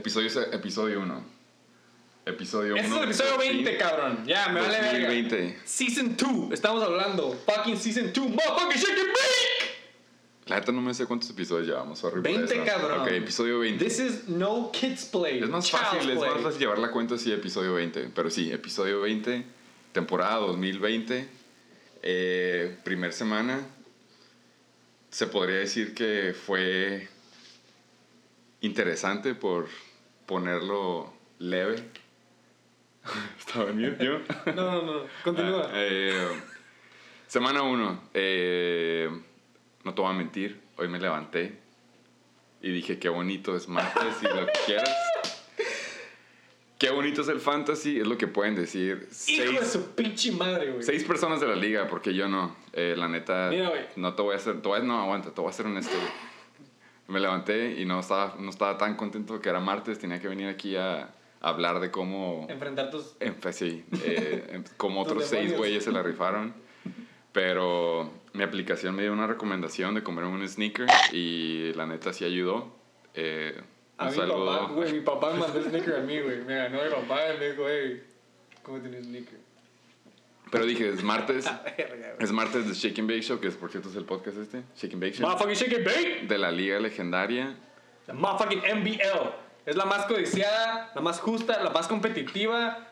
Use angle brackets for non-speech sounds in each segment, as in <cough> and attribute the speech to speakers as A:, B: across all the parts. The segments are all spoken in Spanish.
A: Episodio, episodio 1. Episodio 1.
B: Este es el episodio 20, cabrón. Ya, me vale verga.
A: 2020.
B: Season 2. Estamos hablando. Fucking Season 2. Motherfucking shake and bake.
A: La neta no me sé cuántos episodios llevamos. Sorry por
B: 20,
A: eso.
B: cabrón.
A: Ok, episodio 20.
B: This is no kids play.
A: Es más
B: Child's
A: fácil, es
B: play.
A: más fácil llevar la cuenta si episodio 20. Pero sí, episodio 20, temporada 2020, eh, primer semana. Se podría decir que fue interesante por ponerlo leve. <laughs> ¿Estaba bien yo? <laughs>
B: No, no, no. Continúa.
A: Ah, eh, semana 1. no te voy a mentir, hoy me levanté y dije qué bonito es martes y lo que <laughs> quieras. Qué bonito es el fantasy, es lo que pueden decir
B: Hijo de
A: seis,
B: su pinche madre, güey.
A: seis personas de la liga, porque yo no. Eh, la neta,
B: Mira, güey.
A: no te voy a hacer, te voy a- no, aguanta, te voy a hacer honesto. güey. Me levanté y no estaba, no estaba tan contento que era martes, tenía que venir aquí a hablar de cómo...
B: Enfrentar tus.
A: En fe- sí, eh, <laughs> como otros seis güeyes se la rifaron. Pero mi aplicación me dio una recomendación de comer un sneaker y la neta sí ayudó. Eh,
B: A
A: un
B: mi
A: saludo.
B: papá, güey. Mi papá me mandó <laughs> sneaker a mí, güey. Me ganó mi papá y me dijo, hey, ¿cómo tienes sneaker?
A: Pero dije, es martes. <laughs> Es martes de Shake and Bake Show, que es, por cierto es el podcast este. Shake and Bake Show.
B: Motherfucking shake and bake.
A: De la Liga Legendaria.
B: La motherfucking MBL. Es la más codiciada, la más justa, la más competitiva.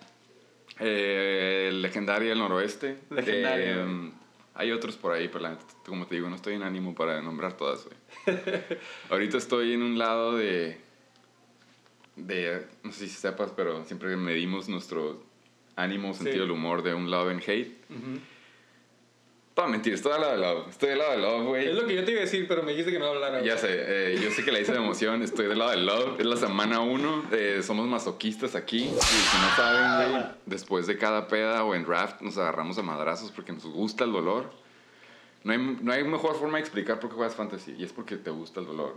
A: Eh, legendaria del noroeste.
B: Legendaria,
A: Eh, hay otros por ahí, pero la como te digo, no estoy en ánimo para nombrar todas, güey. <laughs> Ahorita estoy en un lado de. de. No sé si sepas, pero siempre medimos nuestro ánimo, sentido del humor de un love and hate. Para mentir, estoy del lado de love. Estoy del lado de love, güey.
B: Es lo que yo te iba a decir, pero me dijiste que no hablara.
A: Ya sé, eh, yo sé que la hice de emoción, estoy del lado del love, es la semana uno, eh, somos masoquistas aquí, y si no saben, güey, después de cada peda o en draft nos agarramos a madrazos porque nos gusta el dolor. No hay, no hay mejor forma de explicar por qué juegas fantasy, y es porque te gusta el dolor.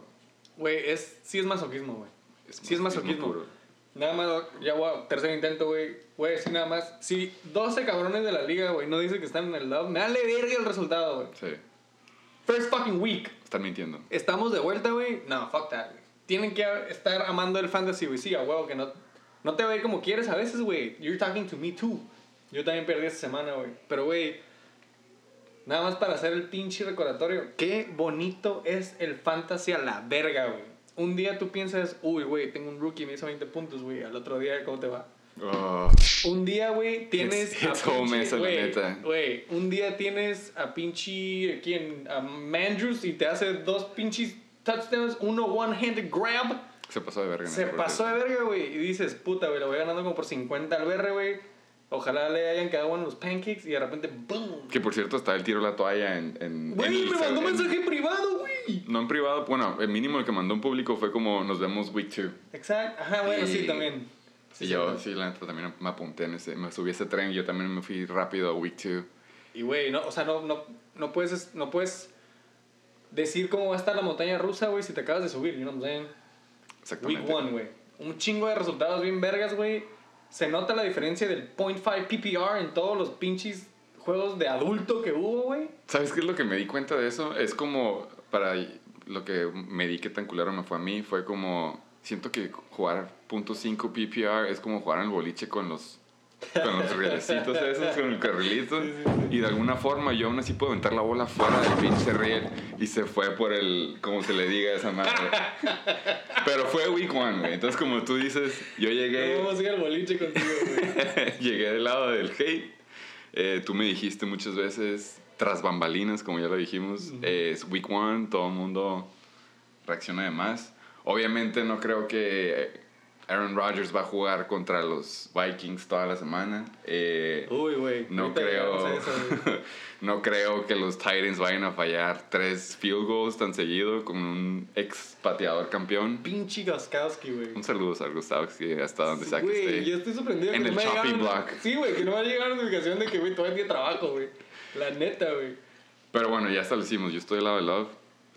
B: Güey, es, sí es masoquismo, güey. Sí es masoquismo.
A: puro.
B: Nada más, ya voy a, tercer intento, güey. Güey, sí, nada más. Si 12 cabrones de la liga, güey, no dicen que están en el love, me vale verga el resultado, güey.
A: Sí,
B: First fucking week.
A: están mintiendo.
B: Estamos de vuelta, güey. No, fuck that, güey. Tienen que estar amando el fantasy, güey. Sí, a huevo, que no, no te va a ir como quieres a veces, güey. You're talking to me too. Yo también perdí esta semana, güey. Pero, güey, nada más para hacer el pinche recordatorio. Qué bonito es el fantasy a la verga, güey. Un día tú piensas, uy, güey, tengo un rookie, me hizo 20 puntos, güey. Al otro día, ¿cómo te va?
A: Oh,
B: Un día, güey, tienes
A: It's- it's home esa, la
B: güey,
A: neta.
B: Güey, un día tienes a pinche, ¿quién? A Mandrews y te hace dos pinches touchdowns, uno one-handed grab.
A: se pasó de verga.
B: Se pasó de verga, güey. Y dices, puta, güey, lo voy ganando como por 50 al berre, güey. Ojalá le hayan quedado buenos los pancakes y de repente, ¡boom!
A: Que por cierto, está el tiro la toalla en... en
B: Güey,
A: en-
B: me mandó
A: en-
B: mensaje privado, güey.
A: No en privado, bueno, el mínimo el que mandó en público fue como nos vemos week 2.
B: Exacto. Ajá, bueno,
A: Y-
B: sí, también.
A: y yo, sí, la neta, también me apunté en ese, me subí a ese tren, yo también me fui rápido a week 2.
B: Y güey, no, o sea, no, no, no puedes, no puedes decir cómo va a estar la montaña rusa, güey, si te acabas de subir, you know what I'm saying?
A: Exactamente.
B: Week one, güey. Un chingo de resultados bien vergas, güey. Se nota la diferencia del 0.5 PPR en todos los pinches juegos de adulto que hubo, güey.
A: ¿Sabes qué es lo que me di cuenta de eso? Es como, para lo que me di que tan culero me fue a mí, fue como, siento que jugar .5 PPR es como jugar en el boliche con los con los rielecitos esos, con el carrilito. Y de alguna forma yo aún así puedo aventar la bola fuera del pinche riel y se fue por el, como se le diga a esa madre. <laughs> Pero fue week one, güey. Entonces, como tú dices, yo llegué.
B: Vamos a ir al boliche contigo, güey. <laughs>
A: Llegué del lado del hate. Eh, tú me dijiste muchas veces, tras bambalinas, como ya lo dijimos, eh, es week one, todo el mundo reacciona de más. Obviamente no creo que Aaron Rodgers va a jugar contra los Vikings toda la semana. Eh,
B: Uy, güey.
A: no creo,
B: a eso, <laughs>
A: no creo que los Titans vayan a fallar tres field goals tan seguido con un ex pateador campeón.
B: Pinche Goskowski, güey.
A: Un saludo a que hasta donde sea que esté.
B: yo estoy sorprendido
A: En
B: que
A: el
B: no
A: chopping block.
B: Sí, güey, que no me ha llegado la notificación de que, güey, todavía tiene trabajo, güey. La neta, güey.
A: Pero bueno, ya establecimos, yo estoy del lado de Love.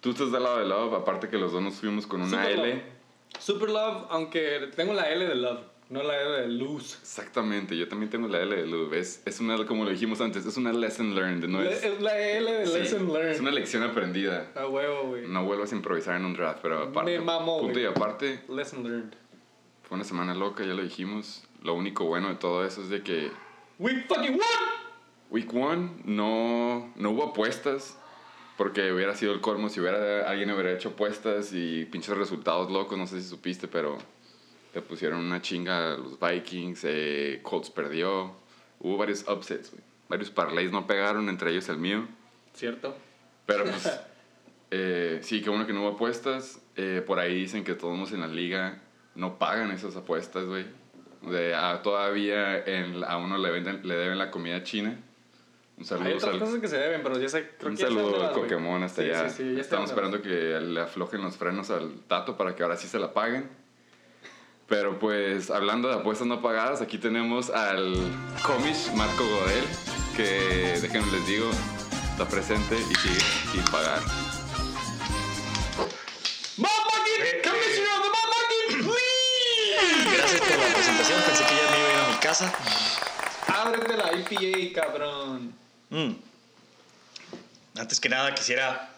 A: Tú estás del lado de Love, aparte que los dos nos fuimos con una L.
B: Super Love, aunque tengo la L de Love, no la L de Luz.
A: Exactamente, yo también tengo la L de Love. Es, es una, como lo dijimos antes, es una lesson learned, no es,
B: es la L de
A: sí,
B: Lesson Learned.
A: es una lección aprendida.
B: A huevo, güey.
A: No vuelvas a improvisar en un draft, pero aparte,
B: Me mamó,
A: punto y aparte,
B: Lesson Learned.
A: fue una semana loca, ya lo dijimos. Lo único bueno de todo eso es de que
B: We fucking won.
A: Week 1 no, no hubo apuestas. Porque hubiera sido el colmo si hubiera alguien hubiera hecho apuestas y pinches resultados locos, no sé si supiste, pero le pusieron una chinga los Vikings, eh, Colts perdió, hubo varios upsets, güey. varios parlays no pegaron, entre ellos el mío.
B: Cierto.
A: Pero <laughs> pues, eh, sí, qué bueno que no hubo apuestas. Eh, por ahí dicen que todos en la liga no pagan esas apuestas, güey. De, a- todavía en, a uno le, venden, le deben la comida china. Un saludo,
B: Hay otras cosas que se deben, pero ya sé. Creo
A: un
B: que
A: saludo al. Pokémon hasta
B: Sí,
A: allá.
B: Sí, sí, ya sé
A: Estamos esperando que le aflojen los frenos al Tato para que ahora sí se la paguen. Pero pues, hablando de apuestas no pagadas, aquí tenemos al comish Marco Godel, que déjenme les digo, está presente y sigue sin pagar.
B: Motherfucking Commissioner of the Motherfucking League.
C: Gracias por la presentación. Pensé que ya me iba a ir a mi casa.
B: Ábrete la IPA, cabrón.
C: Mm. Antes que nada quisiera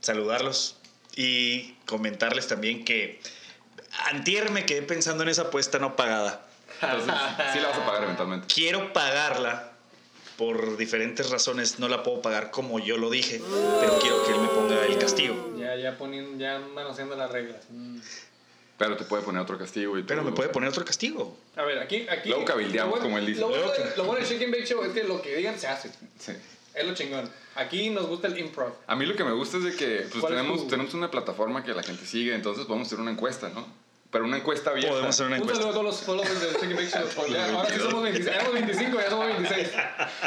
C: saludarlos y comentarles también que antier me quedé pensando en esa apuesta no pagada.
A: Entonces, sí la vas a pagar eventualmente.
C: Quiero pagarla por diferentes razones. No la puedo pagar como yo lo dije, pero quiero que él me ponga el castigo.
B: Ya, ya poniendo, ya manoseando las reglas. Mm.
A: Pero te puede poner otro castigo y
C: Pero me puede poner otro castigo.
B: A ver, aquí, aquí.
A: Luego cabildeamos,
B: bueno-
A: como él dice.
B: Lo bueno, de- lo bueno del Chicken Bake Show es que lo que digan se hace.
A: Sí.
B: Es lo chingón. Aquí nos gusta el improv.
A: A mí lo que me gusta es de que pues,
B: ¿Cuál es
A: tenemos,
B: tu-
A: tenemos una plataforma que la gente sigue, entonces podemos hacer una encuesta, ¿no? Pero una encuesta abierta.
C: Podemos hacer una
B: Un
C: encuesta.
B: saludo a todos los followers del Chicken Bake Show. <laughs> Ya, ahora sí somos 26. Éramos 25, ya somos 26.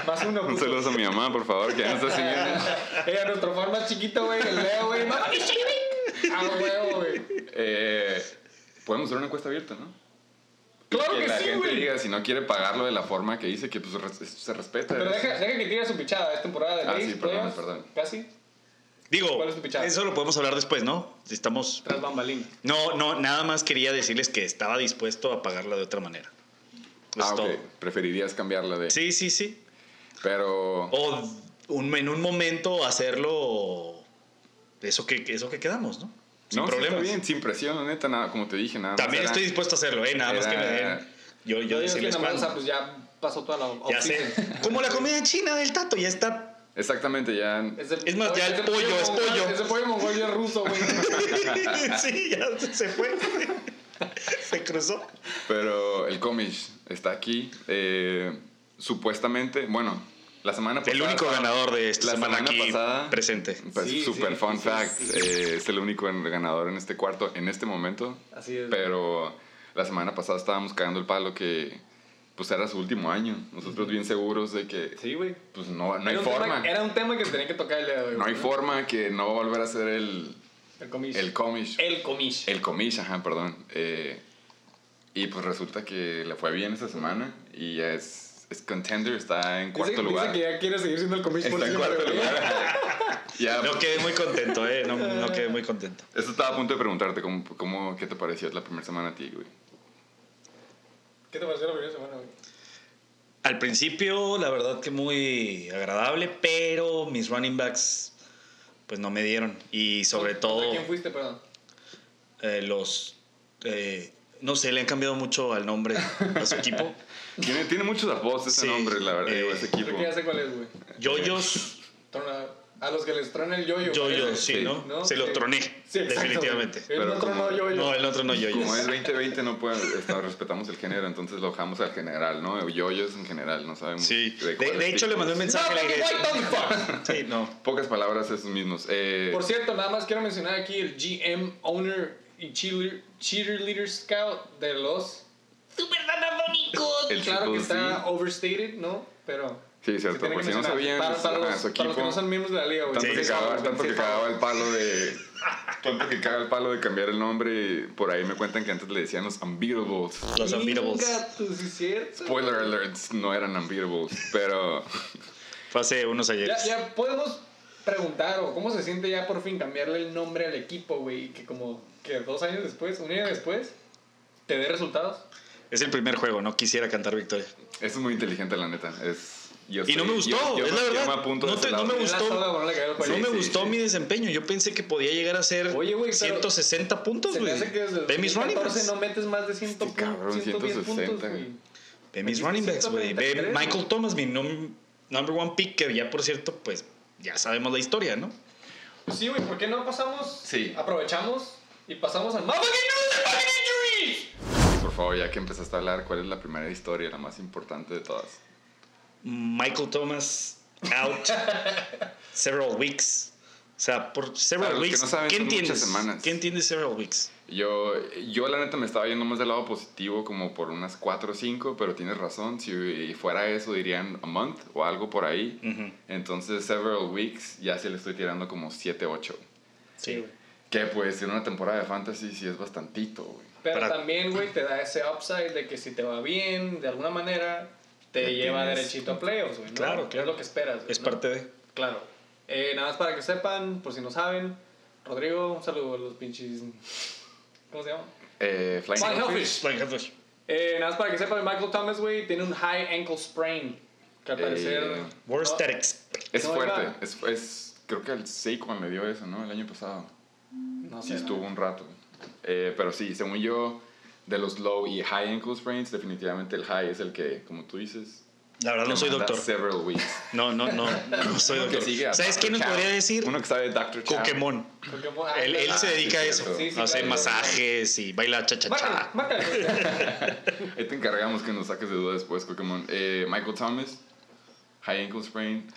B: Más uno.
A: Un
B: puto.
A: saludo a mi mamá, por favor, que ya nos está <laughs> siguiendo.
B: Eh, a nuestro fan más chiquito, güey, el Leo, güey. ¡Mamá, mi Chicken Bake! Ah, huevo, güey.
A: Eh, podemos hacer una encuesta abierta, ¿no?
B: Claro
A: que
B: que
A: la
B: sí,
A: gente
B: güey.
A: diga si no quiere pagarlo de la forma que dice, que pues res- se respeta.
B: Pero deja, deja que tire su pichada. Es temporada de
A: Ah,
B: Lays,
A: sí, perdón,
B: playoffs,
A: perdón.
B: Casi.
C: Digo,
B: ¿Cuál es tu pichada?
C: eso lo podemos hablar después, ¿no? Estamos
B: Tras bambalinas.
C: No, no, nada más quería decirles que estaba dispuesto a pagarla de otra manera. Es
A: ah, ok.
C: todo.
A: Preferirías cambiarla de...
C: Sí, sí, sí.
A: Pero...
C: O un- en un momento hacerlo eso que, eso que quedamos, ¿no? Sin
A: no, sí, está bien, sin presión, la neta, nada, como te dije, nada más
C: También
A: era-
C: estoy dispuesto a hacerlo, ¿eh? Nada más que me den. Yo, yo
B: que nada más, pues ya pasó toda la
C: Ya sé.
B: off-season. <laughs>
C: Como la comida china del tato, ya está.
A: Exactamente, ya...
B: Es, el
C: Es más, ya el
B: es
C: pollo, es pollo.
B: Ese pollo mongol ya es ruso, güey. <laughs>
C: sí, ya se fue. se cruzó.
A: Pero el Comish está aquí. eh, supuestamente, bueno, la semana pasada...
C: El único ganador de esta
A: la
C: semana,
A: semana
C: aquí
A: pasada-
C: presente.
A: Pues,
B: Sí,
A: super
B: sí,
A: fun
B: sí,
A: fact.
B: sí.
A: eh, es el único ganador en este cuarto en este momento.
B: Así es.
A: Pero la semana pasada estábamos cagando el palo que pues era su último año. Nosotros bien seguros de que
B: Sí, güey.
A: pues no, no hay
B: Era un tema-
A: forma.
B: era un tema que tenía que tocar el día de hoy.
A: No hay forma que no va a volver a ser el,
B: El comish.
A: el Comish.
B: El comish.
A: El Comish, ajá, perdón. Eh, y pues resulta que le fue bien esta semana y ya es, es contender, está en cuarto
B: dice,
A: lugar.
B: Dice que ya quiere seguir siendo el
A: Está en cuarto lugar. <laughs> ya,
C: No quedé muy contento, ¿eh? No, no quedé muy contento.
A: Esto estaba a punto de preguntarte, ¿cómo, cómo, ¿qué te pareció la primera semana a ti, güey?
B: ¿Qué te pareció la primera semana, güey?
C: Al principio, la verdad que muy agradable, pero mis running backs pues no me dieron. Y sobre
B: ¿Contra
C: todo
B: quién fuiste, perdón?
C: eh, los... eh, no sé, le han cambiado mucho al nombre a su equipo. <laughs>
A: Tiene, tiene muchos apodos ese
C: Sí,
A: nombre, la verdad,
C: eh,
A: digo, ese
B: Creo
A: equipo.
B: que ya sé cuál es, güey.
C: Yoyos,
B: Trona- A los que les trona el yoyo.
C: yoyos,
B: parece.
C: sí. ¿no?
B: ¿No?
C: Se lo troné,
B: Sí, exacto,
C: definitivamente.
B: güey. El
A: Pero
B: otro
A: como-
B: no yoyo.
C: No, el otro no yoyos.
A: Como es 2020, no puede, está- respetamos el género, entonces lo dejamos al general, ¿no? Yoyos en general, no sabemos.
C: Sí, de, hecho le mandé un mensaje.
B: the fuck? <laughs>
C: Sí, no.
A: Pocas palabras esos mismos. Eh,
B: Por cierto, nada más quiero mencionar aquí el GM, owner y cheerleader, cheerleader scout de los Super Danafónicos.
A: El
B: Claro que está overstated, ¿no? Pero.
A: Sí,
B: se
A: cierto,
B: tiene
A: por
B: que
A: si no sabían,
B: Para, para los,
A: su
B: para los que no son miembros de la liga, güey.
A: tanto,
C: Sí,
A: que cagaba, tanto que cagaba el palo de... <laughs> Tanto que caga el palo de cambiar el nombre, por ahí me cuentan que antes le decían los Unbeatables.
C: Los unbeatables.
B: Sí es cierto.
A: Spoiler alerts, no eran Unbeatables, pero...
C: Fue hace unos
B: Ya,
C: ayeres.
B: ya podemos preguntar, o cómo se siente ya por fin cambiarle el nombre al equipo, güey. y Que como que dos años después, un año después, te dé resultados.
C: Es el primer juego, no quisiera cantar victoria.
A: Eso es muy inteligente, la neta. Es, Yo
C: Y no me gustó,
A: yo- yo
C: es
A: me-
C: la verdad.
A: me apunto
C: No te- no me gustó.
B: No
C: no me
A: sí, sí.
C: mi desempeño. Yo pensé que podía llegar a ser
B: Oye, pero
C: 160 puntos, güey.
B: que
C: Ve mis running
B: 2014
C: backs.
B: no metes más de 100
A: Este
B: pun-
A: cabrón,
B: 110 puntos,
A: 160,
B: güey.
C: Ve mis running backs, güey. Ve
B: 193,
C: Michael. Thomas, mi num- number one pick, que ya por cierto, pues ya sabemos la historia, ¿no?
B: Pues sí, güey, ¿por qué no pasamos?
A: Sí.
B: Aprovechamos y pasamos al fucking injuries.
A: Y por favor, ya que empezaste a hablar, ¿cuál es la primera historia, la más importante de todas?
C: Michael Thomas out <laughs> several weeks. O sea, por several
A: Para los que
C: weeks.
A: no saben,
C: ¿Qué
A: son muchas
C: entiendes?
A: semanas.
C: ¿Qué entiendes several weeks?
A: Yo, yo la neta me estaba yendo más del lado positivo, como por unas 4 o 5, pero tienes razón, si fuera eso dirían a month o algo por ahí.
C: Ujú.
A: Entonces, several weeks, ya se le estoy tirando como 7, 8.
B: Sí, güey.
A: Que pues en una temporada de fantasy sí es bastantito, güey.
B: Pero
C: Para-
B: también, güey, te da ese upside de que si te va bien, de alguna manera, te
A: Ya
B: lleva
A: tienes-
B: derechito a playoffs, güey. ¿no?
C: Claro, claro.
B: Es lo que esperas. güey,
C: Es
B: ¿no?
C: parte de.
B: Claro. Eh, nada más para que sepan, por si no saben, Rodrigo, un saludo a los pinches. ¿Cómo se llama?
A: Eh, Flying
B: Flying
A: Hellfish.
B: Hellfish.
C: Flying Hellfish.
B: Eh, nada más para que sepan, Michael Thomas, güey, tiene un high ankle sprain. Que al
A: Eh,
B: parecer.
C: Worst
B: no-.
A: Es
B: No,
A: fuerte, es, es, creo que el Saquon le dio eso, ¿no? El año pasado.
B: No
A: Sí
B: sé.
A: estuvo un rato. Eh, pero sí, según yo, de los low y high ankle sprains, definitivamente el high es el que, como tú dices,
C: La verdad no soy doctor.
A: several weeks. <laughs>
C: No, no, no. No soy
A: Uno
C: doctor.
A: sigue a
C: ¿Sabes quién nos podría decir?
A: Uno que sabe Dr. Chow.
C: Pokémon. Él, él se
A: Ah,
C: dedica a
A: sí,
C: eso.
A: cierto.
B: Sí, sí,
C: a hacer
B: claro.
C: masajes y baila cha-cha-cha. <laughs>
A: Ahí te encargamos que nos saques de duda después, Pokémon. Eh, Michael Thomas, high ankle sprain.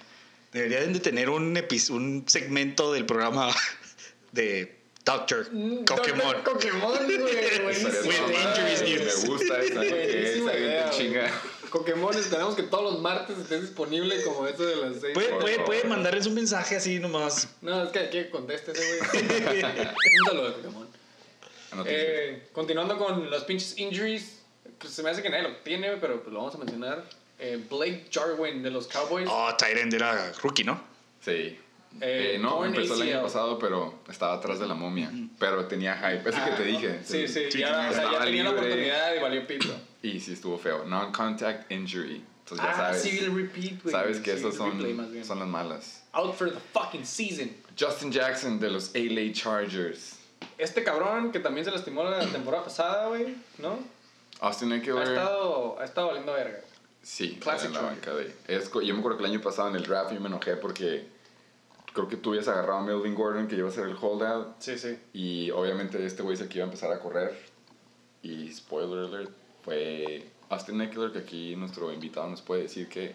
C: Deberían de tener un, epi- un segmento del programa <laughs> de Doctor
B: Mm,
C: Pokémon.
B: Pokémon, güey. <laughs>
C: injuries news.
A: Me gusta esa, que
B: Buenísima
A: esa gente
B: güey. chinga.É esperamos que todos los martes estés disponible como eso de las 6.
C: Puede, puede, puede mandarles un mensaje así nomás.
B: No, es que aquí conteste ese güey. Un saludo de Pokémon.
A: Noticias.
B: Eh, continuando con los pinches injuries, que se me hace que nadie lo tiene, pero pues lo vamos a mencionar. Eh, Blake Jarwin de los Cowboys.
C: Oh, Tyrend era rookie, ¿no?
A: Sí.
B: Eh,
A: Eh, no, empezó el año pasado, pero estaba atrás de la momia. Pero tenía hype. Ese que
B: Ah,
A: te dije.
B: Sí, sí,
C: Sí,
B: ya, o sea, ya tenía la oportunidad y valió pito.
A: Y sí estuvo feo. Non-contact injury. Entonces ya
B: ah,
A: sabes.
B: el repeat, güey.
A: sabes que
B: el
A: son,
B: replay,
A: son las malas.
B: Out for the fucking season.
A: Justin Jackson de los LA Chargers.
B: Este cabrón que también se lastimó la temporada pasada, güey, ¿no?
A: Austin
B: Ha
A: Eckler.
B: estado, ha estado valiendo verga.
A: Sí,
B: Classic
A: en la banca de. Es, yo me acuerdo que el año pasado en el draft yo me enojé porque creo que tú habías agarrado a Melvin Gordon que iba a ser el holdout.
B: Sí, sí.
A: Y obviamente este güey es el que iba a empezar a correr. Y spoiler alert, fue Austin Eckler, que aquí nuestro invitado nos puede decir que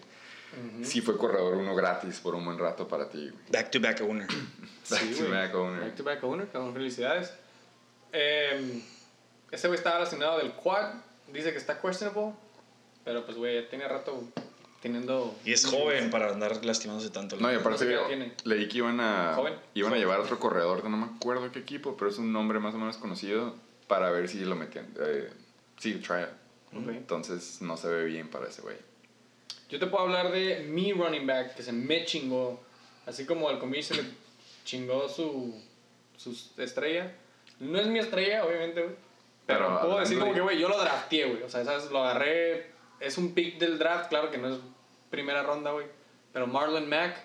A: sí fue corredor uno gratis por un buen rato para ti. güey.
C: Back to back owner.
A: Back
B: Sí,
A: to back owner.
B: Back to back owner, cabrón, felicidades. Eh, ese güey estaba lastimado del quad. Dice que está questionable. Pero pues, güey, ya tiene rato teniendo.
C: Y es joven para andar lastimándose tanto.
A: No, y
B: No sé
A: aparte
B: edad tiene.
A: leí que iban a,
B: Joven.
A: iban a llevar otro corredor, que no me acuerdo qué equipo, pero es un nombre más o menos conocido, para ver si lo metían. Eh, sí, try it. Entonces no se ve bien para ese güey.
B: Yo te puedo hablar de mi running back que se me chingó. Así como al comienzo se le chingó su, su estrella. No es mi estrella, obviamente, güey. Pero,
A: Pero
B: puedo decir como
A: de-
B: que, güey, yo lo drafteé, güey. O sea, ¿sabes? Lo agarré. Es un pick del draft, claro que no es primera ronda, güey. Pero Marlon Mack,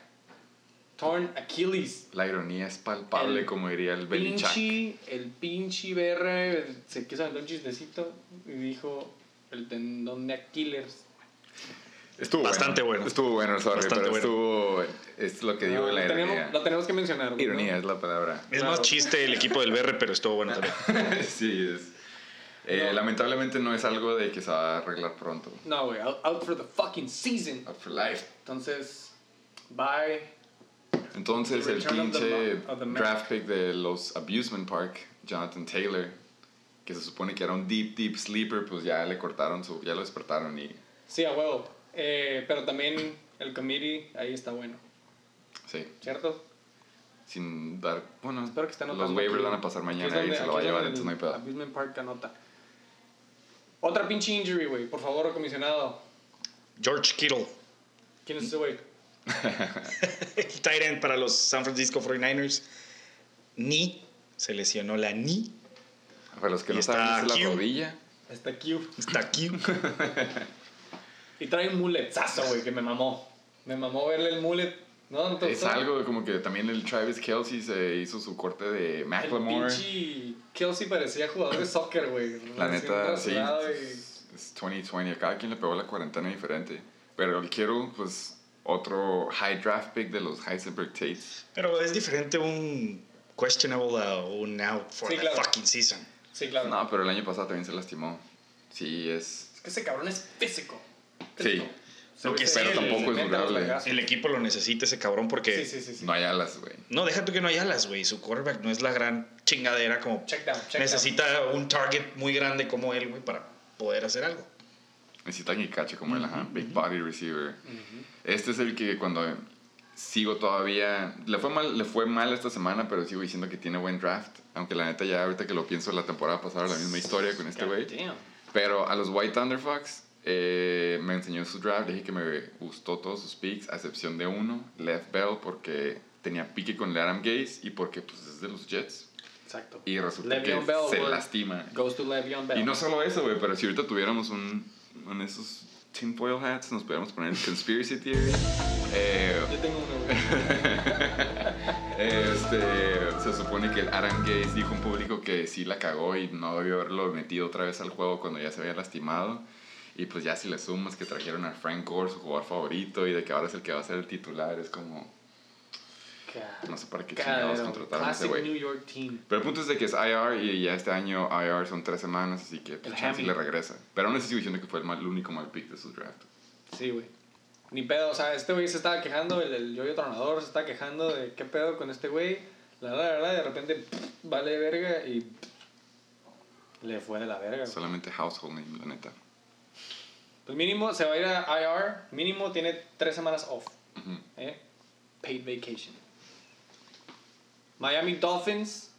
B: torn Achilles.
A: La ironía es palpable,
B: El
A: como diría el Belichick.
B: Pinche, el pinche BR se quiso aventar un chistecito y dijo el tendón de Aquiles.
A: Estuvo
C: Bastante bueno.
A: Estuvo bueno, sorry,
C: Bastante
A: pero
C: bueno.
A: estuvo... Es lo que digo
B: No,
A: de la ironía.
B: tenemos, lo tenemos que mencionar.
A: Ironía es la palabra.
C: Es
B: Claro.
C: más chiste el equipo del BR, pero estuvo bueno también. <laughs>
A: sí, es... Eh,
B: No.
A: Lamentablemente no es algo de que se va a arreglar pronto.
B: No, güey, out, out for the fucking season.
A: Out for life.
B: Entonces, bye.
A: Entonces el pinche draft pick de los Abusement Park, Jonathan Taylor, que se supone que era un deep, deep sleeper, pues ya le cortaron su, ya lo despertaron y
B: Sí, a huevo. Eh, pero también el committee ahí está bueno,
A: sí,
B: ¿cierto?
A: sin dar, bueno,
B: Espero que esté
A: los waivers van a pasar mañana y
B: donde-
A: se lo va a llevar, entonces no hay pedo.
B: Abusement Park anota. Otra pinche injury, güey. Por favor, comisionado.
C: George Kittle.
B: ¿Quién es ese güey?
C: El <laughs> tight end para los San Francisco 49ers. Ni se lesionó la ni.
A: Para los que
C: Y
A: no
C: está
A: saben, es la
C: Q.
A: rodilla.
B: Está Q.
C: Está aquí. <laughs>
B: Y trae un muletzazo, güey, que me mamó. Me mamó verle el mullet. ¿No? ¿No te
A: Es
B: gustó?
A: algo como que también el Travis Kelsey se hizo su corte de
B: El
A: Macklemore.
B: pinche Kelsey parecía jugador de soccer, güey.
A: La neta, sí.
B: rasurado y-
A: Es, es 2020. A cada quien le pegó la cuarentena diferente. Pero el quiero, pues, otro high draft pick de los Heisenberg Tates.
C: Pero es diferente un questionable a un out for
B: Sí,
C: the
B: claro.
C: fucking season.
B: Sí, claro.
A: No, pero el año pasado también se lastimó. Sí, es.
B: Es que ese cabrón es físico.
A: Sí.
B: Físico.
C: Lo sí,
B: se
A: tampoco es
B: a los
A: durable.
C: El equipo lo necesita ese cabrón porque...
B: Sí, sí, sí. sí.
A: No hay alas, güey.
C: No, deja tú que no hay alas, güey. Su quarterback no es la gran chingadera como...
B: Check down, check
C: necesita un target muy grande como él, güey, para poder hacer algo.
A: Necesitan que cache como el ajá, big body receiver. Este es el que cuando sigo todavía. Le fue, mal, le fue mal esta semana, pero sigo diciendo que tiene buen draft. Aunque la neta, ya ahorita que lo pienso, la temporada pasada la misma historia con este güey. Pero a los White Thunderfucks eh, me enseñó su draft. Le dije que me gustó todos sus picks, a excepción de uno, Left Bell, porque tenía pique con el Adam Gaze y porque pues, es de los Jets.
B: Exacto.
A: Y resulta
B: Le'Veon
A: que
B: Bell,
A: se lastima.
B: Goes to Le'Veon Bell.
A: Y no solo eso, güey, pero si ahorita tuviéramos un, un de esos tinfoil hats, nos pudiéramos poner el conspiracy theory. Eh,
B: Yo tengo uno, güey. <laughs>
A: este, se supone que el Adam Gaze dijo a un público que sí la cagó y no debió haberlo metido otra vez al juego cuando ya se había lastimado. Y pues ya si le sumas que trajeron a Frank Gore, su jugador favorito, y de que ahora es el que va a ser el titular, es como... No sé para qué chingados contrataron a ese güey. Pero el punto es de que es IR y ya este año IR son tres semanas, así que pues, chance le regresa. Pero aún así sigo diciendo que fue el, mal- el único mal pick de su draft.
B: Sí, güey. Ni pedo, o sea, este güey se estaba quejando, el, el yoyo tronador se estaba quejando de qué pedo con este güey. La verdad, la verdad, de repente pff, vale verga y pff, le fue de la verga.
A: Solamente household name, la neta.
B: Pues mínimo se va a ir a IR, mínimo tiene tres semanas off. ¿eh? Paid vacation. Miami Dolphins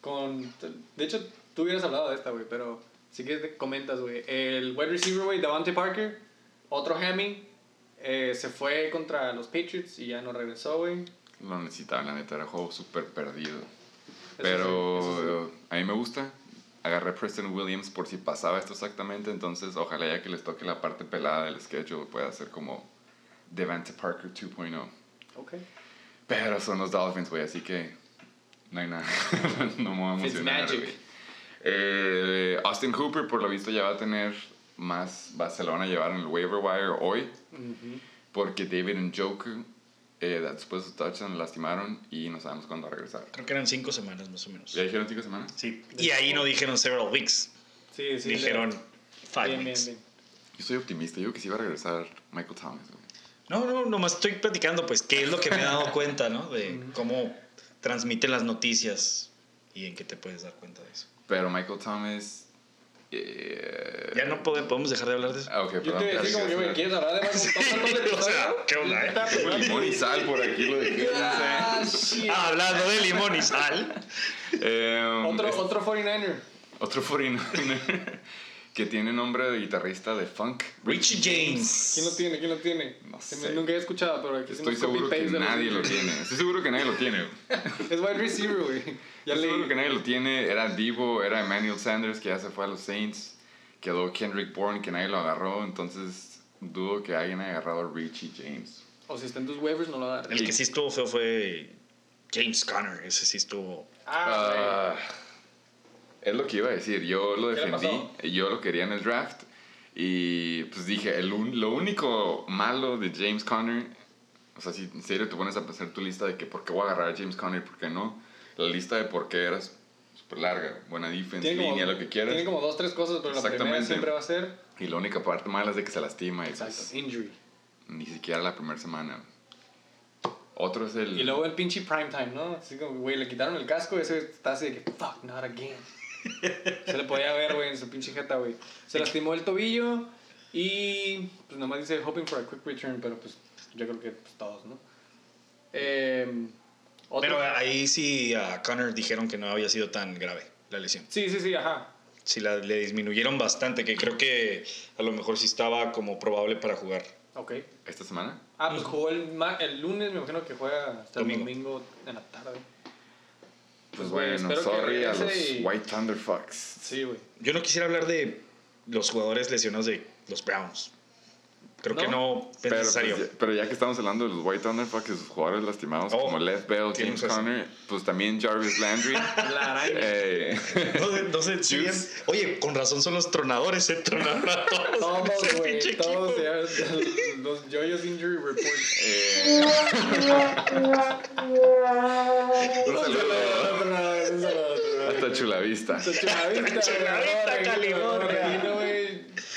B: con... De hecho, tú hubieras hablado de esta, güey, pero si quieres te comentas, güey. El wide receiver, güey, Devante Parker, otro hammy, eh, se fue contra los Patriots y ya no regresó, güey.
A: Lo necesitaba, la neta, era un juego súper perdido.
B: Eso
A: Pero
B: sí,
A: a mí me gusta. Agarré Preston Williams por si pasaba esto exactamente, entonces ojalá ya que les toque la parte pelada del schedule pueda ser como Devante Parker 2.0.
B: Ok.
A: Pero son los Dolphins, güey, así que no hay nada. <laughs> no me voy a emocionar,
B: Fitzmagic.
A: güey. Eh, Austin Hooper, por lo visto, ya va a tener más. Va, se lo van a llevar en el waiver wire hoy. Porque David Njoku, eh, después de su touchdown, lastimaron y no sabemos cuándo va a regresar.
C: Creo que eran cinco semanas más o menos.
A: ¿Ya dijeron cinco semanas?
C: Sí. Y ahí no dijeron several weeks.
B: Sí, sí.
C: dijeron
B: le-
C: five
B: bien, bien,
C: weeks.
B: bien.
A: Yo soy optimista, yo creo que sí va a regresar Michael Thomas. güey.
C: No, no, nomás estoy platicando, pues, qué es lo que me he dado <laughs> cuenta, ¿no? De cómo transmiten las noticias y en qué te puedes dar cuenta de eso.
A: Pero Michael Thomas. Eh,
C: Ya no pode- podemos dejar de hablar de eso.
A: Ah, ok,
B: Yo
A: perdón.
B: te decía como que me quieres hablar de Thomas. <laughs>
C: O sea, ¿qué onda, eh?
A: Tengo limón y sal por aquí, lo dejé.
B: Ah, shit.
C: Ah, hablando de limón y sal.
A: Eh,
B: Otro,
A: es-
B: otro 49er.
A: Otro 49 que tiene nombre de guitarrista de funk.
C: Richie James.
B: ¿Quién lo tiene? ¿Quién lo tiene?
A: No sé.
B: me- nunca he escuchado, pero aquí
A: Estoy seguro que nadie lo tiene. Estoy seguro que nadie lo tiene. <laughs>
B: Es wide receiver, güey. Ya
A: Estoy seguro que nadie lo tiene. Era Divo, era Emmanuel Sanders, que ya se fue a los Saints. Quedó Kendrick Bourne, que nadie lo agarró. Entonces, dudo que alguien haya agarrado a Richie James.
B: O si está en tus waivers, no lo agarres.
C: El que sí estuvo feo fue James Conner. Ese sí estuvo.
B: Ah,
A: Ah, es lo que iba a decir. Yo lo
B: ¿Qué le
A: defendí. Yo lo quería en el draft. Y pues dije, el un- lo único malo de James Conner, o sea, si en serio te pones a hacer tu lista de que por qué voy a agarrar a James Conner y por qué no, la lista de por qué era súper larga. Buena defense,
B: tiene como,
A: línea, lo que quieras.
B: Tiene como dos, tres cosas, pero la primera siempre va a ser.
A: Y la única parte mala es de que se lastima. Y
B: Exacto,
A: pues,
B: injury.
A: ni siquiera la primera semana. Otro es el...
B: Y luego el pinche primetime, ¿no? Así como, güey, le quitaron el casco, ese está así de que, fuck, not again. Se le podía ver, güey, en su pinche jeta, güey. Se lastimó el tobillo y, pues nomás dice, hoping for a quick return, pero pues yo creo que pues, todos, ¿no? Eh, otro-
C: Pero ahí sí a Conner dijeron que no había sido tan grave la lesión.
B: Sí, sí, sí, ajá.
C: Sí, la, le disminuyeron bastante, que creo que a lo mejor sí estaba como probable para jugar.
B: Ok.
A: ¿Esta semana?
B: Ah, pues jugó el, ma- el lunes, me imagino que juega hasta
C: Domingo.
B: el domingo en la tarde.
A: Pues bueno, sorry a los
B: y-
A: White Thunderfucks.
B: Sí, güey.
C: Yo no quisiera hablar de los jugadores lesionados de los Browns. Creo que no es
A: Pero, pues,
C: necesario.
A: ya, pero ya que estamos hablando de los White Thunderfucks y sus jugadores lastimados,
C: Oh,
A: como Lev Bell, James. Conner, pues también Jarvis Landry. <laughs>
B: La araña.
A: eh,
C: No, sé- no sé. Oye, con razón son los tronadores, se tronaron a todos. <laughs>
B: Todos, <laughs> güey, todos, ya, los Joyous Injury Report.
A: eh, un saludo hasta Chulavista.
B: Chulavista,
C: Chulavista, California.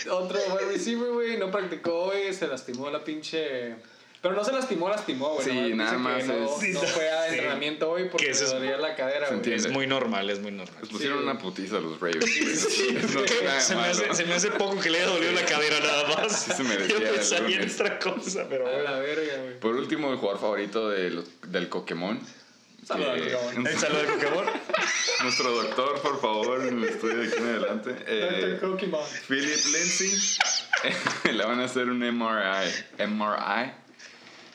B: Otro wide receiver, güey, no practicó, güey, se lastimó la pinche... Pero no se lastimó, lastimó, güey.
A: Sí,
B: nomás
A: nada más
B: no,
A: es-
B: no fue a
C: Sí.
B: entrenamiento hoy porque
C: Que es-
B: dolía la cadera,
A: Se
B: güey.
C: Es muy normal, es muy normal.
A: Les pusieron
B: Sí.
A: una putiza a los Ravens. <laughs> No es nada
C: Se me, hace, se me hace poco que le haya dolido la cadera nada más.
A: Sí se merecía
C: Yo pensaría en otra cosa, pero
B: A
C: bueno.
B: la verga, güey.
A: Por último, el jugador favorito de los- del Pokémon.
B: Saludos al Pokémon.
C: ¿El saludo de Pokémon?
A: Nuestro doctor, por favor, en el estudio de aquí en adelante. Eh. Philip Lindsay. <laughs> Le van a hacer un MRI. MRI.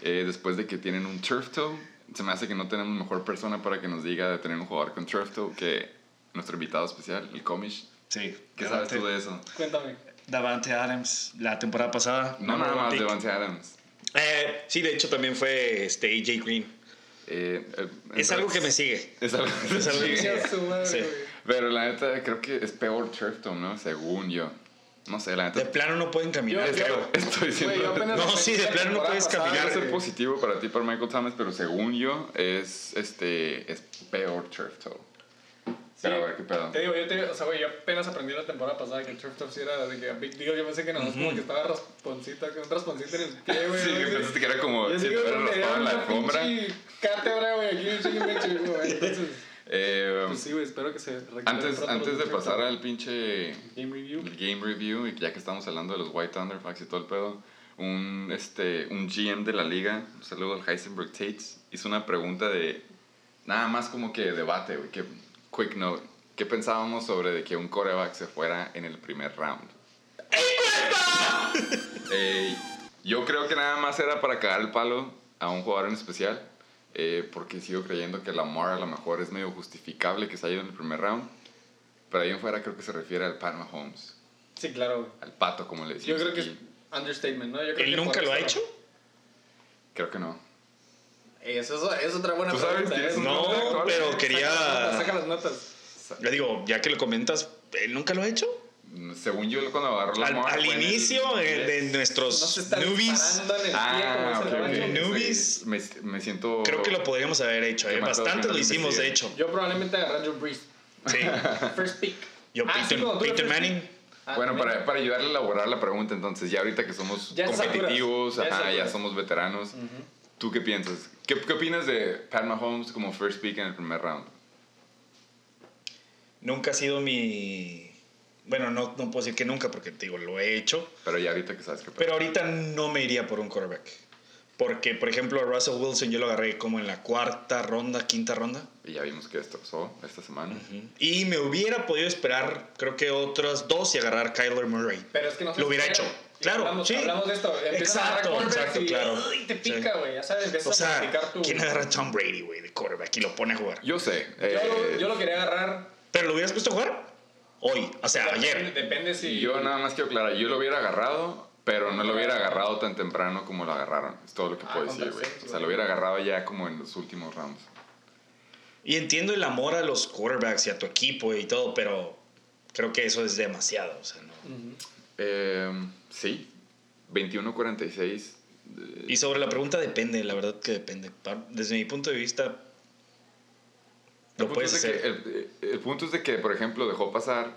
A: eh, después de que tienen un turf toe. Se me hace que no tenemos mejor persona para que nos diga de tener un jugador con turf toe que nuestro invitado especial, el Comish.
C: Sí.
A: ¿Qué sabes tú de eso?
B: Cuéntame.
C: Davante Adams, la temporada pasada.
A: No nada más
C: pick.
A: Devante Adams.
C: Eh, sí, de hecho también fue este AJ Green.
A: Eh, eh,
C: Es algo que me sigue.
A: Es algo que
C: Es algo
A: sigue.
B: Madre,
C: Sí.
A: Pero la neta, creo que es peor turf toe, ¿no? Según yo. No sé, la neta.
C: De plano no pueden caminar,
B: Yo-
C: creo.
A: Estoy
B: apenas
C: No, sí, de plano no puedes
B: pasada,
C: caminar,
A: Puede ser positivo para ti, para Michael Thomas, pero según yo, es este es peor turf toe. Pero ver qué pedo.
B: Te digo, yo, te, o sea, güey, yo apenas aprendí la temporada pasada que el turf top sí era de que big deal. Yo pensé que no, como que estaba rasponcita, con un rasponcita en el pie, güey. <laughs>
A: Sí,
B: así.
A: pensaste que era como si
B: sí, güey, me
A: raspado en la alfombra.
B: pinche cátedra, güey, aquí güey. Entonces,
A: Eh,
B: pues sí, güey, espero que se
A: antes antes de
B: turf
A: pasar al pinche
B: Game review.
A: el game review, y ya que estamos hablando de los White Thunderfucks y todo el pedo, un, este, un GM de la liga, un saludo al Heisenberg Tates, hizo una pregunta de nada más como que debate, güey, que quick note. ¿Qué pensábamos sobre de que un coreback se fuera en el primer round? Eh, yo creo que nada más era para cagar el palo a un jugador en especial, eh, porque sigo creyendo que Lamar a lo mejor es medio justificable que se haya ido en el primer round, pero ahí en fuera creo que se refiere al Pat Mahomes,
B: Sí, claro,
A: al pato como le
B: Yo
A: decimos
B: creo que
A: aquí.
B: es understatement, ¿no? Yo creo
C: ¿Él
B: que
C: nunca lo ha hecho?
A: Creo que no.
B: Eso es, es otra buena
A: ¿Tú sabes
B: pregunta. ¿eh?
C: No, pero quería...
B: Saca las notas.
C: Le digo, ya que lo comentas, ¿él nunca lo ha hecho?
A: Según yo cuando agarró
C: Al,
A: Lamar
C: al
A: el-
C: inicio eh, de nuestros newbies,
B: pie
A: Ah.
C: Newbies.
A: Me, me siento...
C: creo que lo podríamos haber hecho. Eh. Bastante lo hicimos, de hecho.
B: Yo probablemente agarré a Drew Brees.
C: Sí. <laughs>
B: First pick.
C: Yo,
B: Ah,
C: Peyton, Manning.
B: Ah,
A: Bueno, para, para ayudarle a elaborar la pregunta, entonces, ya ahorita que somos
B: Ya
A: competitivos,
B: ya
A: ajá, somos veteranos, ¿tú qué piensas? ¿Qué, ¿Qué opinas de Pat Mahomes como first pick en el primer round?
C: Nunca ha sido mi... Bueno, no, no puedo decir que nunca porque te digo, lo he hecho.
A: Pero ya ahorita que sabes qué
C: Pero ahorita no me iría por un quarterback. Porque, por ejemplo, a Russell Wilson yo lo agarré como en la cuarta ronda, quinta ronda.
A: Y ya vimos que destrozó esta semana.
C: Y me hubiera podido esperar, creo que otras dos y agarrar a Kyler Murray.
B: Pero es que no se
C: Lo hubiera
B: espera.
C: hecho.
B: Y
C: Claro,
B: hablamos,
C: sí.
B: Hablamos de esto.
C: Exacto,
B: a
C: exacto,
B: y,
C: claro.
B: ay, te pica, güey. Ya sabes, empiezas
C: O
B: a
C: sea,
B: tu...
C: ¿quién agarra a Tom Brady, güey, de quarterback y lo pone a jugar?
A: Yo sé.
B: Yo,
A: eh,
B: lo, yo lo quería agarrar...
C: ¿Pero lo hubieras puesto a jugar? Hoy, o sea,
B: Depende,
C: ayer.
B: depende si...
A: yo nada más quiero aclarar, yo lo hubiera agarrado, pero no lo hubiera agarrado tan temprano como lo agarraron. Es todo lo que
B: Ah,
A: puedo decir, güey. O sea, lo hubiera agarrado ya como en los últimos rounds.
C: Y entiendo el amor a los quarterbacks y a tu equipo y todo, pero creo que eso es demasiado. O sea, no.
A: Eh, sí, 21-46. eh,
C: Y sobre la pregunta depende, la verdad que depende. Desde mi punto de vista,
A: El
C: lo
A: punto,
C: puedes
A: es de
C: hacer.
A: que, el, el punto es de que, por ejemplo, dejó pasar,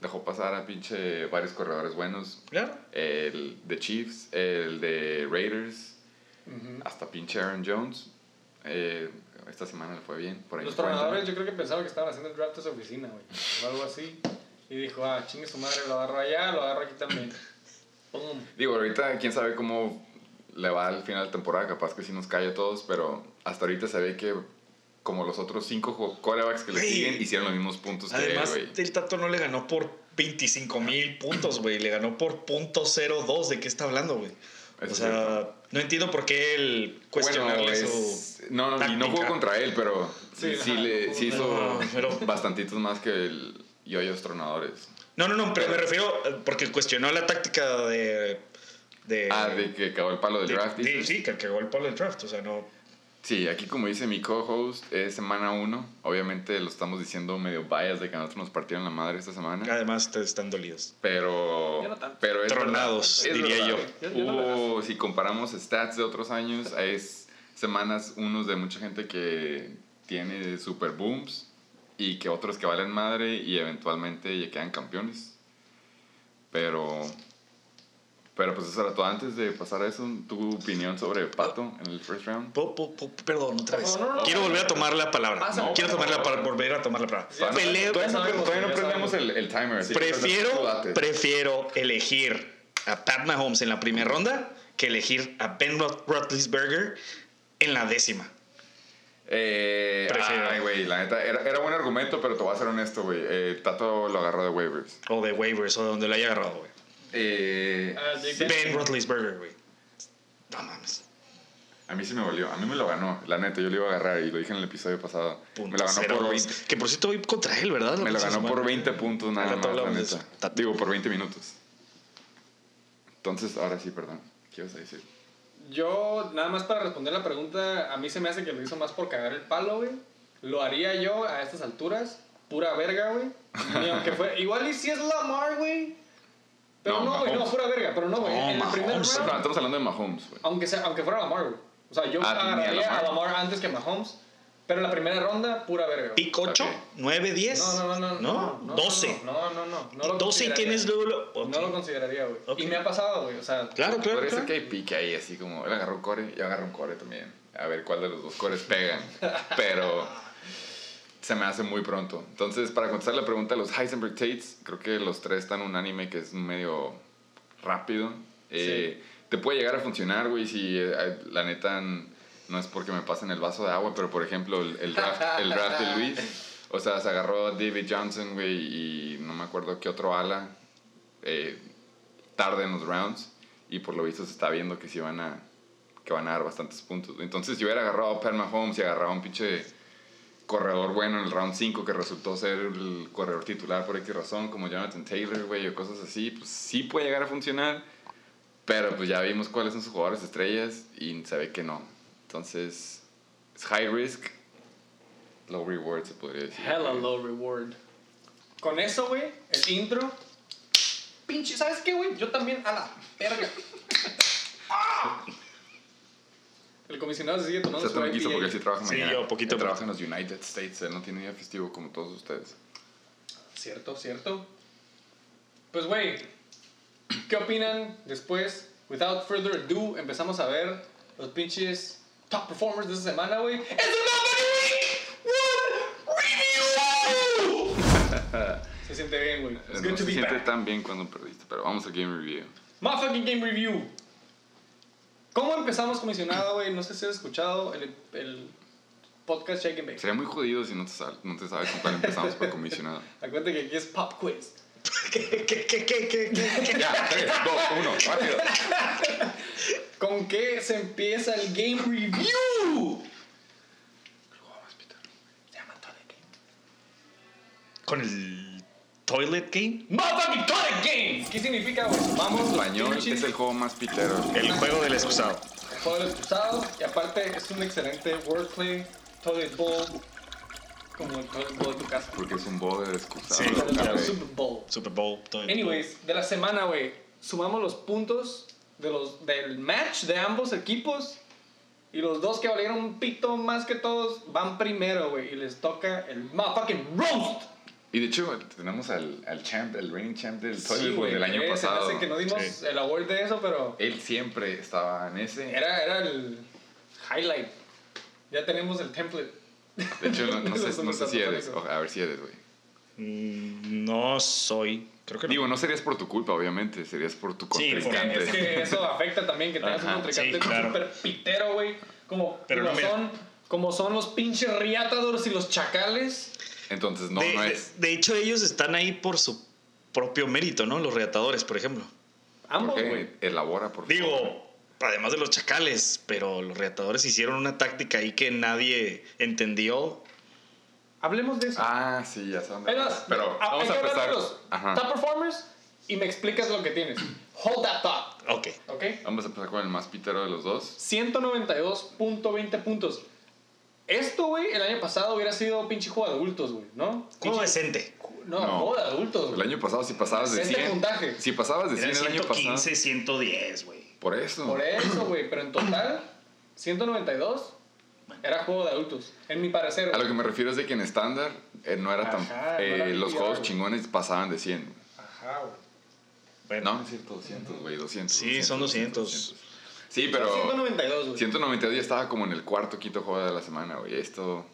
A: dejó pasar a pinche varios corredores buenos.
C: Claro.
A: El de Chiefs, el de Raiders, hasta pinche Aaron Jones. Eh, esta semana le fue bien. Por ahí
B: Los tronadores yo creo que pensaban que estaban haciendo el draft de su oficina, güey. O algo así. Y dijo, ah, chingue su madre, lo agarro allá, lo agarro aquí también. <laughs> Pum.
A: Digo, ahorita quién sabe cómo le va al final de temporada, capaz que sí nos cae a todos, pero hasta ahorita se ve que como los otros cinco quarterbacks que le siguen hicieron los mismos puntos
C: Además,
A: que él, güey.
C: el Tato no le ganó por 25 mil puntos, güey. Le ganó por .02. ¿De qué está hablando, güey? O sea,
A: cierto.
C: no entiendo por qué el cuestionarle
A: Bueno,
C: su...
A: es- no, no, y no
C: táctica.
A: jugó contra él, pero sí,
B: Sí, ajá,
A: le, sí hizo
C: No, pero-
A: bastantitos más que el yoyos tronadores.
C: No, no, no, pero me refiero eh, porque cuestionó la táctica de De,
A: Ah, de que acabó el palo del
C: de-
A: draft.
C: de- sí, que cagó el palo del draft. O sea, no.
A: Sí, aquí como dice mi co-host, es semana uno. Obviamente lo estamos diciendo medio bias de que a nosotros nos partieron la madre esta semana.
C: Además, ustedes están dolidos.
A: Pero,
B: no
A: pero es
C: Tronados,
A: verdad, es
C: diría
A: verdad.
B: yo. Yo- yo no
A: Hubo, si comparamos stats de otros años, hay s- semanas unos de mucha gente que tiene super booms y que otros que valen madre y eventualmente ya quedan campeones. Pero, pero pues eso era todo. Antes de pasar a eso, tu opinión sobre Pato en el first round.
C: Po- po- po- perdón, otra vez.
B: No, no, no.
C: Quiero volver a tomar la palabra.
B: Pásame,
C: Quiero tomar la palabra, volver a tomar la palabra.
B: Sí,
C: Peleo-
A: Todavía
B: sabemos,
A: todavía no prendemos el, el timer. tú
C: prefiero, prefiero elegir a Pat Mahomes en la primera ronda que elegir a Ben Roethlisberger en la décima.
A: Eh,
C: Prefiero.
A: ay, güey, la neta, era, era buen argumento, pero te voy a ser honesto, güey. Eh, Tato lo agarró de waivers.
C: O de waivers o de donde lo haya agarrado, güey.
A: Eh, sí,
C: Ben Roethlisberger, güey. No mames.
A: a mí sí me volvió. A mí me lo ganó. La neta, yo lo iba a agarrar y lo dije en el episodio pasado.
C: Punto
A: me lo ganó
C: cero
A: por
C: dos.
A: 20.
C: Que por cierto voy contra él, ¿verdad?
A: Me lo ganó por
C: semana.
A: 20 puntos nada más, la neta. Digo, por 20 minutos. Entonces, ahora sí, perdón. ¿Qué ibas a decir?
B: Yo, nada más para responder la pregunta, a mí se me hace que lo hizo más por cagar el palo, güey. Lo haría yo a estas alturas, pura verga, güey. Ni aunque fue. Igual y si es Lamar, güey. Pero
A: No,
B: güey, no, pura verga. Pero no, güey.
C: No,
B: en el primer
C: Mahomes.
B: round,
A: No, estamos hablando de Mahomes, güey.
B: aunque, sea, aunque fuera Lamar, güey. O sea, yo
A: Ah,
B: agarraría a.
A: Lamar.
B: antes que Mahomes. Pero en la primera ronda, pura verga. güey.
C: ¿Pick 8?
A: Ok.
C: ¿9, 10?
B: No, no, no, no.
C: ¿No?
B: no
C: 12.
B: No, no, no. no lo
C: 12 y
B: consideraría.
C: tienes luego... lo-.
B: No lo consideraría, güey. Y me ha pasado, güey. O sea,
C: Claro, claro,
A: ser
C: claro.
A: que hay pique ahí, así como él agarró un core y yo agarro un core también. A ver cuál de los dos cores pegan. <laughs> Pero se me hace muy pronto. Entonces, para contestar la pregunta de los Heisenberg Tates, creo que los tres están en un anime que es medio rápido. Eh, Te puede llegar a funcionar, güey, si eh, la neta no es porque me pasen el vaso de agua, pero por ejemplo, el, el draft, el draft de <laughs> Luis, o sea, se agarró a David Johnson, güey, y no me acuerdo qué otro ala. eh, tarde en los rounds y por lo visto se está viendo que sí van a que van a dar bastantes puntos. Entonces yo hubiera agarrado a Pat Mahomes y agarrado a un pinche corredor bueno en el round 5 que resultó ser el corredor titular por X razón, como Jonathan Taylor, güey, o cosas así, pues sí puede llegar a funcionar, pero pues ya vimos cuáles son sus jugadores estrellas y se ve que no. Entonces es high risk, low reward se podría decir.
B: Hella low reward. Con eso, güey, el intro. Pinche, ¿sabes qué, güey? Yo también a la verga. ¡Ah! <laughs> El comisionado se sigue
A: O
B: tomando
A: sea,
B: su
A: me quiso
B: IPA.
A: porque él sí trabaja
C: Sí,
A: mañana.
C: yo poquito
A: Él trabaja en los United States, él no tiene día festivo como todos ustedes.
B: Cierto, cierto. Pues, güey, ¿qué opinan después? Without further ado, empezamos a ver los pinches top performers de esta semana, güey. ¡Es el Motherfucking Week One Review! Se siente bien, güey. It's
A: no
B: good to
A: se
B: be
A: siente
B: back.
A: tan bien cuando perdiste, pero vamos al game review.
B: Motherfucking Game Review. ¿Cómo empezamos comisionado, güey? No sé si has escuchado el, el podcast Shake and Bake.
A: Sería muy jodido si no te, sal- no te sabes con cuál empezamos por comisionado. <laughs>
B: Acuérdate que aquí es pop quiz. <laughs>
C: ¿Qué, qué, qué, qué, qué, qué?
A: Ya, 3, 2, 1, rápido.
B: ¿Con qué se empieza el Game Review? Se llama Toilet Game.
C: ¿Con el Toilet Game?
B: Motherfucking Toilet Game. ¿Qué significa, güey? Vamos,
A: En
B: los
A: español
B: pinches-
A: es el juego más pitero.
C: El juego del excusado.
B: el juego del excusado. Y aparte es un excelente wordplay. Toilet Bowl. Como el Bowl de tu casa.
A: Porque es un bowl de excusado.
C: Sí.
B: Super Bowl.
C: Super Bowl.
B: Anyways, de la semana, güey, sumamos los puntos de los, del match de ambos equipos. Y los dos que valieron un pito más que todos van primero, güey. Y les toca el motherfucking roast.
A: Y de hecho, tenemos al, al champ, el reigning champ del
B: Sí,
A: Bowl del año
B: se
A: pasado.
B: hace que no dimos
C: Sí.
B: el award de eso, pero
A: Él siempre estaba en ese.
B: era, era el highlight. Ya tenemos el template.
A: De hecho, no, <laughs> no sé, no sé si eres. O- A ver si eres, güey.
C: Mm, No soy. Creo que no.
A: Digo, no serías por tu culpa, obviamente. Serías por tu
C: Sí,
B: Es
A: contrincante.
B: que, es que eso afecta también que tengas
A: Ajá,
B: un contrincante
C: sí, claro.
B: súper pitero, güey. Como,
C: Pero
B: como son, como son los pinches riatadores y los chacales.
A: Entonces, no,
C: de,
A: no
C: de-
A: es.
C: de hecho, ellos están ahí por su propio mérito, ¿no? Los reatadores, por ejemplo.
B: Ambos,
A: ¿Por
B: güey.
A: Elabora, por favor.
C: Digo, además de los chacales, pero los reatadores hicieron una táctica ahí que nadie entendió.
B: Hablemos de eso.
A: Ah, sí, ya
B: más,
A: Pero
B: a-
A: vamos
B: hay
A: a
B: que
A: empezar.
B: los top performers y me explicas lo que tienes. <clears throat> Hold that thought.
C: Ok.
B: ¿Ok?
A: Vamos a empezar con el más pitero de los dos.
B: 192.20 puntos. Esto, güey, el año pasado hubiera sido pinche juego de adultos, güey, ¿no?
C: Juego decente.
B: No,
A: No.
B: juego de adultos,
A: El
B: güey.
A: año pasado, si pasabas de
B: Este
A: 100.
B: puntaje.
A: Si pasabas de 100
C: Era
A: el año pasado.
C: 115, 110, güey.
A: Por eso.
B: Por eso, güey, pero en total, 192 era juego de adultos. En mi parecer,
A: A lo que me refiero es de que en estándar eh, no era tan.
B: Ajá, no
A: eh,
B: era
A: los juegos
B: güey.
A: chingones pasaban de 100.
B: Ajá, güey.
C: Bueno,
A: No, no es cierto, 200, güey, 200.
C: Sí, son 200.
A: Sí, pero
B: 192, güey.
A: 192 ya estaba como en el cuarto, quinto juego de la semana, güey. Esto.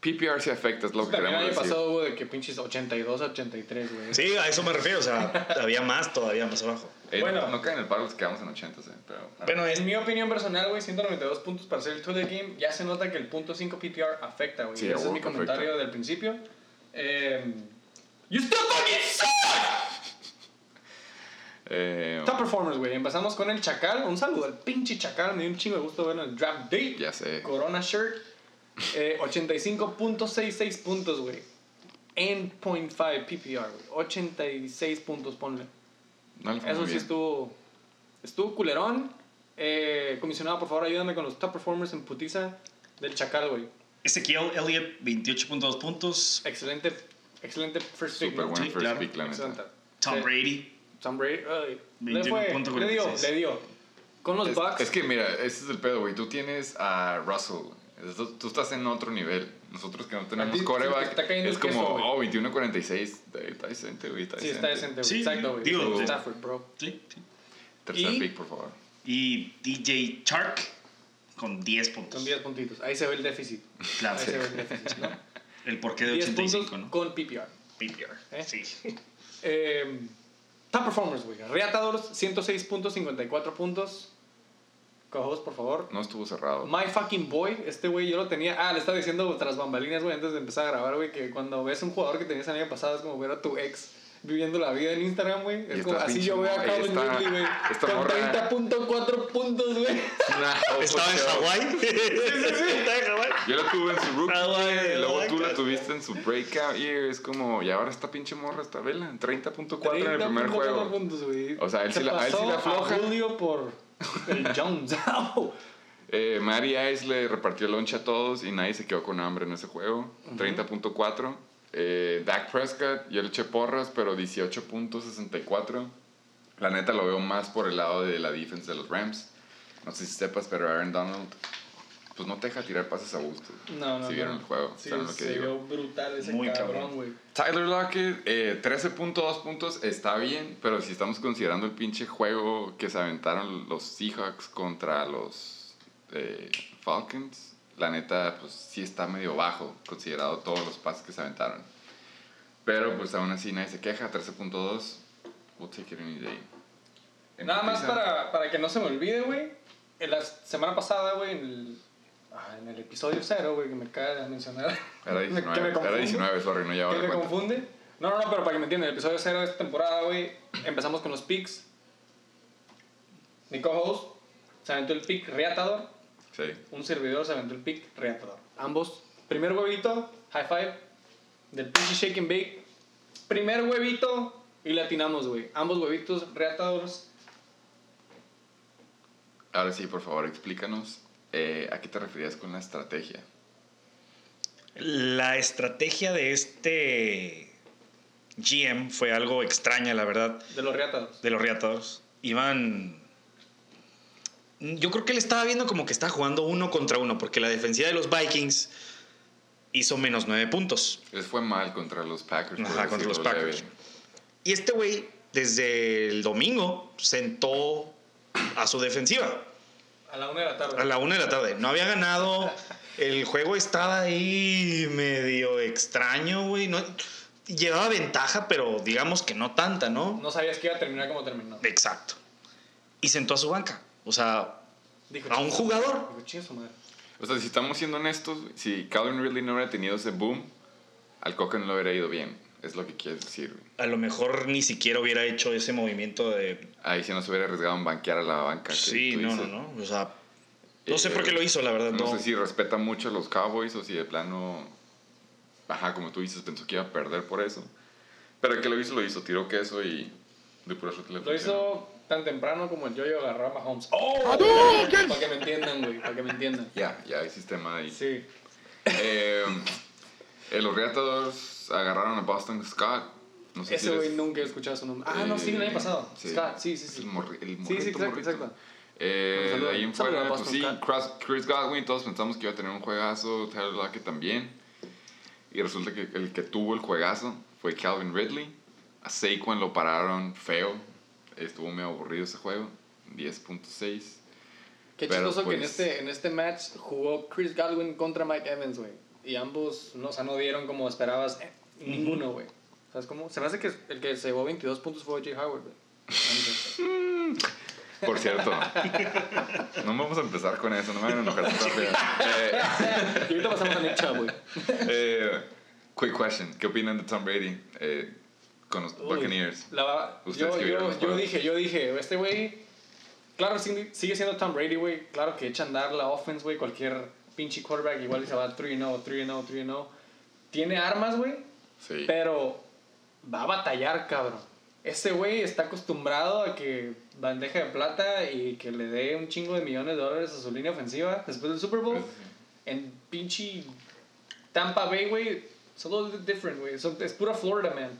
A: PPR sí afecta, es lo que
B: También el
A: queremos
B: año
A: decir.
B: pasado hubo de que pinches 82 a 83, güey.
C: sí, a eso me refiero. O sea, había más todavía más abajo.
A: Eh,
B: Bueno.
A: No cae en el paro, los quedamos en 80, eh, pero.
C: Bueno,
B: En mi opinión personal, güey, 192 puntos para hacer el Tour de Game, ya se nota que el punto 5 PPR afecta, güey.
A: Sí,
B: Ese es mi
A: que
B: comentario
A: afecta.
B: del principio. Eh, you still fucking suck!
A: Eh,
B: Top performers, güey. Empezamos con el Chacal. Un saludo al pinche Chacal. Me dio un chingo de gusto verlo en el Draft Day.
A: ya sé.
B: Corona Shirt. Eh, 85.66 puntos, güey. En .5 PPR, güey. 86 puntos, ponle.
A: No
B: Eso sí
A: bien.
B: estuvo. Estuvo culerón. Eh, comisionado, por favor, ayúdame con los top performers en putiza del Chacal, güey.
C: Ezequiel Elliott, 28.2 puntos.
B: Excelente, excelente first pick.
A: Súper
B: ¿no?
A: buen first
C: claro.
A: pick, la.
B: Excelente.
C: Tom
B: Sí.
C: Brady.
B: Tom Brady. le, fue,
C: 21.46.
B: le dio, le dio. Con los
A: Es,
B: Bucks.
A: es que mira, ese es el pedo, güey. Tú tienes a Russell. Tú, estás en otro nivel. Nosotros que no tenemos coreback,
B: está cayendo
A: es
B: queso,
A: como,
B: güey.
A: oh, 21-46. Está decente, güey. Está
B: sí, está decente, güey.
C: Sí,
B: Exacto, güey.
C: digo,
B: Stafford, bro.
C: Sí, sí.
A: Tercer
B: Y-
A: pick, por favor.
C: Y DJ Chark con 10 puntos.
B: Son 10 puntitos. Ahí se ve el déficit.
C: Claro,
B: Ahí
C: sí.
B: se ve el déficit, ¿no? <laughs>
C: El porqué de
B: 10
C: 85,
B: puntos
C: ¿no?
B: con PPR.
C: PPR.
B: ¿Eh?
C: Sí. <laughs>
B: Eh, top performers, güey. Reatadores, 106.54 puntos. Cojos, por favor.
A: No estuvo cerrado.
B: My fucking boy, este güey yo lo tenía. Ah, le estaba diciendo tras bambalinas, güey, antes de empezar a grabar, güey, que cuando ves un jugador que tenías el año pasado es como ver a tu ex viviendo la vida en Instagram, güey. Es
A: esta
B: como así yo veo a Calvin
A: esta-
B: Ridley, güey.
A: esta
B: Con
A: morra-
B: 30.4 puntos, güey.
A: No, <laughs>
C: ¿Estaba en Hawái? <laughs> ¿Estaba en Hawái?
A: Yo la tuve en su rookie
C: Ah,
A: y luego tú la tuviste en su breakout year. Es como, y ahora esta pinche morra está vela, 30.4 en el primer
B: 30.4
A: juego.
B: puntos, güey.
A: O sea, él sí la- él sí la afloja.
B: a Julio por <laughs> el Jones.
A: Eh, Mary Ice le repartió lonche a todos y nadie se quedó con hambre en ese juego. 30.4. Eh, Dak Prescott, yo le eché porras, pero 18.64. La neta lo veo más por el lado de la defense de los Rams. No sé si sepas, pero Aaron Donald, pues no te deja tirar pases a gusto.
B: No, no,
A: Si vieron
B: no.
A: el juego,
B: Sí,
A: saben lo que
B: se
A: digo.
B: vio brutal ese
C: Muy
B: cabrón, güey.
A: Tyler Lockett, eh, 13.2 puntos está bien, pero si estamos considerando el pinche juego que se aventaron los Seahawks contra los eh, Falcons, la neta, pues sí está medio bajo, considerado todos los pases que se aventaron. Pero pues aún así nadie se queja, 13.2, we'll take it any day.
B: Nada más para, para que no se me olvide, güey. En la semana pasada, güey, en el, ah, en el episodio cero, güey, que me cae de mencionar.
A: Era <laughs>
B: que me
A: 19, era
B: confunde.
A: 19, sorry, no llevaba
B: que me
A: cuenta.
B: confunde. No, no, no, pero para que me entiendan, el episodio cero de esta temporada, güey, empezamos con los picks. Mi co-host se aventó el pick reatador.
A: Sí.
B: Un servidor se aventó el pick reatador. Ambos, primer huevito, high five, del pinche shake and bake. Primer huevito y latinamos, güey. Ambos huevitos reatadores.
A: Ahora sí, por favor, explícanos eh, a qué te referías con la estrategia.
C: La estrategia de este GM fue algo extraña, la verdad,
B: De los reatados.
C: de los Reatadores. Iban... Yo creo que él estaba viendo como que estaba jugando uno contra uno, porque la defensiva de los Vikings hizo menos nueve puntos.
A: Les fue mal contra los Packers.
C: Ajá, contra los Packers.
A: leve.
C: Y este güey, desde el domingo, sentó a su defensiva.
B: A la una de la tarde.
C: A la una de la tarde. No había ganado. El juego estaba ahí medio extraño, güey. No, llevaba ventaja, pero digamos que no tanta, ¿no?
B: No sabías que iba a terminar como terminó.
C: Exacto. Y sentó a su banca. O sea,
B: Dijo,
C: ¿A un
B: "Chinga su
C: jugador?
B: madre". Dijo, "Chinga su madre".
A: O sea, si estamos siendo honestos, si Calvin Ridley no hubiera tenido ese boom, al Coca no le hubiera ido bien. Es lo que quieres decir.
C: a lo mejor ni siquiera hubiera hecho ese movimiento de.
A: Ahí sí no se hubiera arriesgado en banquear a la banca.
C: Sí, no, no,
A: dices.
C: no. O sea, no sé
A: Eh,
C: por qué lo hizo, la verdad.
A: No,
C: No,
A: sé si respeta mucho a los Cowboys o si de plano. Ajá, como tú dices, pensó que iba a perder por eso. Pero el que lo hizo, lo hizo. Tiró queso y de pura suerte le
B: Lo
A: funcionó.
B: hizo tan temprano como el yo-yo agarró a Mahomes.
C: ¡Oh!
B: Para que me entiendan, güey, para que me entiendan.
A: Ya, ya hay sistema ahí.
B: Sí.
A: Eh, eh, los Reatadores agarraron a Boston Scott. No sé
B: Ese güey nunca he escuchado su nombre. Ah, no, sí, el año pasado.
A: Sí.
B: Scott, sí, sí, sí.
A: El, morri- el
B: Sí, sí,
A: morrito,
B: exacto,
A: morrito.
B: exacto.
A: Eh, de ahí en fuera, pues sí. Chris, Chris Godwin, todos pensamos que iba a tener un juegazo, Tyler Lockett también. Y resulta que el que tuvo el juegazo fue Calvin Ridley. A Saquon lo pararon feo. Estuvo medio aburrido ese juego. 10.6.
B: Qué
A: Pero,
B: chistoso que en
A: pues-
B: este, en este match jugó Chris Godwin contra Mike Evans, güey. Y ambos no, o sea, no dieron como esperabas eh, ninguno, güey. ¿Sabes cómo? Se me hace que el que se llevó 22 puntos fue Jay Howard, güey. Sé.
A: Por cierto, no vamos a empezar con eso, no me van a enojar. Eh,
B: Y ahorita pasamos a Nick Chubb, güey.
A: eh, quick question: ¿Qué opinan de Tom Brady eh, con los
B: Uy,
A: Buccaneers?
B: la-
A: Ustedes
B: yo,
A: que vieron
B: yo,
A: los
B: yo dije, yo dije, este güey, claro, sigue sigue siendo Tom Brady, güey. Claro que echa a andar la offense, güey. Cualquier pinche quarterback igual se va 3-0, 3-0, 3-0. Tiene armas, güey.
A: Sí.
B: Pero va a batallar, cabrón. Ese güey está acostumbrado a que bandeja de plata y que le dé un chingo de millones de dólares a su línea ofensiva después del Super Bowl. En pinche Tampa Bay, güey, es a little bit different, güey. Es pura Florida, man.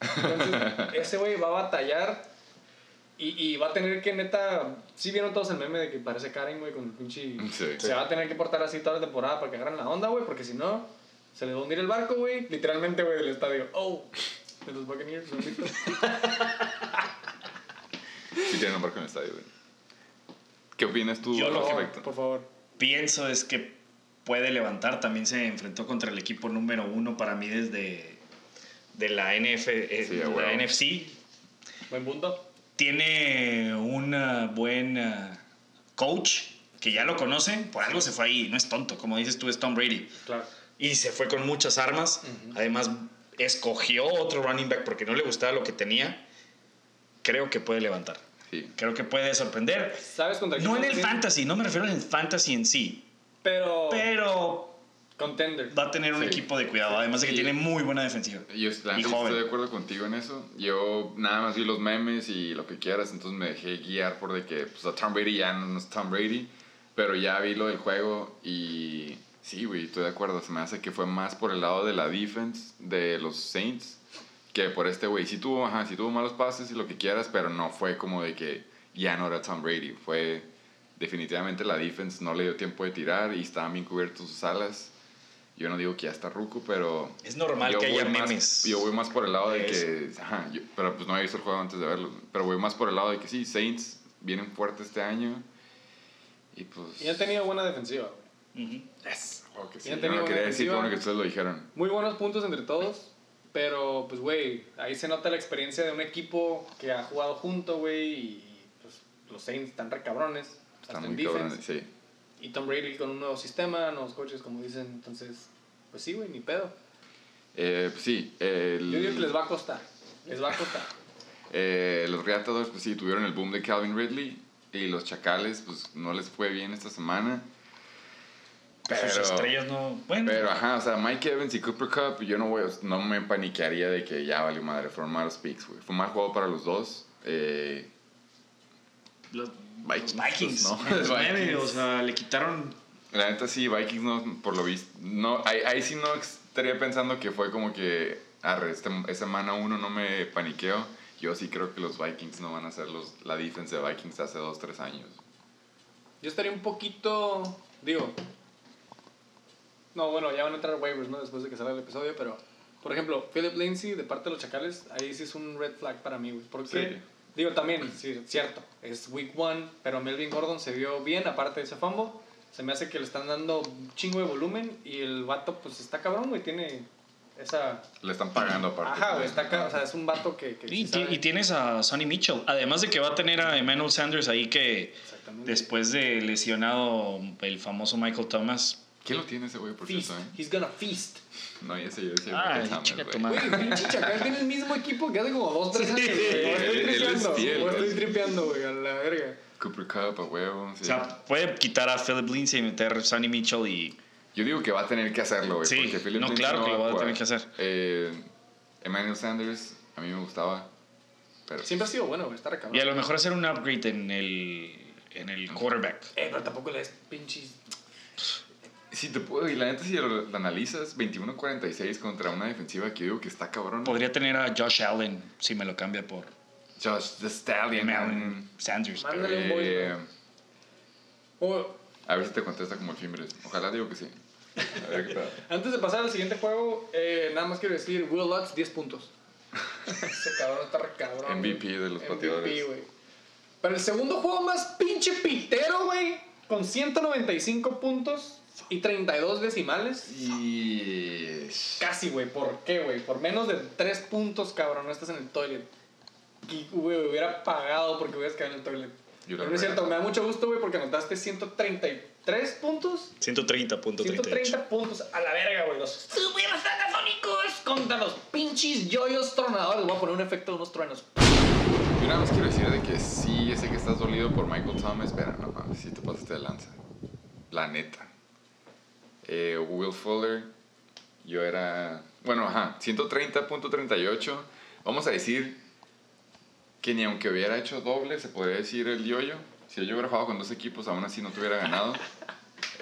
B: Entonces, <laughs> ese güey va a batallar y, y va a tener que, neta, sí vieron todos el meme de que parece Karen, güey, con el pinche...
A: Sí.
B: Se va a tener que portar así toda la temporada para que agarren la onda, güey, porque si no, se les va a hundir el barco, güey. Literalmente, güey, del estadio. Oh, de los Buccaneers, ¿lo han visto?
A: Sí tienen un barco en el estadio, güey. ¿Qué opinas tú
C: Yo lo-
B: Por favor,
A: respecto?
B: por favor.
C: Pienso es que puede levantar. También se enfrentó contra el equipo número uno para mí desde de la, NF, eh,
A: Sí,
C: la. NFC.
B: Buen punto.
C: Tiene un buen ah, coach que ya lo conoce. Por algo se fue ahí. No es tonto. Como dices tú, es Tom Brady.
B: Claro.
C: Y se fue con muchas armas. Además, escogió otro running back porque no le gustaba lo que tenía. Creo que puede levantar.
A: Sí.
C: Creo que puede sorprender.
B: ¿Sabes contra
C: No en el fantasy, no me refiero en el fantasy en sí.
B: Pero,
C: Pero
B: contender.
C: va a tener un
A: Sí.
C: equipo de cuidado. Además de que
A: Sí.
C: tiene muy buena defensiva.
A: Yo
C: Y joven.
A: estoy de acuerdo contigo en eso. Yo nada más vi los memes y lo que quieras, entonces me dejé guiar por de que pues, a Tom Brady ya no es Tom Brady, pero ya vi lo del juego y sí, güey, estoy de acuerdo. Se me hace que fue más por el lado de la defense de los Saints que por este güey. Sí tuvo, ajá, sí tuvo malos pases y lo que quieras, pero no fue como de que ya no era Tom Brady. Fue definitivamente la defense no le dio tiempo de tirar y estaban bien cubiertos sus alas. Yo no digo que ya está ruco, pero
C: Es normal
A: yo
C: que haya
A: voy más-
C: memes.
A: yo voy más por el lado de que. Ajá, yo- pero pues no había visto el juego antes de verlo. Pero voy más por el lado de que sí, Saints vienen fuerte este año. Y pues.
B: Y han tenido buena defensiva, güey.
C: Ujú.
A: Yes. Oh, que sí.
B: Tenido
A: no quería
B: buena
A: decir, bueno que ustedes lo dijeron.
B: Muy buenos puntos entre todos. Pero, pues, güey, ahí se nota la experiencia de un equipo que ha jugado junto, güey. Y pues, los Saints están re cabrones.
A: Están muy cabrones, sí.
B: Y Tom Brady con un nuevo sistema, nuevos coaches, como dicen. Entonces, pues sí, güey, ni pedo.
A: Eh, pues sí. el-
B: Yo digo que les va a costar. Les va a costar. <laughs>
A: eh, los Reatadores, pues sí, tuvieron el boom de Calvin Ridley. Y los Chacales, pues no les fue bien esta semana. Pero.
C: Sus estrellas no. Bueno,
A: Pero ajá, o sea, Mike Evans y Cooper Cup, yo no voy, a- no me paniquearía de que ya valió madre, fueron malos picks, güey. Fue un mal juego para los dos. Eh,
C: los
A: Vikings,
C: los Vikings,
A: ¿no? <laughs> Los
C: nueve,
A: Vikings.
C: o sea, le quitaron.
A: la neta sí, Vikings no, por lo visto, no, ahí, ahí sí no estaría pensando que fue como que, arre, este, esta semana uno no me paniqueo. Yo sí creo que los Vikings no van a ser los, la defensa de Vikings de hace dos, tres años.
B: Yo estaría un poquito. Digo. No, bueno, ya van a entrar waivers, ¿no? Después de que salga el episodio, pero. Por ejemplo, Philip Lindsay de parte de los Chacales, ahí sí es un red flag para mí, güey. Porque.
A: Sí.
B: Digo, también, sí, cierto, es week one, pero Melvin Gordon se vio bien, aparte de ese fumble. Se me hace que le están dando un chingo de volumen y el vato, pues está cabrón, güey. Tiene esa.
A: Le están pagando aparte.
B: Ajá, güey, está ca- O sea, es un vato que. que
C: Y,
B: sí
C: y tienes a Sonny Mitchell. Además de que va a tener a Emmanuel Sanders ahí que después de lesionado el famoso Michael Thomas.
A: ¿Quién lo tiene ese güey, por
B: Feast.
A: cierto, eh?
B: He's gonna feast.
A: No, ese yo decía.
C: Ay,
A: Michael
C: chica
A: güey.
C: tu madre.
B: Güey, pinche Chacal tiene el mismo equipo que hace como dos, tres años, güey. O
A: él-
B: estoy
A: es
B: tripeando.
A: fiel,
B: O estoy
A: güey.
B: tripeando, güey, a la verga.
A: Cooper Cup, a huevo. sí.
C: O sea, puede quitar a Philip Lindsay y meter a Sonny Mitchell y.
A: Yo digo que va a tener que hacerlo, güey.
C: Sí,
A: porque Philip
C: no,
A: Lindsay
C: claro que lo va a
A: jugar.
C: tener que hacer.
A: Eh, Emmanuel Sanders, a mí me gustaba. Pero,
B: Siempre ha sido bueno, güey. Está recabrón.
C: Y a lo mejor hacer un upgrade en el, en el quarterback.
B: Eh, pero tampoco le des pinches.
A: Si te puedo, y la neta, si lo, lo analizas, 21-46 contra una defensiva que digo que está cabrón.
C: Podría tener a Josh Allen si me lo cambia por
A: Josh the Stallion.
C: Allen Sanders. pero-
B: Mándale un voice,
A: Eh, a ver si te contesta como el Fimbres. Ojalá digo que sí. A ver qué tal. <laughs>
B: antes de pasar al siguiente juego, eh, nada más quiero decir: Will Lutz, 10 puntos. <laughs> Ese cabrón está re cabrón.
A: MVP de los
B: MVP,
A: pateadores.
B: güey. Para el segundo juego más pinche pitero, güey. Con 195 puntos y 32 decimales.
A: Y.
B: Casi, güey. ¿Por qué, güey? Por menos de 3 puntos, cabrón. No estás en el toilet. Y, güey, hubiera pagado porque hubieras quedado en el toilet. Pero no es cierto, me da mucho gusto, güey, porque anotaste 133 puntos.
C: 130.38.
B: 130 puntos a la verga, güey. Los super satasónicos contra los pinches yoyos tronadores. Voy a poner un efecto de unos truenos.
A: Yo nada más quiero decir de que sí, sé que estás dolido por Michael Thomas, pero no mames, si te pasaste de lanza. La neta. Eh, Will Fuller, yo era. Bueno, ajá, 130.38. Vamos a decir que ni aunque hubiera hecho doble, se podría decir el yoyo. Si yo hubiera jugado con dos equipos, aún así no te hubiera ganado. <laughs>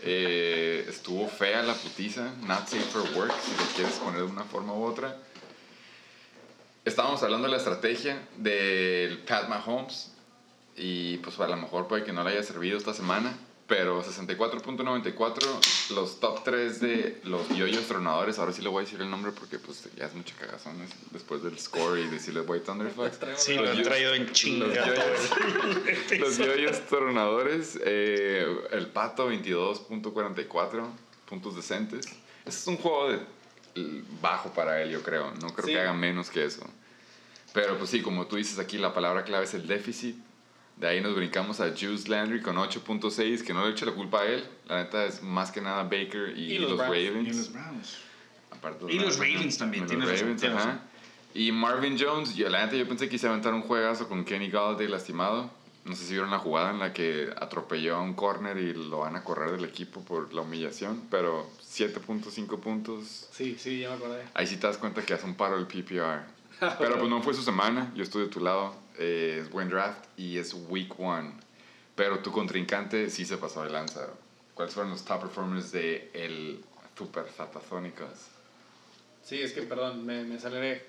A: Eh, estuvo fea la putiza, not safe for work, si lo quieres poner de una forma u otra. Estábamos hablando de la estrategia del Pat Mahomes y pues a lo mejor puede que no le haya servido esta semana, pero 64.94, los top 3 de los yoyos tronadores, ahora sí le voy a decir el nombre porque pues ya es mucha cagazón es- después del score y decirle voy Thunderfuck.
C: Sí,
B: Los
C: lo han traído en chinga.
A: los yoyos- <laughs> Los yoyos tronadores, eh, el pato 22.44, puntos decentes. Este es un juego de, bajo para él, yo creo. No creo
B: Sí.
A: que haga menos que eso. Pero pues sí, como tú dices aquí, la palabra clave es el déficit. De ahí nos brincamos a Juice Landry con 8.6, que no le echo la culpa a él. La neta es más que nada Baker y,
B: Y los
A: los,
B: Browns.
A: Ravens.
C: Y los Browns.
A: Aparte
C: Y los
A: Browns,
C: Ravens también,
A: Los Ravens, ajá.
C: razón.
A: Y Marvin Jones, yo, la neta yo pensé que se iba a aventar un juegazo con Kenny Galladay lastimado. No sé si vieron la jugada en la que atropelló a un corner y lo van a correr del equipo por la humillación, pero 7.5 puntos.
B: Sí, sí, ya me acordé.
A: Ahí sí te das cuenta que hace un paro el PPR. <laughs> Pero pues no fue su semana, yo estoy de tu lado, eh, es buen draft y es week one. Pero tu contrincante sí se pasó de lanza. ¿Cuáles fueron los top performers de el Super Satasónicos?
B: Sí, es que, perdón, me, me aceleré.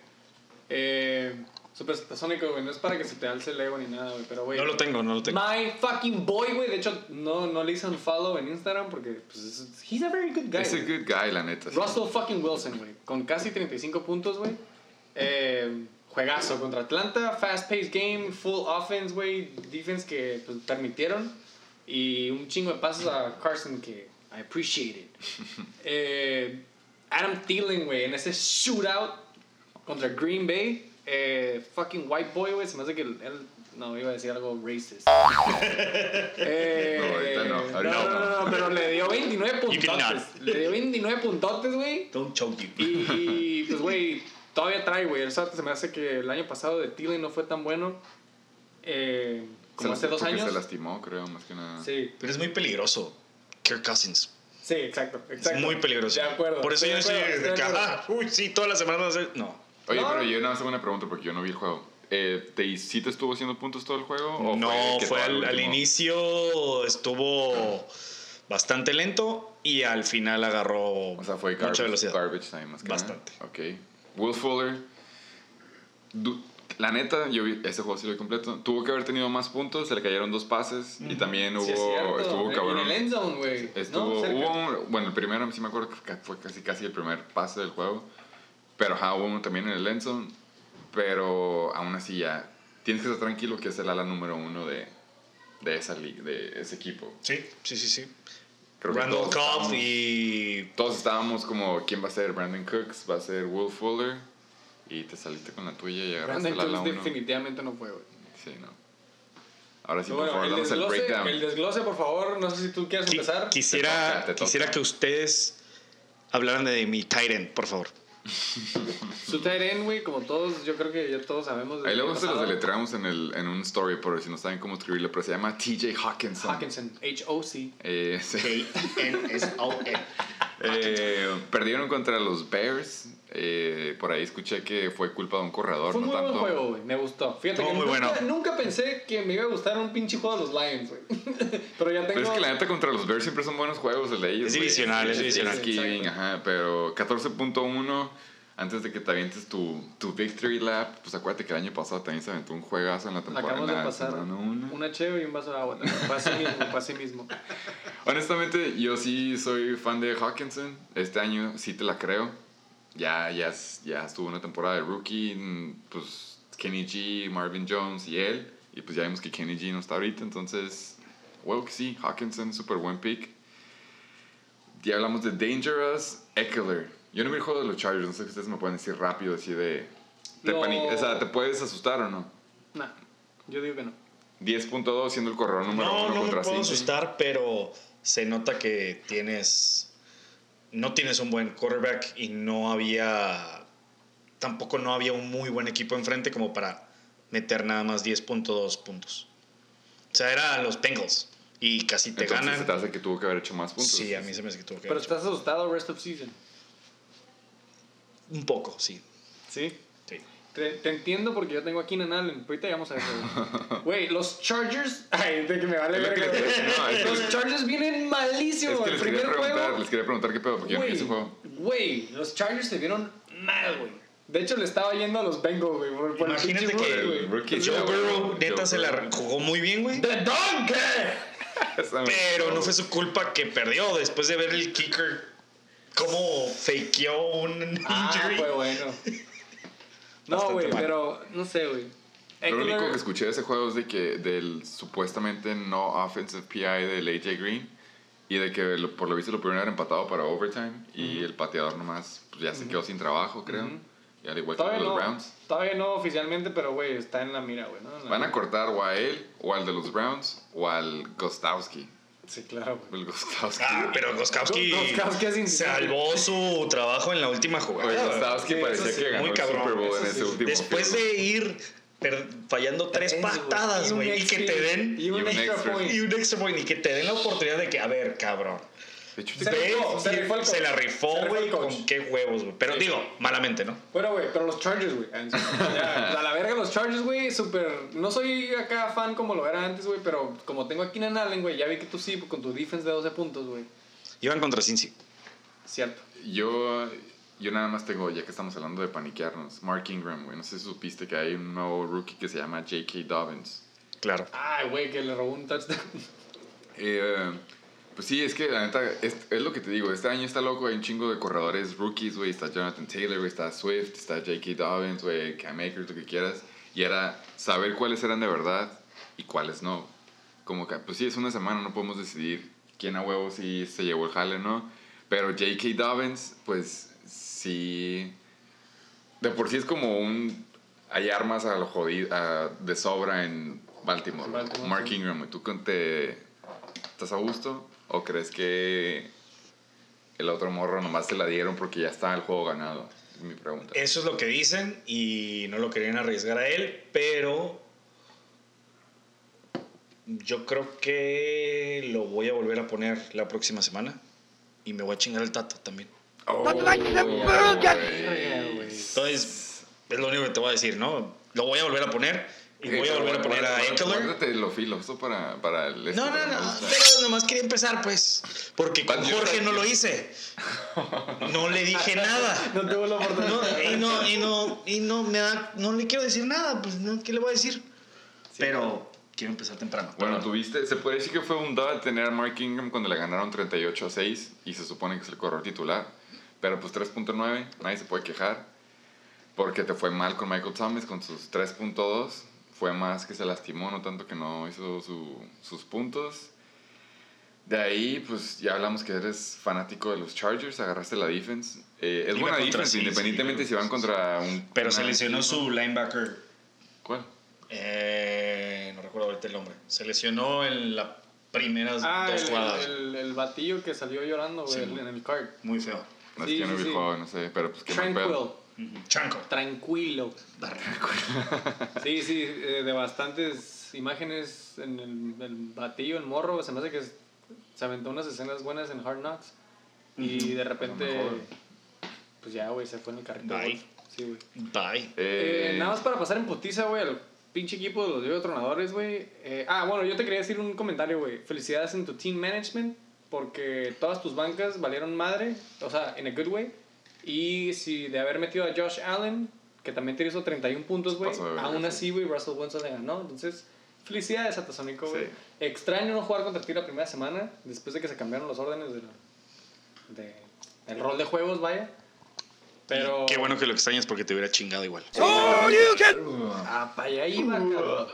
B: Eh, Super Satasónico, güey, no es para que se te alce el ego ni nada, güey, pero, güey.
C: No lo tengo, no lo tengo.
B: My fucking boy, güey. De hecho, no, no le hice un follow en Instagram porque, pues, es- he's a very good guy.
A: Es a good guy, la neta. sí.
B: Russell fucking Wilson, güey. Con casi 35 puntos, güey. Eh, juegazo contra Atlanta. Fast-paced game, full offense, güey. Defense que pues, permitieron. Y un chingo de pasos a Carson que I appreciate it. <laughs> Eh, Adam Thielen, güey, en ese shootout contra Green Bay. Eh, fucking white boy, güey. Se me hace que él, no, iba a decir algo racist. <laughs> Eh,
A: No, ahorita no, ahorita
B: no, no, no, pero le dio 29
C: You cannot.
B: puntotes. Le dio 29 puntotes, güey.
C: Don't choke you.
B: Y pues, güey, todavía trae, güey. El SAT se me hace que el año pasado de Thielen no fue tan bueno. Eh, como
A: Se-
B: hace dos años.
A: se lastimó, creo, más que nada.
B: Sí,
C: Pero es muy peligroso. Kirk Cousins.
B: sí, exacto, exacto.
C: Es muy peligroso.
B: De acuerdo.
C: Por eso yo no
B: estoy de
C: ah, uy, sí, todas las semanas. No.
A: Oye,
B: No.
A: pero yo nada más tengo una pregunta porque yo no vi el juego. Eh, ¿te, ¿Sí te estuvo haciendo puntos todo el juego? o
C: No, fue al, inicio estuvo bastante lento y al final agarró
A: O sea, fue
C: mucha
A: garbage,
C: velocidad.
A: garbage time más que
C: Bastante.
A: nada. Ok. Will Fuller. du- la neta, yo vi ese juego sí lo vi completo. Tuvo que haber tenido más puntos, se le cayeron dos pases y también hubo.
B: Sí, es
A: estuvo
B: En-
A: cabrón.
B: En el end zone, güey.
A: Estuvo,
B: ¿no?
A: Hubo un- bueno, el primero sí me acuerdo que fue casi casi el primer pase del juego. Pero ajá, hubo uno también en el end zone. Pero aún así ya tienes que estar tranquilo que es el ala número uno de, de esa liga, de ese equipo.
C: Sí, sí, sí, sí.
A: Creo que
C: Randall
A: todos
C: Cobb y
A: Todos estábamos como, ¿quién va a ser? Brandon Cooks, va a ser Will Fuller. Y te saliste con la tuya y agarraste
B: Brandon
A: ala
B: Cooks
A: uno.
B: definitivamente no fue, güey.
A: Sí, no. Ahora sí,
B: Pero
A: por
B: bueno,
A: favor,
B: el
A: damos el
B: desglose,
A: breakdown.
B: el desglose, por favor. No sé si tú quieres
C: qui-
B: empezar.
C: quisiera,
A: Te toca, te toca.
C: quisiera que ustedes hablaran de mi end, por favor.
B: Su end, güey, como todos, yo creo que ya todos sabemos.
A: Ahí luego se los deletreamos en, el, en un story por si no saben cómo escribirlo, pero se llama TJ Hawkinson.
B: Hawkinson, H-O-C.
A: Eh, sí.
C: K-N-S-O-N. <laughs>
A: Eh, perdieron contra los Bears. Eh, por ahí escuché que fue culpa de un corredor,
B: Fue
A: no
B: muy
A: tanto.
B: buen juego, güey. Me gustó. Fíjate que
C: muy
B: nunca,
C: bueno.
B: nunca pensé que me iba a gustar un pinche juego de los Lions, güey. <laughs> pero ya tengo.
A: Pero es que la neta contra los Bears siempre son buenos juegos el de ellos.
C: Es divisional, es divisional.
A: Ajá, pero 14.1 antes de que te avientes tu, tu victory lap, pues acuérdate que el año pasado también se aventó un juegazo en la temporada.
B: Acabamos de pasar una cheve y un vaso de agua. así mismo, fue así mismo.
A: Honestamente, yo sí soy fan de Hawkinson. Este año sí te la creo. Ya, ya, ya estuvo una temporada de rookie. mm, Pues Kenny G, Marvin Jones y él. Y pues ya vimos que Kenny G no está ahorita. Entonces, huevo que sí. Hawkinson, súper buen pick. Ya hablamos de Dangerous Eckler. Yo no el juego de los Chargers. No sé si ustedes me pueden decir rápido así de... Te, pani- o sea, ¿te puedes asustar o no?
B: Nah, yo digo que no.
A: 10.2 siendo el corredor número
C: No,
A: uno
C: no me
A: contra
C: puedo
A: Cincy.
C: asustar, pero se nota que tienes. No tienes un buen quarterback y no había. Tampoco no había un muy buen equipo enfrente como para meter nada más 10.2 puntos. O sea, eran los Bengals y casi te
A: Entonces,
C: ganan.
A: se te hace que tuvo que haber hecho más puntos.
C: Sí, a mí se me hace que tuvo que
B: Pero
C: haber hecho.
B: estás asustado rest of season.
C: Un poco, sí.
B: Sí. Te, te entiendo porque yo tengo a Keenan Allen. Ahorita llegamos a eso. güey. Los Chargers. <laughs> Ay, de que me vale güey.
A: no,
B: Los Chargers vienen malísimos.
A: Es que
B: el
A: quería, preguntar,
B: juego.
A: les quería preguntar qué pedo, porque yo no ese juego.
B: güey, los Chargers se vieron mal, güey. De hecho, le estaba yendo a los Bengals, güey.
C: Imagínate que
A: el rookie
C: Joe Burrow neta
A: Joe
C: se la jugó muy bien, güey.
B: ¡The Donkey! <laughs>
C: Pero no fue su culpa que perdió después de ver el kicker cómo fakeó un
B: Ah,
C: injury.
B: fue bueno. No, güey, pero no sé, güey.
A: Lo único que escuché de ese juego es de que del supuestamente no offensive PI del AJ Green y de que lo- por lo visto lo pudieron haber empatado para overtime y el pateador nomás pues, ya se quedó sin trabajo, creo.
B: Ujú.
A: Y al igual que
B: Todavía
A: los
B: no,
A: Browns.
B: todavía no oficialmente, pero güey, está en la mira, güey, ¿no?
A: Van a cortar o a él, o al de los Browns, o al Gostowski.
B: Sí, claro.
A: El Gostowski.
C: Ah, pero Goskowski
B: Goskowski es
C: salvó su trabajo en la última jugada.
A: Oye, Gostowski
B: sí,
A: parecía
B: sí,
A: que ganó
C: muy
A: el
C: cabrón,
A: Super Bowl en ese
B: sí.
A: último
C: Después de ir per- fallando tres
B: güey.
C: patadas,
B: Y
C: güey, y que
B: extra-
C: te den
B: Y un,
A: y un
B: extra,
A: extra.
B: point.
C: y un extra point y que te den la oportunidad de que, a ver, cabrón.
A: De hecho,
B: Se rifó, se rifó el
C: se
B: coach.
C: la
B: Se
C: rifó,
B: rifó
C: güey, con qué huevos, güey. Pero
B: Sí.
C: digo, malamente, ¿no?
B: Bueno, güey, pero los Chargers, güey. en <laughs> A la verga los Chargers, güey, súper... No soy acá fan como lo era antes, güey, pero como tengo a Keenan Allen, güey, ya vi que tú sí, con tu defense de 12 puntos, güey.
C: Iban contra Cincy.
B: Cierto.
A: Yo, yo nada más tengo, ya que estamos hablando de paniquearnos, Mark Ingram, güey. No sé si supiste que hay un nuevo rookie que se llama J.K. Dobbins.
C: Claro.
B: Ay, güey, que le robó un touchdown.
A: Eh, pues sí, es que la neta, es, es lo que te digo. Este año está loco, hay un chingo de corredores rookies, güey. Está Jonathan Taylor, güey. Está Swift, está J.K. Dobbins, güey. Cam Akers, lo que quieras. Y era saber cuáles eran de verdad y cuáles no. Como que, pues sí, es una semana, no podemos decidir quién a huevo sí se llevó el jale, ¿no? Pero J.K. Dobbins, pues sí. De por sí es como un. Hay armas a lo jodido, a- de sobra en Baltimore.
B: Baltimore,
A: Mark. Ingram. ¿tú te, estás a gusto? ¿O crees que el otro morro nomás te la dieron porque ya está el juego ganado? Es mi pregunta.
C: Eso es lo que dicen y no lo querían arriesgar a él, pero yo creo que lo voy a volver a poner la próxima semana y me voy a chingar el tato también.
A: Oh.
C: Entonces, es lo único que te voy a decir, ¿no? Lo voy a volver a poner y voy a volver a poner a Eckler.
A: Guárdate lo filoso para, para el... este,
C: No, no,
A: pero
C: no, nomás quería empezar, pues. Porque con Jorge no lo hice. <laughs> No le dije nada. <laughs>
B: No tuvo la oportunidad.
C: No, y no, y no, y no me da, no le quiero decir nada, pues, no, ¿qué le voy a decir? Pero quiero empezar temprano.
A: Bueno, tuviste, se puede decir que fue un dud tener a Mark Ingram cuando le ganaron 38 a 6 y se supone que es el corredor titular. Pero pues 3.9, nadie se puede quejar. Porque te fue mal con Michael Thomas con sus 3.2. Fue más que se lastimó, no tanto que no hizo su- sus puntos. De ahí, pues ya hablamos que eres fanático de los Chargers, agarraste la defense. Eh, es
C: Iba
A: buena defense, independientemente si van contra un...
C: Pero se lesionó su linebacker,
A: ¿Cuál?
C: eh, no recuerdo ahorita el nombre. Se lesionó en las primeras
B: Ah,
C: dos
B: el,
C: jugadas.
B: el, el batillo que salió llorando, güey, en el card.
C: Muy feo.
A: No es
B: Sí,
A: que yo no
B: sí,
A: vi el
B: sí.
A: juego, no sé, pero pues mal
B: Tranquil.
C: Chanco.
B: Tranquilo. Sí, sí, eh, de bastantes imágenes en el, el batillo, el morro. Se me hace que se aventó unas escenas buenas en Hard Knocks. Y de repente. pues ya, güey, se fue en el carrito.
C: Bye.
B: Sí, güey.
C: Bye.
B: Eh,
A: Eh,
B: nada más para pasar en putiza, güey, al pinche equipo de los Yoyo Tronadores, güey. Eh, ah, bueno, yo te quería decir un comentario, güey. Felicidades en tu team management, porque todas tus bancas valieron madre, o sea, in a good way. Y si de haber metido a Josh Allen, que también te hizo 31 puntos, güey, aún
A: sí.
B: así, güey, Russell Wilson le ganó. Entonces, felicidades a Tazónico, güey.
A: Sí.
B: Extraño no jugar contra ti la primera semana, después de que se cambiaron los órdenes de, la- de el rol de juegos, vaya. Pero...
C: Qué bueno que lo extrañas porque te hubiera chingado igual.
B: Ah, para allá iba, cabrón.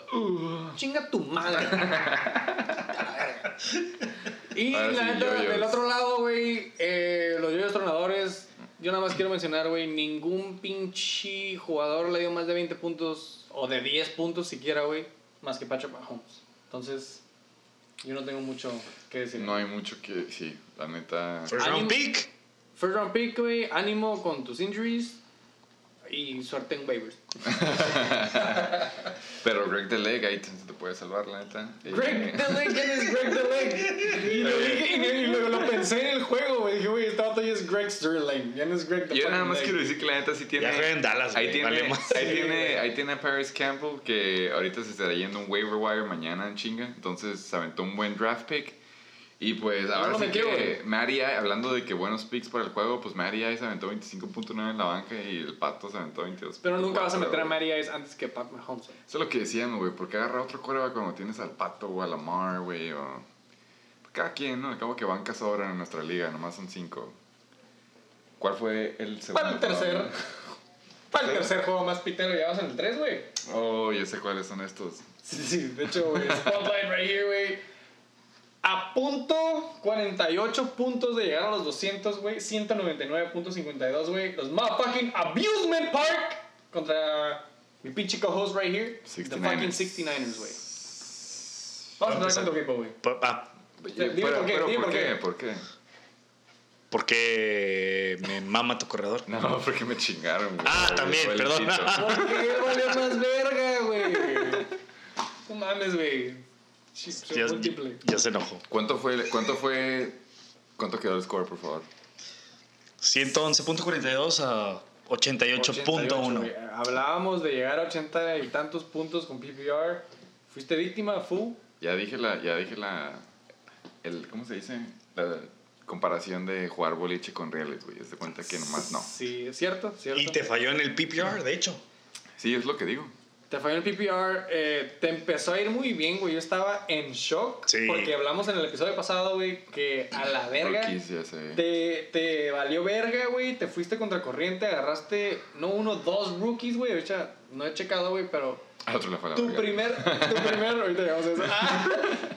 B: Chinga tu madre. <laughs> y la neta, del otro lado, güey, eh, los yoyos tronadores. Yo nada más quiero mencionar, güey, ningún pinche jugador le dio más de 20 puntos o de 10 puntos siquiera, güey, más que Patrick Mahomes. Entonces, yo no tengo mucho que decir.
A: No hay mucho que. Sí, la neta.
C: First round pick.
B: First round pick, güey, ánimo con tus injuries y suerte en waivers. <laughs>
A: Pero Greg the Leg ahí te, te puede salvar, la neta. Eh,
B: Greg the Leg, ¿quién es Greg the Leg? Y lo, dije, y, y lo, lo pensé en el juego, güey. Dije, güey, vato ya es Greg Sterling. Ya no es Greg the
A: Yo nada más
B: Leg.
A: quiero decir que la neta sí tiene.
C: Ya juega en Dallas,
A: ahí tiene,
C: vale más.
A: ahí,
B: Sí,
A: tiene, ahí tiene a Paris Campbell que ahorita se estará yendo un waiver wire mañana en chinga. Entonces se aventó un buen draft pick. Y pues ahora
B: lo
A: sí
B: metió,
A: que Ice, hablando de que buenos picks para el juego, pues Matty Ice se aventó 25.9 en la banca y el Pato se aventó 22.
B: Pero nunca vas a meter a. Matty Ice antes que Pat Mahomes.
A: Eso es lo que decíamos, güey. ¿Por qué agarrar otro coreback cuando tienes al Pato o a Lamar, güey? O... Cada quien, ¿no? Acabo que bancas sobran en nuestra liga, nomás son cinco. ¿Cuál fue el segundo?
B: Para el tercer.
A: jugador? <laughs>
B: Para el tercer juego más pitero, ya vas en el 3, güey.
A: Oh, ya sé cuáles son estos.
B: Sí, sí, de hecho, güey. <laughs> Spotlight right here, güey. A punto 48 puntos de llegar a los 200, güey. 199.52, güey. Los motherfucking Abusement Park contra mi pinche co-host right here. The
A: 69ers.
B: fucking 69ers, güey. Vamos a con tu equipo, güey.
C: Pa- ah,
B: Dime
A: pero,
B: por qué,
A: pero
B: dime
A: ¿por
B: por
A: qué?
B: qué.
A: ¿Por qué?
C: porque me mama tu corredor. <laughs>
A: No, porque me chingaron, güey.
C: Ah, también, perdón.
B: Porque valió más verga, güey. No mames, güey.
C: Ya,
B: múltiple.
C: ya se enojó.
A: ¿Cuánto fue, cuánto fue, cuánto quedó el score, por favor?
C: 111.42 a 88.1.
B: güey. Hablábamos de llegar a 80 y tantos puntos con PPR. ¿Fuiste víctima, fu?
A: Ya dije la, ya dije la, el, ¿cómo se dice? La comparación de jugar boliche con reales, güey. Haz de cuenta que nomás no.
B: Sí, es cierto, cierto.
C: Y te falló en el PPR, de hecho.
A: Sí, es lo que digo.
B: Te falló el PPR, eh, te empezó a ir muy bien, güey. Yo estaba en shock.
C: Sí.
B: Porque hablamos en el episodio pasado, güey, que a la verga.
A: Rookies, ya sé.
B: Te, te valió verga, güey. Te fuiste contra corriente, agarraste, no uno, dos rookies, güey. Ahorita no he checado, güey, pero
A: Al otro le fue la
B: tu
A: verga.
B: primer, tu <laughs> primer, ahorita llegamos a eso. Ah,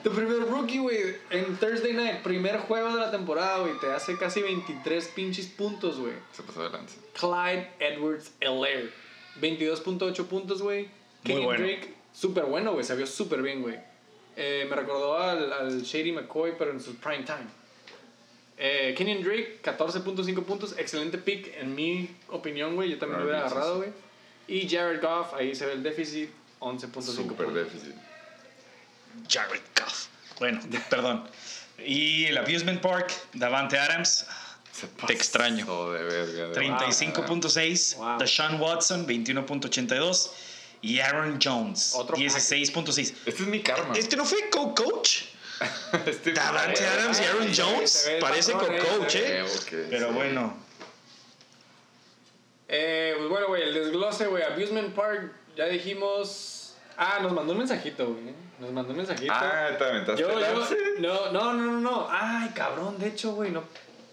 B: tu primer rookie, güey, en Thursday Night, primer juego de la temporada, güey, te hace casi 23 pinches puntos, güey.
A: Se pasó de lanza.
B: Clyde Edwards Elaire, 22.8 puntos, güey.
C: Muy bueno.
B: Drake, súper bueno, güey, se vio súper bien, güey. Eh, me recordó al, al Shady McCoy, pero en su prime time. Eh, Kenyon Drake, 14.5 puntos, excelente pick, en mi opinión, güey. Yo también lo hubiera agarrado, güey. Y Jared Goff, ahí se ve el déficit, 11.5
A: Super
B: puntos.
A: déficit.
C: Jared Goff. Bueno, <laughs> perdón. Y el Abusement Park, Davante Adams, Te extraño.
A: pasó de verga. de
C: 35.6.
B: Wow.
C: Deshaun Watson, 21.82. Y Aaron Jones,
B: Otro
C: 16.6.
A: Este es mi karma.
C: ¿Este no fue co-coach? <laughs>
A: Este
C: Davante Adams y Aaron Jones. Parece
B: eh,
C: co-coach. ¿eh?
A: Que
C: Pero
A: sí.
C: bueno,
B: Eh, pues bueno, güey, el desglose, güey. Abusement Park, ya dijimos. Ah, nos mandó un mensajito, güey. Nos mandó un mensajito.
A: Ah, te aventaste
B: yo, yo, no, no, no, no. Ay, cabrón, de hecho, güey, no.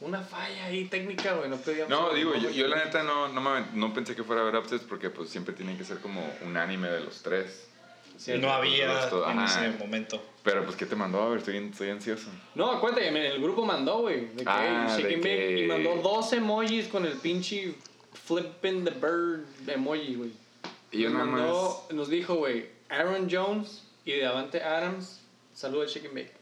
B: Una falla ahí técnica, güey. No pedíamos.
A: No, digo, yo, yo la neta no, no, me- no pensé que fuera a haber upsets porque pues siempre tiene que ser como un anime de los tres.
B: Sí,
C: no había
A: Esto,
C: en
A: ajá.
C: ese momento.
A: Pero pues, ¿qué te mandó? A ver, estoy, estoy ansioso.
B: No, acuérdate, el grupo mandó, güey. De que
A: Ah, de que-
B: Y mandó dos emojis con el pinche flipping the bird emoji, güey.
A: Y yo
B: Nos
A: nada
B: mandó-
A: más...
B: Nos dijo, güey, Aaron Jones y Davante Adams. Saludos, and Bake.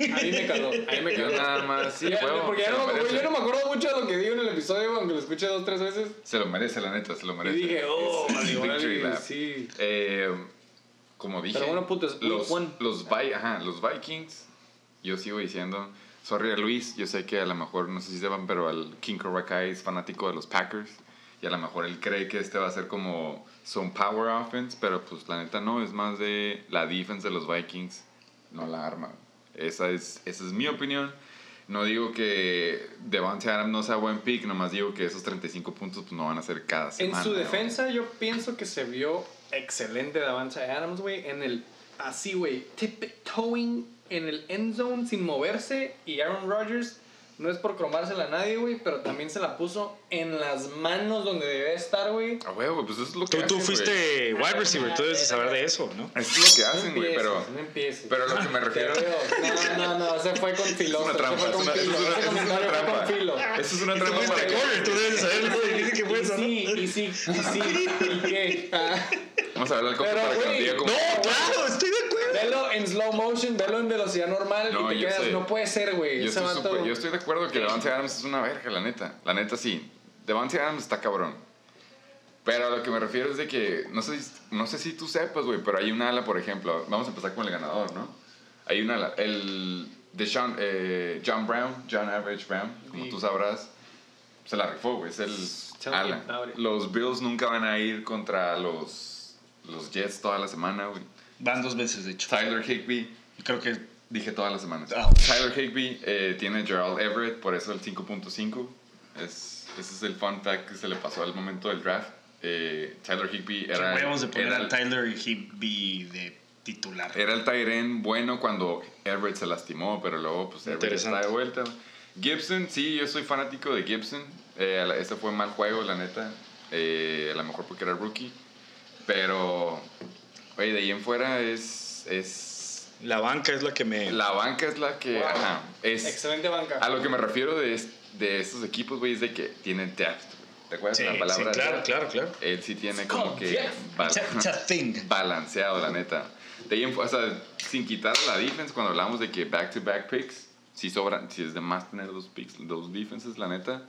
B: A mí me caló, a mí me caló. <laughs>
A: nada más...
B: Sí,
A: huevo,
B: porque ya
A: se
B: no,
A: lo
B: me- güey,
A: merece.
B: yo no me acuerdo mucho de lo que digo en el episodio, aunque lo escuché dos tres veces.
A: Se lo merece, la neta, se lo
B: Y
A: merece.
B: dije, oh,
A: Es- es
B: vale,
A: victory lap.
B: sí.
A: Eh, como dije,
B: Pero bueno, puto, es week
A: los,
B: one.
A: los, Vi- ajá, los Vikings, yo sigo diciendo, sorry a Luis, yo sé que a lo mejor, no sé si sepan, pero el King Korakai es fanático de los Packers. Y a lo mejor él cree que este va a ser como son power offense, pero pues la neta no, es más de la defense de los Vikings, no la arma. Esa es, esa es mi opinión. No digo que Devante Adams no sea buen pick, nomás digo que esos 35 puntos pues, no van a ser cada semana.
B: En su defensa, yo pienso que se vio excelente Davante Adams, güey. En el. Así, güey. Tiptoeing en el end zone sin moverse. Y Aaron Rodgers. No es por cromársela a nadie, güey. Pero también se la puso en las manos donde debe estar, güey.
A: Ah, güey, pues eso es lo que
C: Tú, tú
A: hacen,
C: fuiste wide receiver, tú debes de saber de eso, ¿no?
A: güey. Eso es lo que hacen, güey, pero...
B: no empieces.
A: Pero a lo que me refiero...
B: No, no, no. Se fue con filo.
A: Es una trampa, es una, eso
B: filo.
A: es una- es una trampa.
B: con filo.
A: Eso es una
C: Y tú
A: trampa para
C: fuiste
A: que...
C: corner, tú debes de saber lo difícil que fue eso, ¿no?
B: sí, y sí, y sí. ¿Y qué? Ah.
A: Vamos a ver al copo
B: Pero,
A: para que nos
B: güey,
A: diga cómo...
C: No, claro, estoy de acuerdo.
B: Velo en slow motion, velo en velocidad normal
A: No,
B: y te quedas,
A: sé.
B: no puede ser, güey.
A: Yo estoy, yo de acuerdo que Devante Adams es una verga, la neta. La neta sí. Devante Adams está cabrón. Pero a lo que me refiero es de que, no sé, si- no sé si tú sepas, güey, pero hay un ala, por ejemplo. Vamos a empezar con el ganador, ¿no? Hay un ala. El de Sean, eh, John Brown, John Average Brown, como
B: Sí.
A: tú sabrás, se la rifó, güey. Es el
B: Chao,
A: ala. Los Bills nunca van a ir contra los, los Jets toda la semana, güey.
C: Van dos veces, de hecho.
A: Tyler Higby
C: creo que
A: Dije todas las semanas.
C: Ah.
A: Tyler Higby eh, tiene Gerald Everett, por eso el 5.5. Es, ese es el fun fact que se le pasó al momento del draft. Eh, Tyler Higby era,
C: de poner
A: era, el-
C: Tyler Higby de titular.
A: era el Tyren bueno cuando Everett se lastimó, pero luego pues Everett está de vuelta. Gibson, sí, yo soy fanático de Gibson. Eh, este fue mal juego, la neta. Eh, a lo mejor porque era rookie. Pero, oye, de ahí en fuera es... es
C: La banca es la que me...
A: la banca es la que...
B: Wow.
A: Ajá, es,
B: Excelente banca.
A: A lo que me refiero de, es- de estos equipos, güey, es de que tienen depth. güey. ¿Te acuerdas
C: Sí,
A: de la palabra?
C: sí, claro, claro, claro.
A: Él sí tiene como que
B: depth.
A: bal- balanceado, la neta. De ahí en o sea, sin quitar la defense, cuando hablamos de que back-to-back picks, si sobran, si es de más tener dos picks, dos defenses, la neta,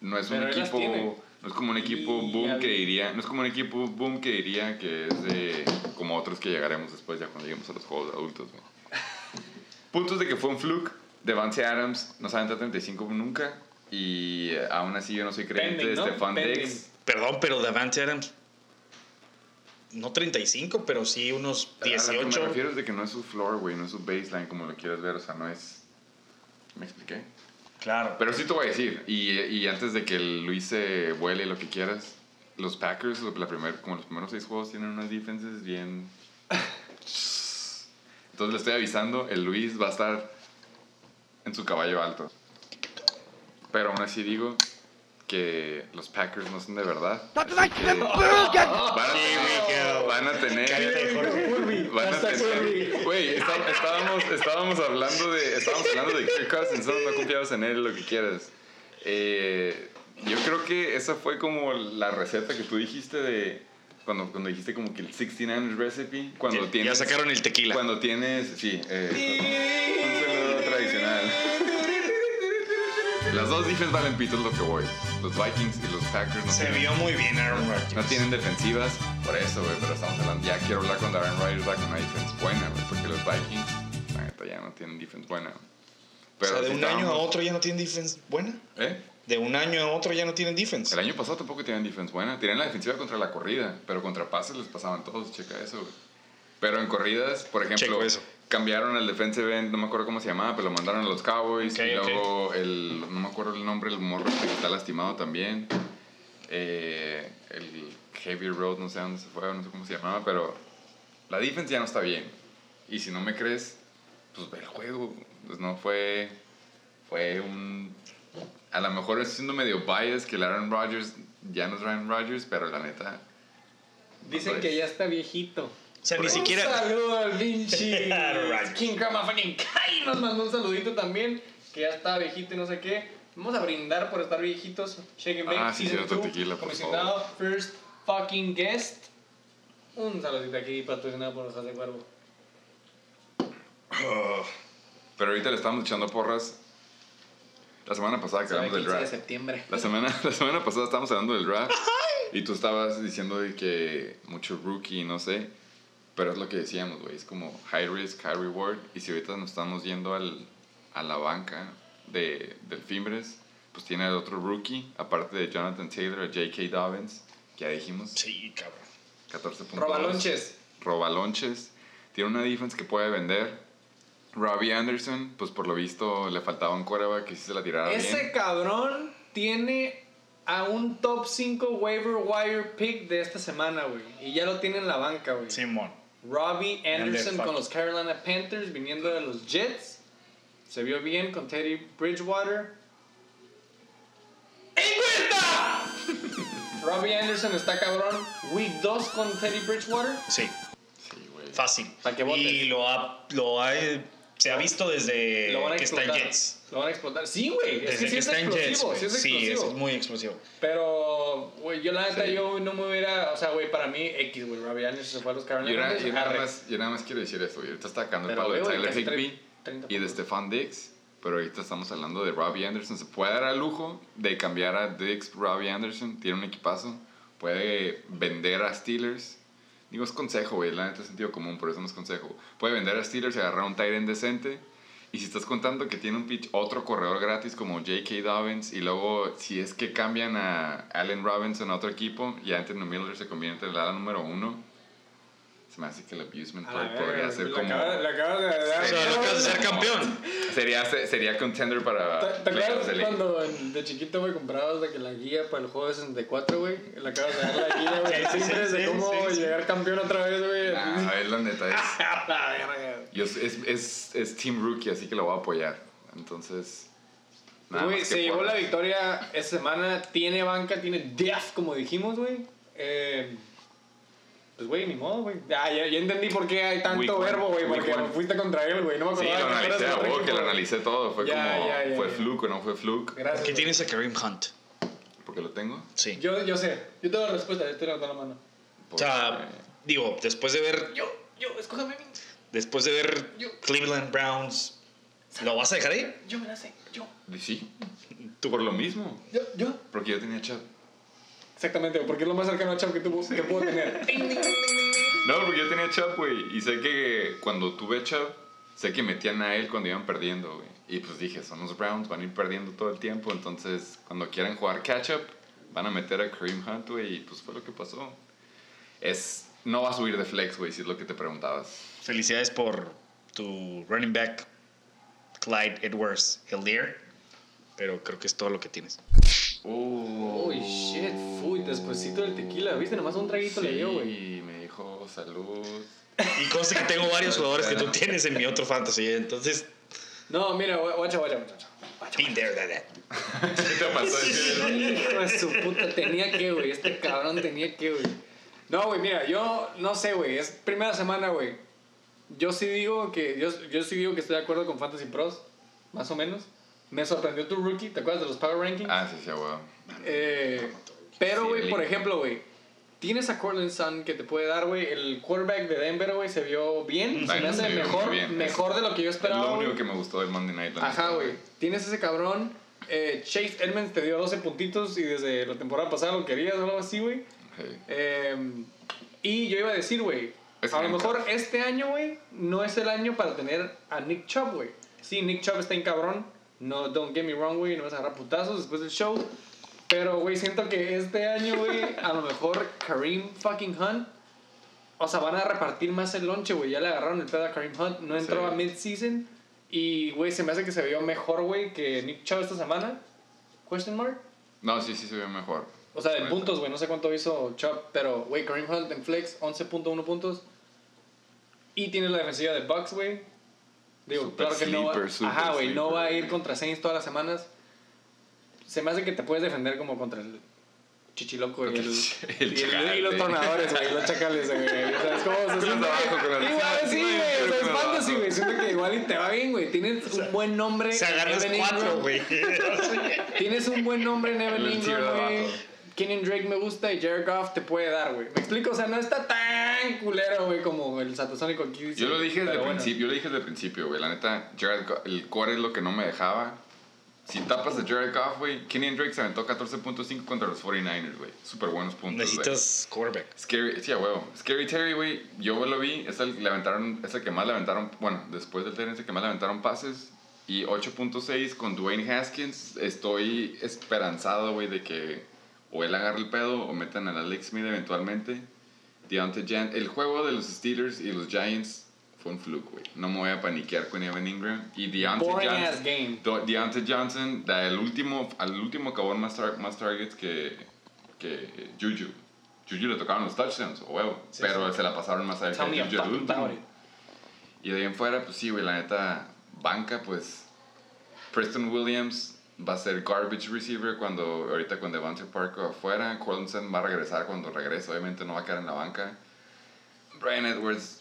A: no es un
B: Pero
A: equipo,
B: tiene.
A: No es como un equipo
B: Y
A: boom que diría, no es como un equipo boom que diría que es de, como otros que llegaremos después ya cuando lleguemos a los juegos de adultos. <laughs> Puntos de que fue un fluke. Devante Adams no se aventó 35 nunca. Y eh, aún así yo no soy creyente
B: Pending,
A: de
B: ¿no?
A: Stefan
B: Pending.
A: Diggs.
C: Perdón, pero Davante Adams... No 35, pero sí unos
A: A lo que me
C: 18.
A: refiero es de que no es su floor, güey, no es su baseline como lo quieras ver, o sea, no es... ¿Me expliqué?
C: Claro.
A: Pero sí te voy a decir, y, y antes de que el Luis se vuele lo que quieras, los Packers, la primer, como los primeros seis juegos, tienen unas defenses bien... Entonces le estoy avisando, el Luis va a estar en su caballo alto. Pero aún así digo que los Packers no son de verdad. así que van, a tener, van a tener... Van a tener. Güey, está- estábamos, estábamos hablando de. Estábamos hablando de Kirk Cousins, no, no confiabas en él, lo que quieras. Eh, yo creo que esa fue como la receta que tú dijiste de. Cuando, cuando dijiste como que el 69 recipe. Cuando
C: Ya-
A: tienes.
C: ya sacaron el tequila.
A: Cuando tienes. Sí, eh, un saludo tradicional. Las dos defense valen pito, es lo que voy. Los Vikings y los Packers no
C: Se
A: tienen-
C: vio muy bien Aaron Rodgers.
A: no tienen defensivas, por eso, güey, pero estamos hablando. Ya quiero hablar cuando Aaron Rodgers va con una defense buena, güey, porque los Vikings, la neta, ya no tienen defense buena. güey.
C: o
A: Pero
C: sea, de
A: si
C: un año a otro ya no tienen defense buena.
A: ¿Eh?
C: De un año a otro ya no tienen defense.
A: El año pasado tampoco tenían defense buena. Tenían la defensiva contra la corrida, pero contra pases les pasaban todos, checa eso, güey. Pero en corridas, por ejemplo,
C: eso.
A: Cambiaron el defensive end, no me acuerdo cómo se llamaba, pero lo mandaron a los Cowboys. Y luego, el, no me acuerdo el nombre, el morro que está lastimado también. Eh, el Heavy Road, no sé dónde se fue, no sé cómo se llamaba, pero la defense ya no está bien. Y si no me crees, pues ve el juego. Pues no fue. Fue un. A lo mejor estoy siendo medio biased que el Aaron Rodgers ya no es Aaron Rodgers, pero la neta.
B: Dicen que ya está viejito.
C: O sea, ni
B: Un
C: siquiera.
B: saludo al <laughs> Vinci.
C: Right.
B: King Kramafanin Kai nos mandó un saludito también. Que ya está viejito y no sé qué. Vamos a brindar por estar viejitos. Shake and Bake
A: Ah, sí, cierto,
B: 2,
A: tequila, por
B: Comisionado First Fucking Guest. Un saludito aquí patrocinado por los de Cuervo.
C: Oh,
A: Pero ahorita le estamos echando porras. La semana pasada que hablamos del
B: 15 de
A: draft.
B: septiembre.
A: La semana, <laughs> la semana pasada estábamos hablando del draft. <laughs> Y tú estabas diciendo de que mucho rookie, no sé. Pero es lo que decíamos, güey. Es como high risk, high reward. Y si ahorita nos estamos yendo al, a la banca de, del Fimbres, pues tiene el otro rookie, aparte de Jonathan Taylor, J.K. Dobbins, que ya dijimos,
C: Sí, cabrón.
A: 14 puntos.
B: Robalonches.
A: Robalonches. Tiene una defense que puede vender. Robbie Anderson, pues por lo visto le faltaba un quarterback que sí se la tirara
B: Ese
A: bien.
B: cabrón tiene a un top 5 waiver wire pick de esta semana, güey. Y ya lo tiene en la banca, güey.
C: Simón.
B: Robbie Anderson con los Carolina Panthers viniendo de los Jets. Se vio bien con Teddy Bridgewater. ¡Encuesta! <laughs> Robbie Anderson está cabrón. Week 2 con Teddy Bridgewater.
C: Sí,
A: Sí, güey.
C: fácil.
B: Pa' que votes.
C: y lo ha, lo ha, se ha visto desde
B: Lo van a
C: que está en
B: explotar.
C: Jets.
B: Lo van a explotar. Sí, güey. Es
C: Desde
B: que sí
C: que
B: es
C: está en Jets.
B: Sí es
C: Sí, es
B: explosivo.
C: muy explosivo.
B: Pero, güey, yo la neta,
A: Sí.
B: yo no me hubiera. O sea, güey, para mí, X, güey. Robbie Anderson se fue a los
A: Yo,
B: Carolina
A: na-
B: Panthers.
A: yo nada más, yo nada más quiero decir esto, güey. Ahorita está sacando el palo de Tyler Higby
B: 30
A: y de. Stefan Diggs. Pero ahorita estamos hablando de Robbie Anderson. Se puede dar al lujo de cambiar a Diggs Robbie Anderson. Tiene un equipazo. Puede vender a Steelers. Digo, es consejo, güey. La neta es sentido común, por eso no es consejo. Puede vender a Steelers y agarrar un tight end decente. Y si estás contando que tiene un pitch, otro corredor gratis como J.K. Dobbins, y luego si es que cambian a Allen Robinson a otro equipo y Anthony Miller se convierte en el ala número uno, se me hace que el abusement part podría ser como.
B: le acabas de dar-
C: O sea, lo acabas de ser campeón.
A: Sería, sería contender para.
B: ¿Te, acuerdas cuando en- de chiquito, güey, comprabas de que la guía para el juego de 64, güey? Le acabas de dar la guía, güey, <laughs>
C: Sí, sí,
B: siempre
C: sí,
B: de
C: sí,
B: cómo
C: sí, sí.
B: llegar campeón otra vez, güey.
A: Nah, a ver, la neta es. <laughs> Yo- es, es, es Team Rookie, así que lo voy a apoyar. Entonces.
B: Güey, se llevó la victoria esta semana. Tiene banca, tiene depth, como dijimos, güey. Eh, pues, güey, ni modo, güey. Ah, ya, ya entendí por qué hay tanto
A: Week
B: verbo, güey. Porque
A: one.
B: fuiste contra él, güey. No me
A: Sí,
B: acordaba
A: lo
B: que
A: analicé, a
B: él,
A: que lo analicé todo. Fue
B: Ya,
A: como.
B: ya, ya,
A: ¿Fue
B: ya.
A: fluke o no fue fluke?
B: Gracias.
C: ¿Qué tienes a Kareem Hunt?
A: Porque lo tengo.
C: Sí.
B: Yo, yo sé. Yo tengo la respuesta. Yo te levanto la mano.
C: o sea, digo, después de ver,
B: Yo, yo, mí.
C: después de ver
B: Yo.
C: Cleveland Browns, ¿lo vas a dejar ahí?
B: Yo me la sé. Yo,
A: Eh, sí. Tú por lo mismo.
B: yo, yo.
A: Porque yo tenía chat.
B: Exactamente, porque es lo más cercano a Chavo que, tuvo, que puedo tener. <laughs>
A: No, porque yo tenía Chubb, güey. Y sé que cuando tuve Chubb, sé que metían a él cuando iban perdiendo, güey. Y pues dije, son los Browns, van a ir perdiendo todo el tiempo. Entonces, cuando quieran jugar catch-up, van a meter a Kareem Hunt, güey. Y pues fue lo que pasó. Es, no va a subir de flex, güey, si es lo que te preguntabas.
C: Felicidades por tu running back, Clyde Edwards Hillier. Pero creo que es todo lo que tienes.
B: Uy, shit, uy, despuésito del tequila, ¿viste? Nomás un traguito le dio, güey.
A: Sí, me dijo salud.
C: Y conste que tengo varios jugadores que tú tienes en mi otro fantasy. Entonces,
B: No, mira, guacha, guacha, guacha.
C: been there, done that.
A: ¿Qué te pasó?
B: Hijo de su puta, tenía que, güey. Este cabrón tenía que, güey. No, güey, mira, yo no sé, güey. Es primera semana, güey. Yo sí digo que. Yo, yo sí digo que estoy de acuerdo con Fantasy Pros, más o menos. Me sorprendió tu rookie, ¿te acuerdas de los Power Rankings?
A: ah, sí, sí, güey.
B: Eh, pero,
A: Sí,
B: güey,
A: el
B: por ejemplo, güey, tienes a Cortland Sun que te puede dar, güey. El quarterback de Denver, güey, se vio bien. Se me hace mejor, mejor de lo que yo
A: Es
B: esperaba.
A: lo
B: güey.
A: único que me gustó del Monday Night. la
B: Ajá, güey. Tienes ese cabrón. Eh, Chase Edmonds te dio 12 puntitos y desde la temporada pasada lo querías o algo así, güey.
A: Sí.
B: Eh, y yo iba a decir, güey,
A: Es
B: a lo
A: Nick
B: mejor
A: Chubb.
B: este año, güey, no es el año para tener a Nick Chubb, güey. Sí, Nick Chubb está en cabrón. No, don't get me wrong, güey, no vas a agarrar putazos después del show. Pero, güey, siento que este año, güey, a lo mejor Kareem fucking Hunt. O sea, van a repartir más el lonche, güey. Ya le agarraron el pedo a Kareem Hunt. No entró
A: Sí.
B: a mid-season. Y, güey, se me hace que se vio mejor, güey, que Nick Chubb esta semana. Question mark.
A: No, sí, sí se ve mejor.
B: O sea, en puntos, güey. No sé cuánto hizo Chubb. Pero, güey, Kareem Hunt en flex, 11.1 puntos. Y tiene la defensiva de Bucks, güey. Digo,
A: Super
B: claro que no va,
A: sleeper,
B: ajá, güey, no
A: sleeper,
B: va a ir contra Saints todas las semanas. Se me hace que te puedes defender como contra el Chichiloco y, el,
A: El
B: y, el- y los tornadores, güey, los chacales, güey. ¿Sabes cómo? Se
A: Con los
B: siente
A: de
B: que-
A: abajo, con los-
B: Igual, sí, güey. O sea, es fantasy, güey. Siento que igual y te va bien, güey. Tienes un buen nombre.
C: Se agarras cuatro, güey. <laughs>
B: Tienes un buen nombre en Ingram, güey. Kenyon Drake me gusta y Jared Goff te puede dar, güey. ¿Me explico? O sea, no está tan culero, güey, como el Satasónico dice.
A: Yo lo dije desde el
B: bueno.
A: principio, yo lo dije desde el principio, güey. La neta, Jared Goff- el core es lo que no me dejaba. Si tapas a Jared Goff, güey, Kenny Drake se aventó 14.5 contra los 49ers, güey. Súper buenos puntos, güey.
C: Necesitas quarterback.
A: Scary, sí, a huevo. Scary Terry, güey, yo lo vi, es el, que le aventaron, es el que más le aventaron, bueno, después del Terry es el que más le aventaron pases. y 8.6 con Dwayne Haskins. Estoy esperanzado, güey, de que o él agarre el pedo o metan a Alex Smith eventualmente. Deontay Jan el juego de los Steelers y los Giants fue un fluke, güey. No me voy a paniquear con Evan Ingram. Y Deontay
B: Boring
A: Johnson,
B: game.
A: Deontay Johnson, da el último, al último acabó más, tar- más targets que, que Juju. Juju le tocaron los touchdowns, o huevo.
B: Sí,
A: pero
B: sí.
A: se la pasaron más a que
B: Tell me
A: Juju el último. Y de ahí en fuera, pues sí, güey, la neta, banca, pues. Preston Williams va a ser garbage receiver cuando ahorita con Devontae Parker afuera. Collinson va a regresar cuando regrese, obviamente no va a quedar en la banca. Brian Edwards,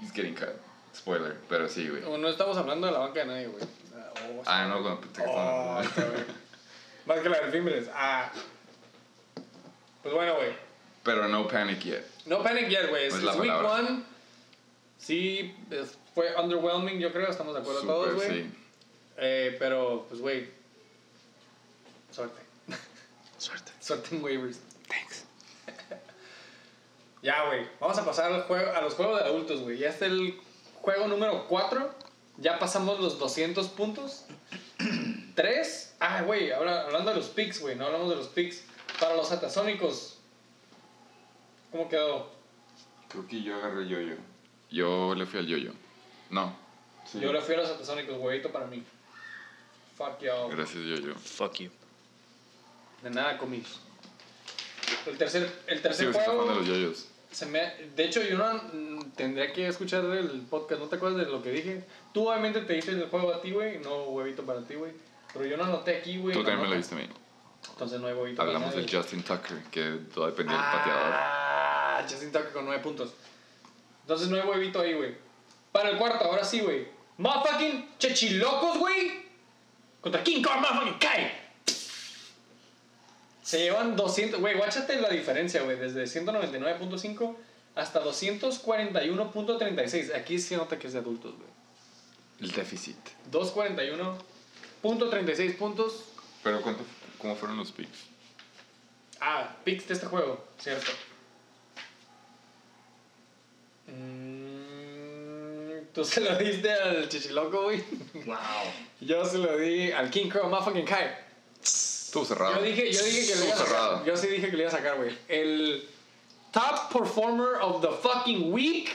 A: he's getting cut. Spoiler, pero sí, güey.
B: No, no estamos hablando de la banca de nadie, güey. Ah, oh,
A: Ah, no, te
B: Oh. Más que la del Fimbres. Ah. Pues bueno, güey.
A: Pero no panic yet.
B: No panic yet, güey. Es,
A: Es
B: week
A: palabra.
B: one. Sí, fue underwhelming, yo creo. Estamos de acuerdo todos,
A: Súper,
B: güey.
A: sí.
B: Eh, pero, pues, güey. Suerte.
C: Suerte.
B: Suerte en waivers. Thanks. <laughs> ya, güey. Vamos a pasar al juego, a los juegos de adultos, güey. Ya está el juego número 4. Ya pasamos los 200 puntos. <clears throat> 3. Ah, güey. habla- hablando de los picks, güey. No hablamos de los picks. Para los atasónicos. ¿Cómo quedó?
A: Creo que yo agarré el yo-yo. Yo le fui al yo-yo. No. Sí.
B: Yo le fui a los atasónicos, huevito para mí. Fuck y'all.
A: Gracias, yo-yo.
C: Fuck you.
B: De nada comí. El tercer, el tercer
A: sí
B: juego.
A: de los yo-yos.
B: Se me, de hecho, yo no mm, tendría que escuchar el podcast. ¿No te acuerdas de lo que dije? Tú obviamente te hice el juego a ti, güey. No huevito para ti, güey. Pero yo no anoté aquí, güey.
A: Tú también me lo viste a mí.
B: Entonces no hay huevito
A: Hablamos del. Justin Tucker, que todo dependía del pateador.
B: Ah, Justin Tucker con 9 puntos. Entonces no hay huevito ahí, güey. Para el cuarto, ahora sí, güey. Motherfucking chechilocos, güey. Contra King Kong, motherfucking Kai. Se llevan 200, güey, guáchate la diferencia, güey, desde 199.5 hasta 241.36. Aquí sí nota que es de adultos, güey.
A: El déficit.
B: 241.36 puntos.
A: Pero ¿cuánto, ¿cómo fueron los picks?
B: Ah, picks de este juego, cierto. Mm, Tú se lo diste al chichiloco, güey.
C: Wow.
B: Yo se lo di al King Crow Motherfucking Kai.
A: Estuvo cerrado.
B: Yo dije, yo dije que lo
A: Estuvo
B: iba a sacar.
A: cerrado.
B: Yo sí dije que lo iba a sacar, güey. El top performer of the fucking week.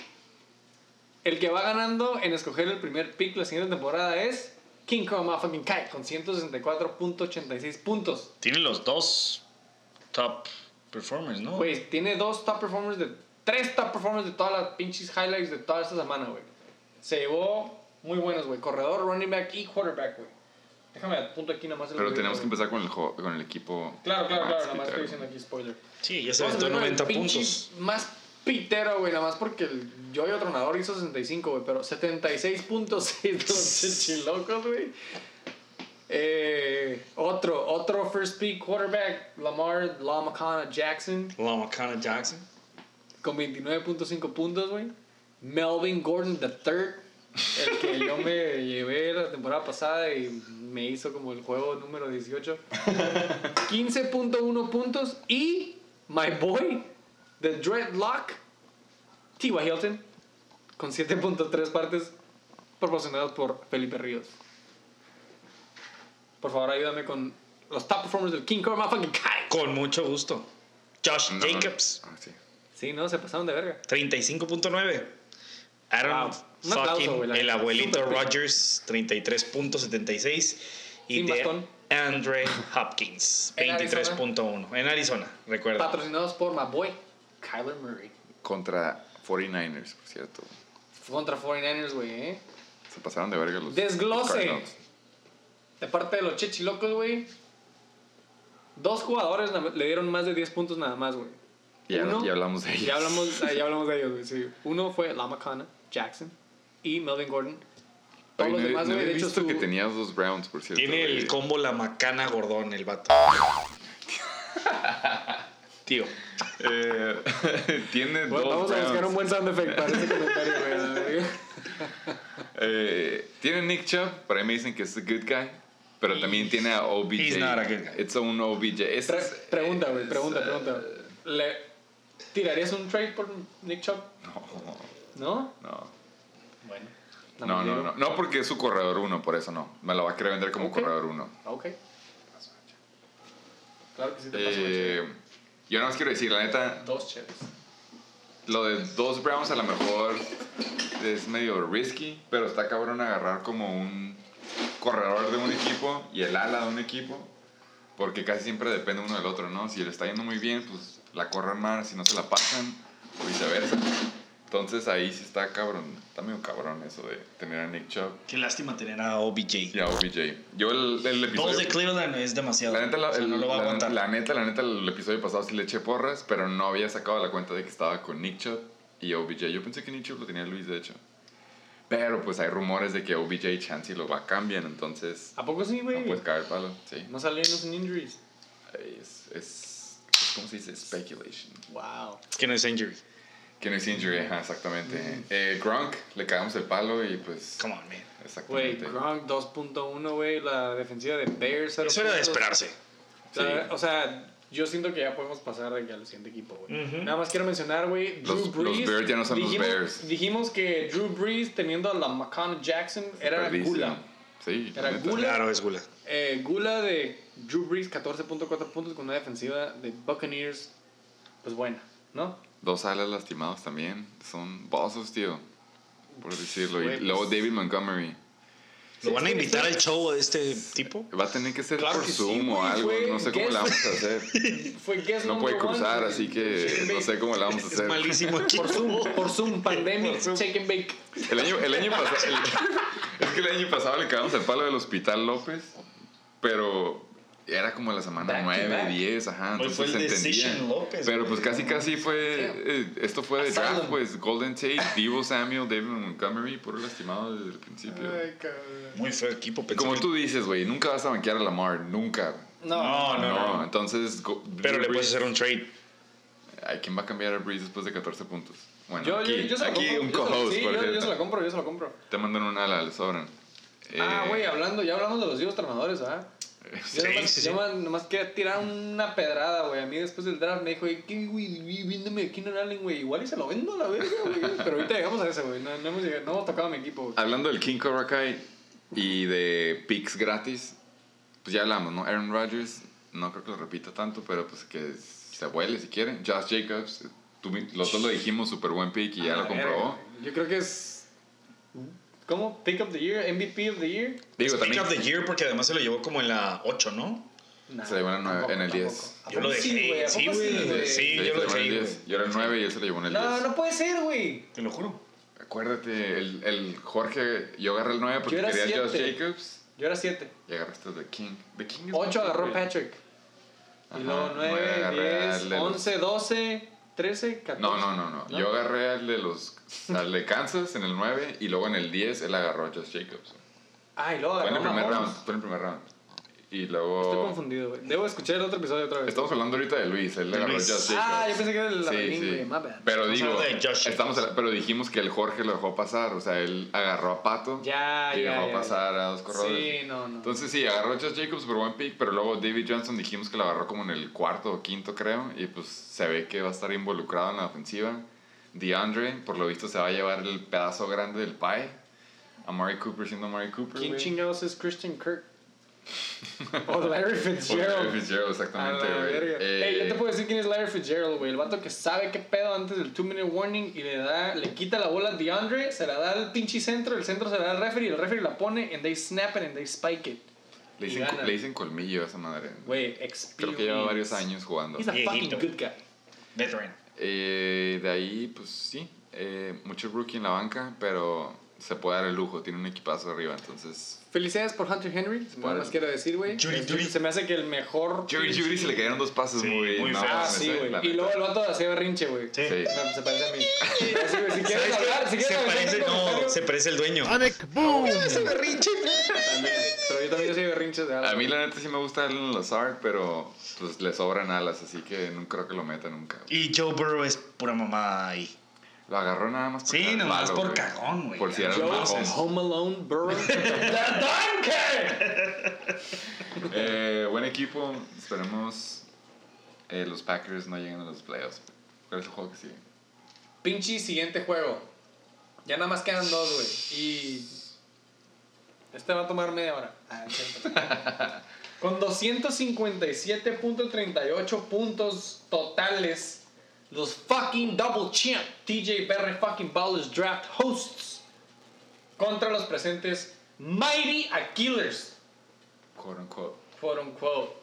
B: El que va ganando en escoger el primer pick la siguiente temporada es King Kong Motherfucking Kai con 164.86 puntos.
C: Tiene los dos top performers, ¿no?
B: Güey, tiene dos top performers de. Tres top performers de todas las pinches highlights de toda esta semana, güey. Se llevó muy buenos, güey. Corredor, running back y quarterback, güey. Déjame apunto aquí nada más. el
A: Pero tenemos que empezar con el, con el equipo.
B: Claro, claro, claro. Nada más estoy diciendo aquí spoiler.
C: Sí, ya se aventó
B: ver el
C: 90
B: pinche
C: puntos.
B: Más pitero, güey. Nada más porque el Yoyo Tronador hizo 65, güey. Pero 76.6 de los chichilocos, güey. Eh, otro, otro first pick quarterback, Lamar Lamacana Jackson.
C: Lamakana Jackson.
B: con 29.5 puntos, güey. Melvin Gordon III, el que yo me llevé la temporada pasada y me hizo como el juego número 18. 15.1 puntos. Y my boy, The Dreadlock, T.Y. Hilton, con 7.3 partes proporcionados por Felipe Ríos. Por favor, ayúdame con los top performers del King Kong Motherfucking Kai.
C: Con mucho gusto. Josh
A: No, no.
C: Jacobs.
A: Ah, sí.
B: Sí, no, se pasaron de verga.
C: 35.9. Aaron
B: Wow. Un aplauso,
C: el abuelito. Rogers 33.76 y
B: Sin
C: de
B: bastón.
C: Andre <laughs> Hopkins
B: En
C: 23.1 en Arizona, recuerda.
B: Patrocinados por my boy, Kyler Murray.
A: Contra 49ers, por cierto.
B: Contra 49ers, güey, ¿eh?
A: Se pasaron de verga los.
B: Desglose.
A: Cardinals.
B: De parte de los chichilocos, güey. Dos jugadores le dieron más de 10 puntos nada más, güey.
A: Ya, hablamos de ellos.
B: Ya hablamos, ah, ya hablamos de ellos, güey, sí. Uno fue Lamacana, Jackson y Melvin Gordon. Todos
A: Oye,
B: los
A: no,
B: demás,
A: no
B: güey,
A: había
B: de hecho,
A: visto
B: su-
A: que tenías dos Browns, por cierto.
C: Tiene el combo la macana gordón el vato. <laughs> Tío.
A: Eh, <laughs> tiene
B: Bueno,
A: dos
B: vamos a buscar
A: Browns.
B: un buen sound effect para ese comentario, güey. <laughs>
A: Eh, tiene Nick Chubb, por ahí me dicen que es a good guy. Pero también tiene a OBJ.
C: He's not a good guy.
A: It's a un OBJ. Ese
B: Pre-
A: es-
B: pregunta, güey,
A: es,
B: pregunta,
A: eh,
B: pregunta. ¿Le tirarías un trade por Nick Chubb?
A: No,
B: ¿No?
A: no.
B: Bueno. La
A: No, no, no. No porque es su corredor uno, por eso no. Me lo va a querer vender como corredor uno.
B: Ok. Claro que sí te paso
A: Eh, yo nada más quiero decir, la neta,
B: Dos cheves.
A: lo de dos Browns a lo mejor es medio risky, pero está cabrón agarrar como un corredor de un equipo y el ala de un equipo, porque casi siempre depende uno del otro, ¿no? Si le está yendo muy bien, pues la corren más, si no se la pasan, o viceversa. Entonces ahí sí está cabrón, está medio cabrón eso de tener a Nick Chubb
C: Qué lástima tener a OBJ.
A: y a OBJ. Yo el, el episodio...
C: Dos de Cleveland es demasiado.
A: La neta, la,
C: O sea,
A: el-
C: no lo va a
A: la-
C: aguantar.
A: la neta, la neta, el episodio pasado sí le eché porras, pero no había sacado la cuenta de que estaba con Nick Chubb y OBJ. Yo pensé que Nick Chubb lo tenía Luis, de hecho. Pero pues hay rumores de que OBJ y Chansey lo va a cambiar, entonces
B: ¿A poco sí,
A: no
B: güey?
A: puedes caer el palo. Sí.
B: No salieron sin injuries.
A: Es, es, es- ¿Cómo se dice? Speculation.
B: Wow.
C: Que no es injury.
A: Que no es injury, ajá, exactamente. Eh, Gronk, le cagamos el palo y pues...
C: Come on, man.
B: Güey,
A: Exactamente.
B: Gronk 2.1, güey. La defensiva de Bears.
C: Eso era de esperarse.
B: La-
A: Sí.
B: O sea, yo siento que ya podemos pasar de que al siguiente equipo, güey. Nada más quiero mencionar, güey, Drew
A: Los- los
B: Brees.
A: Bears ya no son los
B: dijimos,
A: Bears.
B: Dijimos que Drew Brees teniendo a la McConnell Jackson era. Gula.
A: Sí,
B: Era
A: neta.
B: Gula.
C: Claro, es Gula.
B: Eh, Gula de Drew Brees, 14.4 puntos con una defensiva de Buccaneers, pues buena, ¿no?
A: Dos alas lastimados también. Son bossos, tío. Por decirlo. Y
B: Güey, pues-
A: luego David Montgomery.
C: ¿Lo
B: Sí,
C: van a
B: sí,
C: invitar
B: sí.
C: al show de este tipo?
A: Va a tener que ser
B: Claro
A: por
B: que sí,
A: Zoom o
B: güey,
A: algo.
B: fue
A: No sé cómo la vamos a hacer. <laughs>
B: Fue
A: No puede
B: one,
A: cruzar,
B: güey.
A: así que no sé cómo la vamos a
C: Es
A: hacer.
C: malísimo aquí.
B: Por Zoom, por Zoom, <laughs> pandemic,
C: Por Zoom.
B: shake and bake.
A: El año, el año pasado. <laughs> es que el año pasado le cagamos el palo del Hospital López. Pero era como la semana
B: Back to
A: 9,
B: back.
A: 10, ajá. Entonces
C: fue el
A: se entendía.
C: López,
A: Pero pues casi, casi fue. Eh, esto fue de draft, pues. Golden Tate, <laughs> Divo Samuel, David Montgomery, puro lastimado desde el principio.
B: cabrón.
C: Muy feo equipo. pensé
A: Como
C: que-
A: tú dices, güey, nunca vas a banquear a Lamar, nunca.
B: No,
C: No, no,
A: No,
C: no.
A: entonces. go-
C: Pero le puedes hacer un trade.
A: Ay, ¿quién va a cambiar a Breeze después de 14 puntos? Bueno,
B: Yo,
A: aquí,
B: yo, yo se la
A: aquí
B: compro.
A: un
B: yo se la-
A: co-host,
B: sí,
A: por
B: yo, yo se la compro, yo se la compro.
A: Te mandan un ala, le sobran.
B: Ah,
A: Eh,
B: güey, hablando, ya hablamos de los divos tronadores, ¿verdad?
C: Sí,
B: Yo nomás,
C: sí, sí.
B: yo nomás- nomás quería tirar una pedrada, güey. A mí después del draft me dijo, ¿qué, güey? Véndeme a Keenan Allen, güey. Igual y se lo vendo a la verga, güey. <laughs> Pero ahorita llegamos a ese, güey. No, no, hemos, llegado- no hemos tocado a mi equipo.
A: Hablando del King Cobra Kai y de picks gratis, pues ya hablamos, ¿no? Aaron Rodgers, no creo que lo repita tanto, pero pues que se vuele si quiere. Josh Jacobs, tú los dos lo dijimos, súper buen pick y ya lo
B: la
A: comprobó.
B: Yo creo que es... ¿Cómo? ¿Pick of the year? ¿MVP of the year?
A: Digo,
C: Pick of the Year porque además se lo llevó como en la 8, ¿no?
B: Nah,
A: Se llevó en el en el
B: tampoco.
A: 10.
B: ¿A
C: Yo lo dejé, sí, güey, sí,
A: Sí,
C: yo lo dejé,
A: el
C: güey.
A: 10. Yo era el 9 y él se lo llevó en el 10.
B: No, no puede ser, güey.
C: Te lo juro.
A: Acuérdate, el, el Jorge, yo agarré el 9 porque
B: Yo era
A: quería Josh
B: siete.
A: Jacobs
B: Yo era 7.
A: y agarraste el The King. The King es
B: 8
A: buen
B: agarró. Patrick.
A: Ajá,
B: Y luego
A: nueve
B: 9,
A: agarré
B: 10,
A: al de los-
B: 11, 12, 13, 14.
A: No, no, no, no.
B: ¿No?
A: Yo agarré al de los al de Kansas en el 9 y luego en el 10 él agarró a Josh Jacobs.
B: Ah, y luego
A: Fue en el
B: agarró
A: primer round, fue en el primer round. Y
B: Estoy
A: luego
B: confundido, güey. Debo escuchar el otro episodio otra vez.
A: estamos hablando ahorita de Luis, él le agarró a
C: Luis.
A: Josh Jacobs.
B: Ah, yo pensé que era el
A: Sí,
B: Lavín,
A: sí.
B: My bad.
A: Pero digo, estamos pero dijimos que el Jorge lo dejó pasar, o sea, él agarró a Pato
B: Ya,
A: y
B: ya,
A: dejó
B: ya,
A: pasar a dos corredores.
B: Sí, no, no.
A: Entonces sí, agarró a Josh Jacobs, super buen pick, pero luego David Johnson dijimos que lo agarró como en el cuarto o quinto, creo, y pues se ve que va a estar involucrado en la ofensiva. DeAndre, por lo visto, se va a llevar el pedazo grande del pie. Amari Cooper siendo Amari Cooper.
B: ¿Quién chingados es Christian Kirk? O Larry
A: O
B: Fitzgerald.
A: Larry Fitzgerald, exactamente, güey. Eh,
B: Ey, yo te puedo decir quién es Larry Fitzgerald, güey. El vato que sabe qué pedo antes del 2 minute warning y le da, le quita la bola a DeAndre, se la da al pinche centro, el centro se la da al referee, el referee la pone and they snap it and they spike it.
A: le, dicen,
B: gana.
A: le dicen colmillo a esa madre.
B: Güey, experience.
A: Creo que lleva varios años jugando.
B: He's a fucking good guy.
C: Veteran.
A: Eh, de ahí, pues sí, eh, mucho rookie en la banca, pero se puede dar el lujo, tiene un equipazo arriba, entonces...
B: Felicidades por Hunter Henry, nada más quiero decir, güey.
C: Judy,
B: Es-
C: Judy.
B: Se me hace que el mejor.
A: Jury Jury se le cayeron dos pases
C: Sí,
A: muy,
C: muy
A: no.
B: Ah, sí, güey. Y luego el vato hacía berrinche, güey.
C: Sí.
A: Sí.
B: No, se parece a mí. <laughs> Así, güey, si quieres hablar, si quieres
C: se
B: hablar,
C: parece, no, se parece el dueño. <laughs>
D: boom.
C: Ese berrinche.
B: también. Pero yo también hacía berrinches de algo.
A: A mí la neta sí me gusta el Lazard, pero pues le sobran alas, así que no creo que lo meta nunca.
C: Y Joe Burrow es pura mamá ahí.
A: Lo agarró nada más por
C: Sí, nomás
A: palo,
C: por
A: güey.
C: cagón, güey.
A: Por si era.
B: Home Alone Burrow. <laughs> ¡Danke!
A: Eh, buen equipo, esperemos eh, los Packers no lleguen a los playoffs. ¿Cuál es el juego que sigue?
B: Pinche siguiente juego. Ya nada más quedan dos, güey. Y. Este va a tomar media hora. Ah, es cierto. <laughs> Con 257.38 puntos totales, los fucking double champ TJ Berre fucking Ballers Draft hosts contra los presentes Mighty Aquilers,
A: Quote unquote.
B: quote unquote.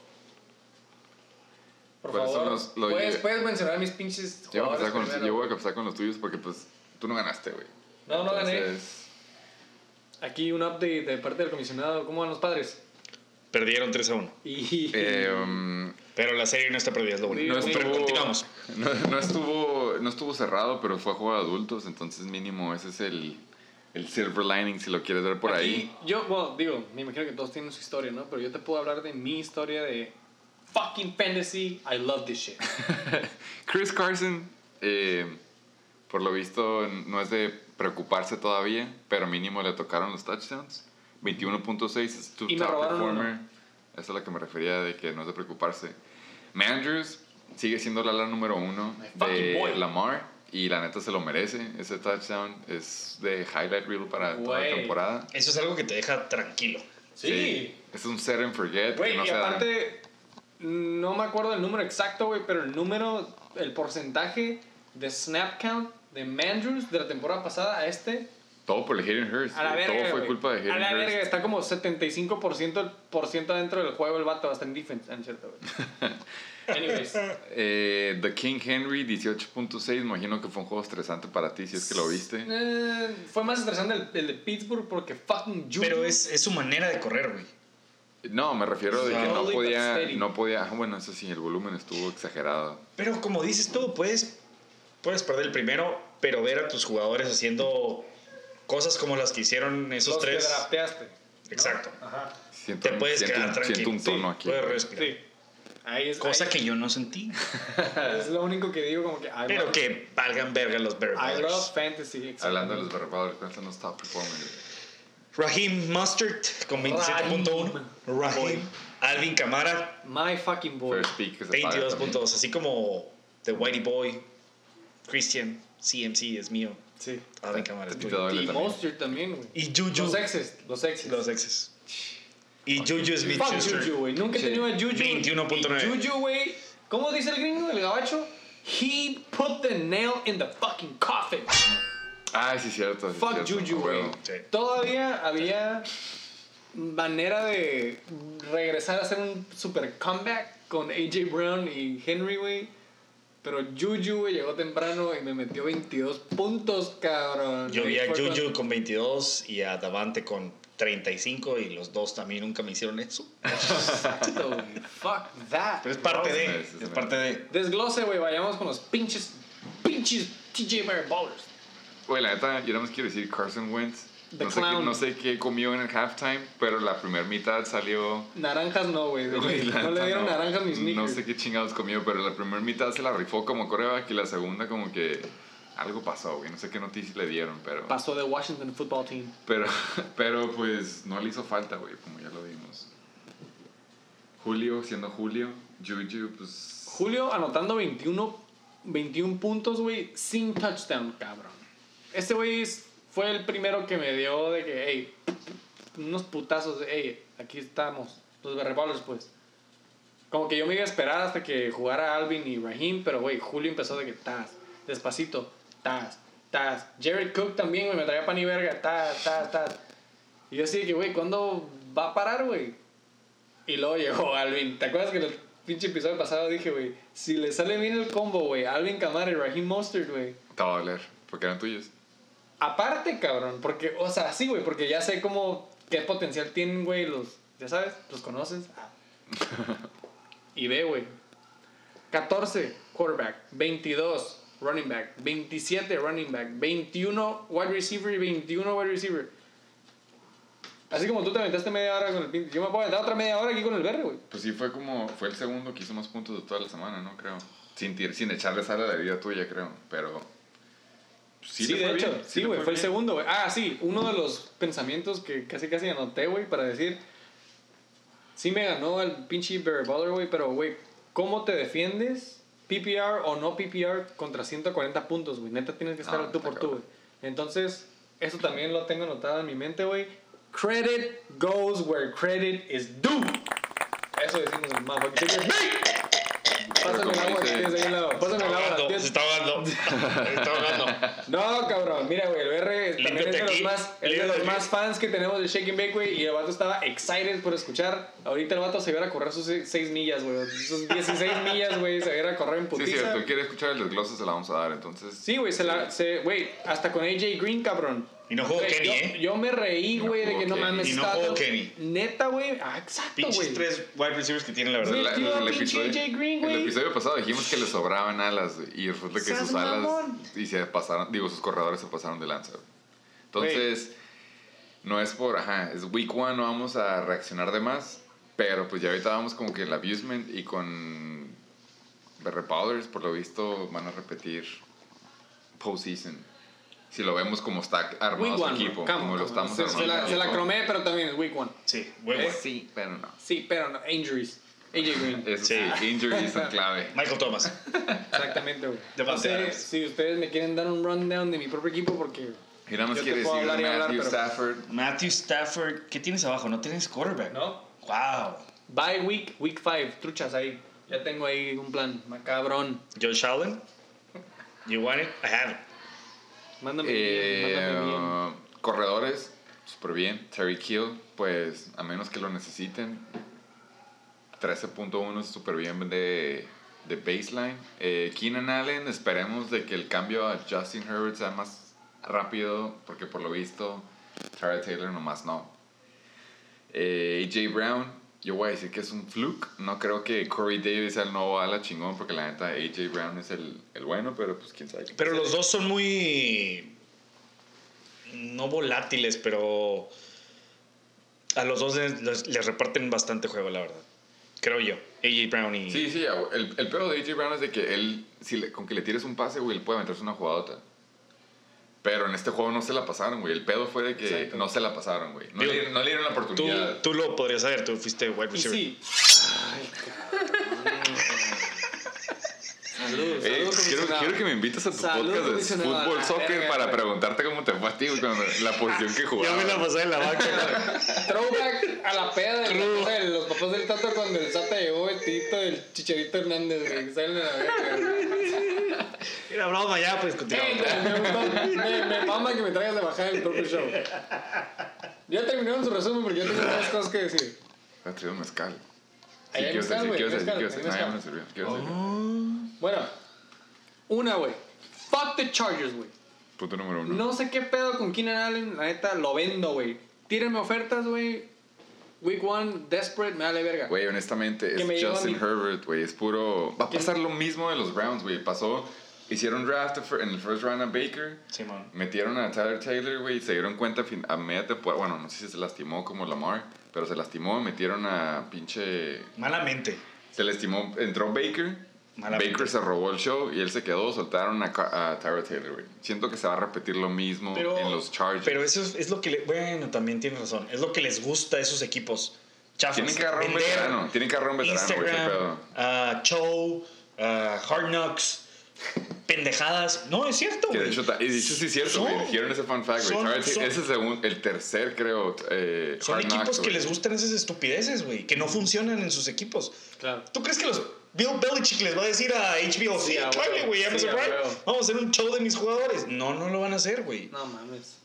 B: Por
A: ¿Cuáles son
B: favor,
A: los- lo-
B: ¿puedes, puedes mencionar mis pinches
A: Yo voy, a con yo voy a empezar con los tuyos porque pues tú no ganaste, güey.
B: No, no gané.
A: Entonces,
B: Aquí un update de parte del comisionado. ¿Cómo van los padres?
C: Perdieron 3 a 1.
B: Y...
A: eh, um,
C: Pero la serie no está perdida, es lo bonito.
A: no
C: Pero
A: estuvo,
C: continuamos.
A: no, no estuvo, no estuvo cerrado, pero fue a juego de adultos, entonces mínimo ese es el, el silver lining si lo quieres ver por ahí.
B: Aquí, yo, bueno, digo, me imagino que todos tienen su historia, ¿no? Pero yo te puedo hablar de mi historia de fucking fantasy. I love this shit. <laughs>
A: Chris Carson, eh, por lo visto, no es de preocuparse todavía, pero mínimo le tocaron los touchdowns. 21.6 es tu top performer. Eso es a lo que me refería de que no es de preocuparse. Mandrews sigue siendo la ala número uno
B: My fucking boy.
A: de Lamar y la neta se lo merece. Ese touchdown es de highlight reel para toda la temporada.
C: Eso es algo que te deja tranquilo.
B: Sí.
A: Es un set and forget. Que no
B: y
A: se da.
B: aparte, no me acuerdo el número exacto, güey, pero el número, el porcentaje de snap count de Mandrews de la temporada pasada a este,
A: Todo por el Hayden Hurst.
B: a la verga.
A: Todo fue culpa de
B: A
A: Hayden
B: la
A: Hurst.
B: verga, está como 75% por ciento dentro del juego el vato, hasta en defense, en cierto, güey. <laughs> Anyways,
A: Eh, The King Henry 18.6, imagino que fue un juego estresante para ti si es que lo viste.
B: eh, fue más estresante el, el de Pittsburgh porque fucking Juju.
C: Pero es, es su manera de correr, güey.
A: No, me refiero de que no podía, no podía, ah, bueno, eso sí, el volumen estuvo exagerado.
C: Pero como dices tú, puedes, puedes perder el primero, pero ver a tus jugadores haciendo cosas como las que hicieron esos
B: los
C: tres.
B: que drafteaste.
C: Exacto.
B: Ajá.
A: Siento,
C: Te puedes
A: siento,
C: quedar tranquilo.
A: siento un tono
C: Sí,
A: aquí.
C: Puedes respirar.
B: Sí. Ahí es,
C: Cosa
B: ahí-
C: que yo no sentí. <laughs>
B: es lo único que digo como que I
C: Pero
B: love-
C: que valgan verga los Bear
B: I love
C: Brothers.
B: fantasy.
A: Hablando de los ¿cuáles son los top performers?
C: Raheem Mustard con 27.1.
B: Raheem.
C: Raheem. Alvin Camara,
B: My fucking boy.
A: First pick que se
C: 22
A: paga
C: puntos. Así como The Whitey Boy, Christian, CMC es mío.
B: Sí.
A: Te
C: tuyo.
A: doble
B: Y
A: también.
B: Monster también, güey.
C: Y Juju.
B: Los exes, los exes.
C: Los exes. Y Juju Smith
B: Fuck
C: Schuster.
B: Juju, güey. Nunca he
A: Sí.
B: tenido a Juju.
C: 21.9.
B: Y Juju, güey. ¿Cómo dice el gringo, el gabacho? He put the nail in the fucking coffin.
A: Ah, sí, cierto. sí,
B: Fuck
A: cierto,
B: Juju, güey.
C: Sí.
B: Todavía había manera de regresar a hacer un super comeback con AJ Brown y Henry, güey. Pero Juju, güey, llegó temprano y me metió 22 puntos, cabrón.
C: Yo vi a Juju con 22 y a Davante con 35 y los dos también nunca me hicieron eso. <laughs>
B: Exacto. Fuck that.
C: Pero es parte de. Es parte de.
B: Desglose, güey, vayamos con los pinches, pinches TJ Bear Ballers.
A: Güey, la neta, yo nada más quiero decir Carson Wentz.
B: The
A: No sé, qué,
B: clown.
A: no sé qué comió en el halftime, pero la primera mitad salió.
B: Naranjas no, güey. No le dieron
A: no-
B: naranjas
A: No
B: sneakers.
A: sé qué chingados comió, pero la primera mitad se la rifó como coreback y la segunda como que algo pasó, güey. No sé qué noticias le dieron, pero...
B: Pasó de Washington Football Team.
A: Pero, <laughs> pero pues no le hizo falta, güey, como ya lo vimos. Julio, siendo Julio, Juju, pues...
B: Julio anotando 21, 21 puntos, güey, sin touchdown, cabrón. Este güey es- fue el primero que me dio de que, hey, unos putazos, de, hey, aquí estamos, los berreballers, pues. Como que yo me iba a esperar hasta que jugara Alvin y Raheem, pero, güey, Julio empezó de que, tas, despacito, tas, tas. Jared Cook también, güey, me traía pan y verga, tas, tas, tas. Y yo así de que, güey, ¿cuándo va a parar, güey? Y luego llegó Alvin. ¿Te acuerdas que en el pinche episodio pasado dije, güey, si le sale bien el combo, güey, Alvin Kamara y Raheem Mostert, güey.
A: Te va a doler, porque eran tuyos.
B: Aparte, cabrón, porque, o sea, sí, güey, porque ya sé cómo, qué potencial tienen, güey, los, ya sabes, los conoces. Y ve, güey. 14, quarterback. 22, running back. 27, running back. 21, wide receiver y 21, wide receiver. Así como tú te aventaste media hora con el pinche. Yo me puedo aventar otra media hora aquí con el verde, güey.
A: Pues sí, fue como... Fue el segundo que hizo más puntos de toda la semana, ¿no? Creo. Sin, sin echarle sal a la vida tuya, creo. Pero...
B: Sí, de
A: fue
B: hecho,
A: bien,
B: sí, güey, fue el segundo, güey. Ah, sí, uno de los pensamientos que casi casi anoté, güey, para decir. Sí me ganó el pinche Barry Baller, güey, pero, güey, ¿cómo te defiendes? PPR o no PPR contra 140 puntos, güey. Neta tienes que estar
A: Ah,
B: tú por tú, güey. Entonces, Eso también lo tengo anotado en mi mente, güey. Credit goes where credit is due. Eso decimos en Motherfucking. Pásame el agua que tienes ahí al lado. Pásame el agua.
C: se está ahogando. <laughs> se está ahogando.
B: No, cabrón, mira, güey, el BR también es de los más, es de los más fans que tenemos de Shake and Bake, güey, y el vato estaba excited por escuchar. Ahorita el vato se iba a correr sus 6 millas, güey, sus 16 <laughs> millas, güey, se iba a correr en
A: Sí,
B: putiza.
A: cierto. Quiere escuchar el desglose, se la vamos a dar. Entonces,
B: Sí, güey, se la, se, güey, hasta con AJ Green, cabrón.
C: Y no jugó Kenny,
B: yo,
C: ¿eh?
B: Yo me reí,
A: No
B: güey, de
A: jugó
B: que no mames.
C: Y no
B: estaba
C: jugó Kenny.
B: Neta, güey. Ah, exacto,
C: Pinches
B: güey.
C: tres wide receivers que tienen, la verdad.
A: La-
B: tío,
A: el, episodio,
B: Green,
A: el episodio pasado dijimos que le sobraban alas y resulta que sus alas y se pasaron, digo, sus corredores se pasaron de lanza. Entonces, no es por, ajá, es week one, no vamos a reaccionar de más, pero pues ya ahorita vamos como que el abusement y con Berre Powders, por lo visto, van a repetir postseason. Si lo vemos como está armado
B: Week
A: su
B: one,
A: equipo,
B: come,
A: como lo
B: come.
A: estamos
B: se,
A: armando.
B: se la, se la cromé, pero también es week one.
C: Sí, huevo.
B: ¿Eh?
A: Sí, pero no.
B: Sí, pero no, injuries. AJ Green. <laughs>
A: Eso
C: Sí.
A: sí, injuries son clave. <laughs>
C: Michael Thomas.
B: Exactamente, güey.
C: Adams.
B: si ustedes me quieren dar un rundown de mi propio equipo porque...
A: Y nada más
B: Yo
A: quiere decir
B: hablar hablar,
A: Matthew
B: pero-
A: Stafford.
C: Matthew Stafford. ¿Qué tienes abajo? No tienes quarterback.
B: ¿No?
C: Wow.
B: Bye week, week 5, truchas ahí. Ya tengo ahí un plan macabrón.
C: Josh Allen. You want it? I have it.
B: Mándame
A: Eh,
B: bien, mándame bien.
A: corredores, súper bien. Terry Kill, pues a menos que lo necesiten. 13.1 es súper bien de, de baseline. Eh, Keenan Allen, esperemos de que el cambio a Justin Herbert sea más rápido, porque por lo visto, Tyrod Taylor nomás no. Eh, AJ Brown, yo voy a decir que es un fluke. No creo que Corey Davis sea el nuevo ala chingón, porque la neta AJ Brown es el, el bueno, pero pues quién sabe.
C: Pero los dos son muy. No volátiles, pero. A los dos les, les- les reparten bastante juego, la verdad. Creo yo. AJ Brown y.
A: Sí, sí, el, el pedo de AJ Brown es de que él, si le- con que le tires un pase, güey, él puede meterse una jugadota. Pero en este juego no se la pasaron, güey. El pedo fue de que
B: Exacto.
A: no se la pasaron, güey. No,
C: Digo,
A: le, no le dieron la
C: Tú,
A: oportunidad.
C: tú lo podrías saber, tú fuiste wide
B: Y
C: receiver.
B: sí. Ay. Saludos,
A: Eh,
B: saludos,
A: quiero, quiero que me invites a tu
B: Salud,
A: podcast de fútbol,
B: Ah,
A: soccer,
B: verga,
A: para preguntarte cómo te fue a ti, cuando la posición que
C: Yo
A: jugabas.
C: me la pasé en la banca.
B: Throwback a la peda de los, de los papás del Tato cuando el Sata llegó vestidito del Chicharito Hernández, que Salen a la verga,
C: broma, ya, pues continuamos.
B: me, me, me mama que me traigas de bajar el propio show. Ya terminaron su resumen porque yo tengo más cosas que decir.
A: Voy a traer un mezcal. Sí,
B: Ahí mezcal,
A: decir,
B: güey,
A: decir.
B: Bueno, una, güey. Fuck the Chargers, güey.
A: Punto número uno.
B: No sé qué pedo con Keenan Allen, la neta, lo vendo, güey. Tírenme ofertas, güey. Week one, desperate, me vale verga.
A: Güey, honestamente, es Justin. Herbert, güey. Es puro. Va a pasar lo mismo de los Browns, güey. Pasó. Hicieron draft en el first round a Baker.
C: Simón.
A: Metieron a Tyler Taylor, güey. Se dieron cuenta fin- a media temporada. Bueno, no sé si se lastimó como Lamar. Pero se lastimó. Metieron a pinche.
C: Malamente.
A: Se lastimó. Entró Baker.
C: Malamente.
A: Baker se robó el show y él se quedó. Soltaron a, a Tyler Taylor, güey. Siento que se va a repetir lo mismo
C: Pero,
A: en los Chargers.
C: pero eso es, es lo que le, bueno, también tienes razón. Es lo que les gusta a esos equipos. Chafas.
A: Tienen que agarrar un veterano. Tienen que agarrar un veterano,
C: Instagram, ah, Show, ah, Hard Knocks, pendejadas. No, es cierto,
A: Que de
C: güey.
A: hecho, y de hecho sí es cierto, güey. Dijeron ese fun fact, güey. Ese es el, tercer, creo. Eh,
C: Son equipos
A: Knocks,
C: que
A: güey.
C: les gustan esas estupideces, güey. Que no funcionan en sus equipos.
B: Claro.
C: ¿Tú crees que los Bill Belichick les va a decir a HBO, sí, tráele, güey, Amazon Prime, vamos a hacer un show de mis jugadores? No, no lo van a hacer, güey.
B: No mames.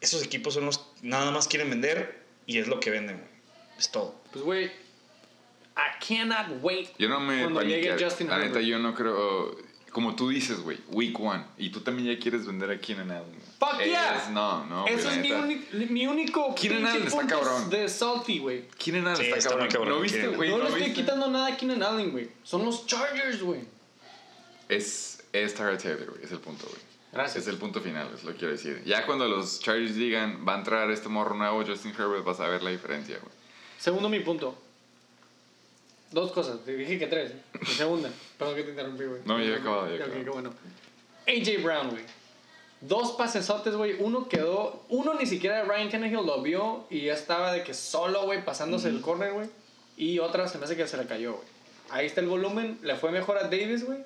C: Esos equipos son los nada más quieren vender y es lo que venden, güey. Es todo.
B: Pues, güey. I cannot wait.
A: Yo no me
B: Cuando
A: paniqué.
B: Justin
A: La neta, yo no creo. Como tú dices, güey, week one. Y tú también ya quieres vender a Keenan Allen.
B: Fuck
A: Es-
B: yeah.
A: No, no. güey,
B: Ese
A: la
B: es mi, uni- mi único
A: Keenan Allen está cabrón.
B: de salty, güey.
A: Keenan Allen
C: Sí,
A: está,
C: está
A: cabrón.
C: muy cabrón,
A: ¿No viste, güey?
B: no
A: ¿No,
B: le estoy
A: viste?
B: quitando nada a Keenan Allen, güey. Son los Chargers, güey.
A: Es, es Tyler Taylor, güey. Es el punto, güey.
B: Gracias.
A: Es el punto final, es lo que quiero decir. Ya cuando los Chargers digan, va a entrar este morro nuevo, Justin Herbert, vas a ver la diferencia, güey.
B: Segundo mi punto. Dos cosas. Te dije que tres. Mi segunda. Perdón que te interrumpí, güey.
A: No, ya he acabado, ya he
B: Ok,
A: acabado.
B: qué bueno. AJ Brown, güey. Dos pasesotes, güey. Uno quedó... Uno ni siquiera Ryan Tannehill lo vio y ya estaba de que solo, güey, pasándose el corner, güey. Y otra se me hace que se le cayó, güey. Ahí está el volumen. Le fue mejor a Davis, güey.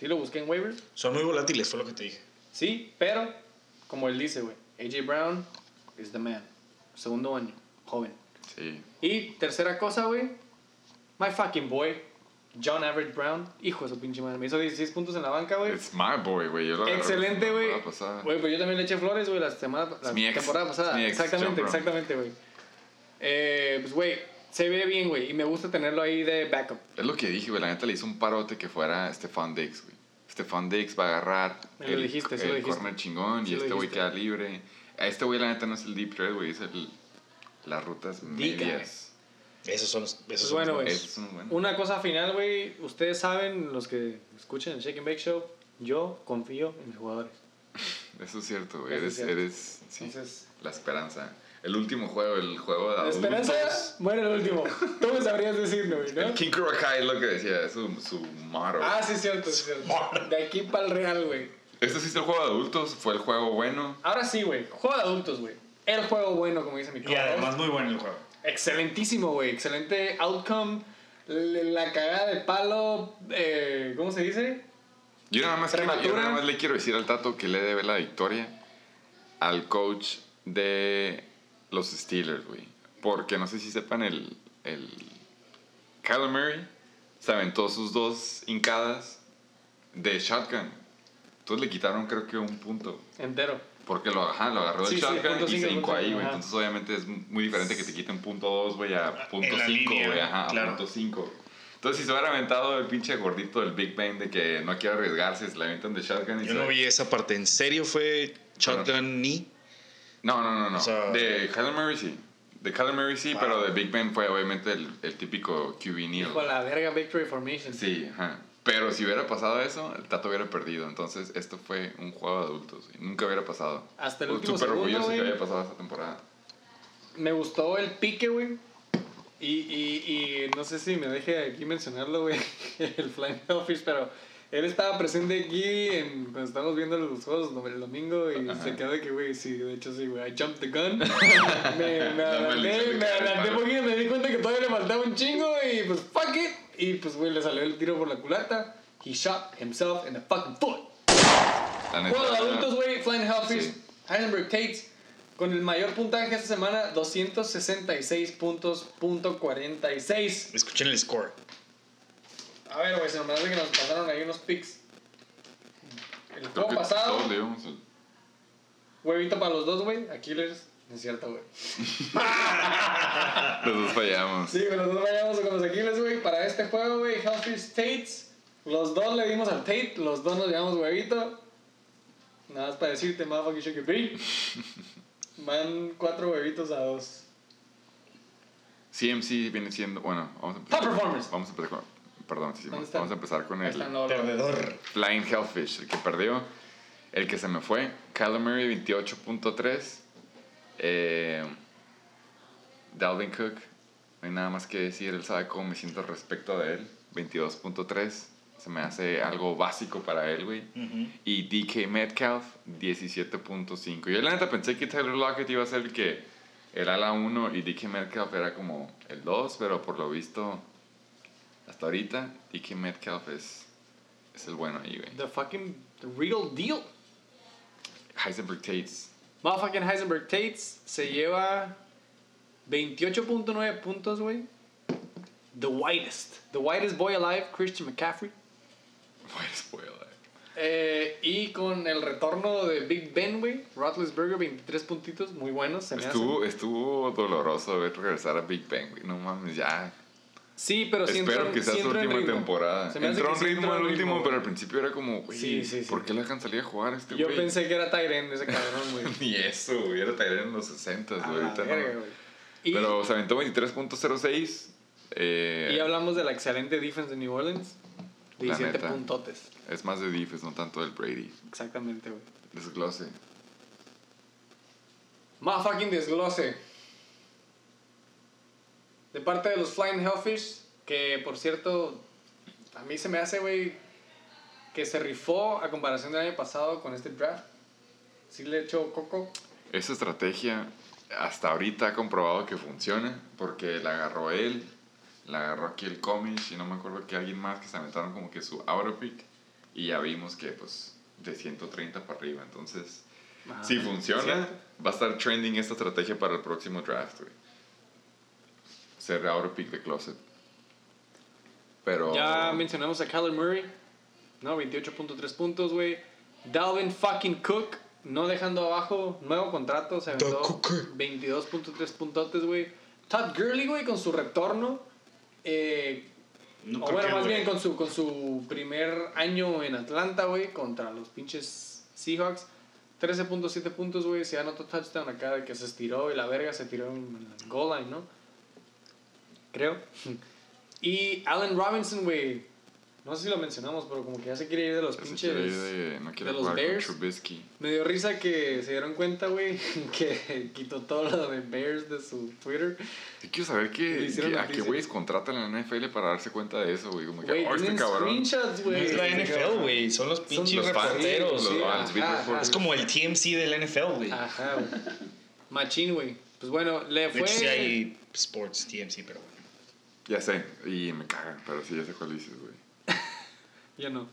B: Sí, lo busqué en waivers.
C: Son muy volátiles, fue lo que te dije.
B: Sí, pero como él dice, güey. AJ Brown is the man. Segundo año, joven.
A: Sí.
B: Y tercera cosa, güey. My fucking boy, John Everett Brown. Hijo de su pinche madre. Me hizo 16 puntos en la banca, güey.
A: It's my boy, güey.
B: Excelente, güey. Güey, pues yo también le eché flores, güey, la, semana, la temporada pasada.
A: mi ex,
B: exactamente, exactamente, güey. Eh, pues, güey, se ve bien, güey. Y me gusta tenerlo ahí de backup.
A: Es lo que dije, güey. La neta le hizo un parote que fuera Stefan Diggs, güey. Stefan Diggs va a agarrar
B: Me lo dijiste, sí
A: el
B: lo dijiste.
A: corner chingón
B: Sí
A: y este güey queda libre. A este güey, la neta, no es el deep threat, güey. Es el, las rutas medias.
C: Esos son los. Esos
B: Pues bueno, güey.
A: Esos son buenos.
B: Una cosa final, güey. Ustedes saben, los que escuchan el Shake and Bake Show, yo confío en mis jugadores.
A: Eso es cierto, güey. Eres,
B: es cierto.
A: eres sí,
B: Entonces,
A: la esperanza. El último juego, el juego de
B: la
A: adultos.
B: esperanza muere el último. <laughs> Tú me sabrías decirlo, güey, ¿no?
A: El King Kurokai es lo que decía, es su, su motto.
B: Ah, sí, es cierto, sí, cierto. De aquí para el Real, güey.
A: Este sí es el juego de adultos, fue el juego bueno.
B: Ahora sí, güey. Juego de adultos, güey. El juego bueno, como dice mi
C: Y además muy bueno el juego.
B: Excelentísimo, güey. Excelente outcome. La cagada de palo. Eh, ¿Cómo se dice?
A: Yo nada, más quiero, yo nada más le quiero decir al Tato que le debe la victoria al coach de los Steelers, güey. Porque no sé si sepan, el, el Kyler Murray se aventó sus dos hincadas de shotgun. Entonces le quitaron creo que un punto.
B: Entero.
A: Porque lo, ajá, lo agarró
B: Sí,
A: del
B: sí,
A: shotgun y
B: cinco,
A: se hincó ahí, güey. Entonces obviamente es muy diferente que te quiten punto 2, güey, a punto
C: En la
A: 5,
C: línea,
A: güey, ajá,
C: claro.
A: a punto 5. Entonces si se hubiera aventado el pinche gordito del Big Bang de que no quiere arriesgarse, se le aventan de shotgun y
C: Yo
A: se-
C: no vi esa parte. ¿En serio fue Shotgun Knee?
A: No, no, no, no.
C: O sea-
A: de Kyler Murray sí. De Kyler Murray sí,
C: Ah.
A: pero de Big Ben fue obviamente el, el típico QB.
B: Hijo de la verga, Victory Formation.
A: Sí, ajá. Pero si hubiera pasado eso, el Tato hubiera perdido. Entonces, esto fue un juego de adultos. güey. Nunca hubiera pasado.
B: Hasta el último
A: súper orgulloso que haya pasado esta temporada.
B: Me gustó el pique, güey. Y, y, y no sé si me deje aquí mencionarlo, güey. <laughs> El Flying Hellfish, pero él estaba presente aquí en, cuando estábamos viendo los juegos el domingo y
A: Ajá.
B: se quedó de que, güey, sí, de hecho sí, güey. I jumped the gun. <laughs> me me
A: La
B: adelanté, me adelanté poquito, me di cuenta que todavía le faltaba un chingo y pues fuck it. Y pues, güey, le salió el tiro por la culata. He shot himself in the fucking foot.
A: La neta,
B: Juego de adultos, güey, Flying Hellfish,
A: Sí.
B: Heisenberg Tates, con el mayor puntaje esta semana, 266 puntos, punto 46.
C: Escuchen el score.
B: A ver, güey, se me hace que nos pasaron ahí unos picks. El juego pasado, huevito para los dos, güey, Aquiles, no es cierto, <laughs> güey.
A: Los dos fallamos.
B: Sí, los dos vayamos con los Aquiles, güey, para este juego, güey, Hellfish Tates, los dos le dimos al Tate, los dos nos llevamos huevito. Nada más para decirte, motherfucking shake it. <laughs> Van cuatro huevitos a dos.
A: CMC viene siendo. Bueno, vamos a empezar.
B: Top performers.
A: Vamos a empezar con. Perdón, sí, vamos a empezar con el.
C: Perdedor.
A: Flying Hellfish, el que perdió. El que se me fue, Kyler Murray 28.3. Eh, Dalvin Cook, no hay nada más que decir, él sabe cómo me siento respecto de él. 22.3, se me hace algo básico para él, güey. Y DK Metcalf, 17.5. Yo la neta pensé que Tyler Lockett iba a ser el que el ala 1 y DK Metcalf era como el 2, pero por lo visto, hasta ahorita, DK Metcalf es, es el bueno ahí, güey.
B: The fucking the real deal.
A: Heisenberg Tates.
B: Motherfucking Heisenberg Tates se lleva 28.9 puntos, güey. The whitest. The whitest boy alive, Christian McCaffrey.
A: Buen spoiler.
B: Eh, y con el retorno de Big Ben, güey. Roethlisberger, 23 puntitos, muy buenos. Se me
A: Estuvo, estuvo doloroso ver regresar a Big Bang, güey. No mames, ya.
B: Sí, pero sí
A: Espero que sea su última
B: ritmo.
A: temporada.
B: Se me
A: Entró en ritmo al último,
B: ritmo,
A: pero al principio era como, güey,
B: Sí, sí, sí.
A: ¿por qué le dejan salir a jugar a este
B: Yo
A: güey?
B: pensé que era Tyrene ese cabrón, güey. <laughs>
A: Ni eso, güey. Era Tyrell en los 60,
B: A
A: güey. ahorita
B: verga. Y,
A: Pero se aventó 23.06. Eh,
B: y hablamos de la excelente defense de New Orleans.
A: La
B: 17
A: neta.
B: puntotes.
A: Es más de defense, no tanto del Brady.
B: Exactamente, güey.
A: Desglose.
B: Motherfucking desglose. De parte de los Flying Hellfish, que por cierto, a mí se me hace, güey, que se rifó a comparación del año pasado con este draft. Sí le echó coco.
A: Esa estrategia hasta ahorita ha comprobado que funciona porque la agarró él, la agarró aquí el Comish y no me acuerdo que alguien más que se aventaron como que su auto pick y ya vimos que pues de 130 para arriba. Entonces, si funciona, va a estar trending esta estrategia para el próximo draft, güey. Ser ahora pick de closet. Pero.
B: Ya mencionamos a Kyler Murray, ¿no? 28.3 puntos, güey. Dalvin fucking Cook, no dejando abajo, nuevo contrato, se
C: The
B: aventó
C: Cooker.
B: 22.3 puntotes, güey. Todd Gurley, güey, con su retorno. Eh,
C: No
B: o bueno, más
C: güey.
B: bien con su, con su primer año en Atlanta, güey, contra los pinches Seahawks. 13.7 puntos, güey. Se anotó touchdown acá de que se estiró y la verga se tiró en la goal line, ¿no? Creo. Y Allen Robinson, güey. No sé si lo mencionamos, pero como que ya se quiere ir de los
A: ya se
B: pinches.
A: quiere ir de- no quiere
B: de los
A: jugar
B: Bears.
A: con Trubisky.
B: Me dio risa que se dieron cuenta, güey, <laughs> que quitó todo lo de Bears de su Twitter.
A: Yo quiero saber
B: hicieron
A: qué- a qué güeyes contratan en la NFL para darse cuenta de eso, güey. Como que,
B: Güey,
A: oh, este cabrón.
C: No es la NFL, güey. Son los pinches
B: los
C: reporteros.
A: los
C: güey.
A: Vals, beat
B: Ajá,
A: reporters.
C: Es como el TMC del NFL, güey.
B: Ajá, güey. Machín, güey. Pues bueno, le
C: De
B: fue.
C: hecho, sí hay Sports TMC, pero bueno.
A: Ya sé, y me cagan, pero sí, ya sé cuál dices, güey. <laughs>
B: Ya no.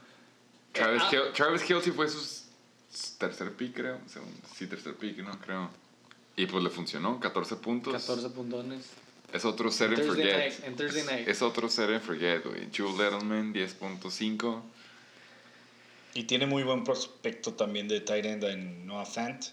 A: Travis,
B: Ah.
A: Kel- Travis Kelsey fue su tercer pick, creo. Sí, tercer pick, no, creo. Y pues le funcionó, 14 puntos.
B: 14 puntones.
A: Es otro set and forget.
B: night, en Thursday night.
A: Es otro set and forget, güey. Jules Edelman, 10.5.
C: Y tiene muy buen prospecto también de tight end en Noah Fant.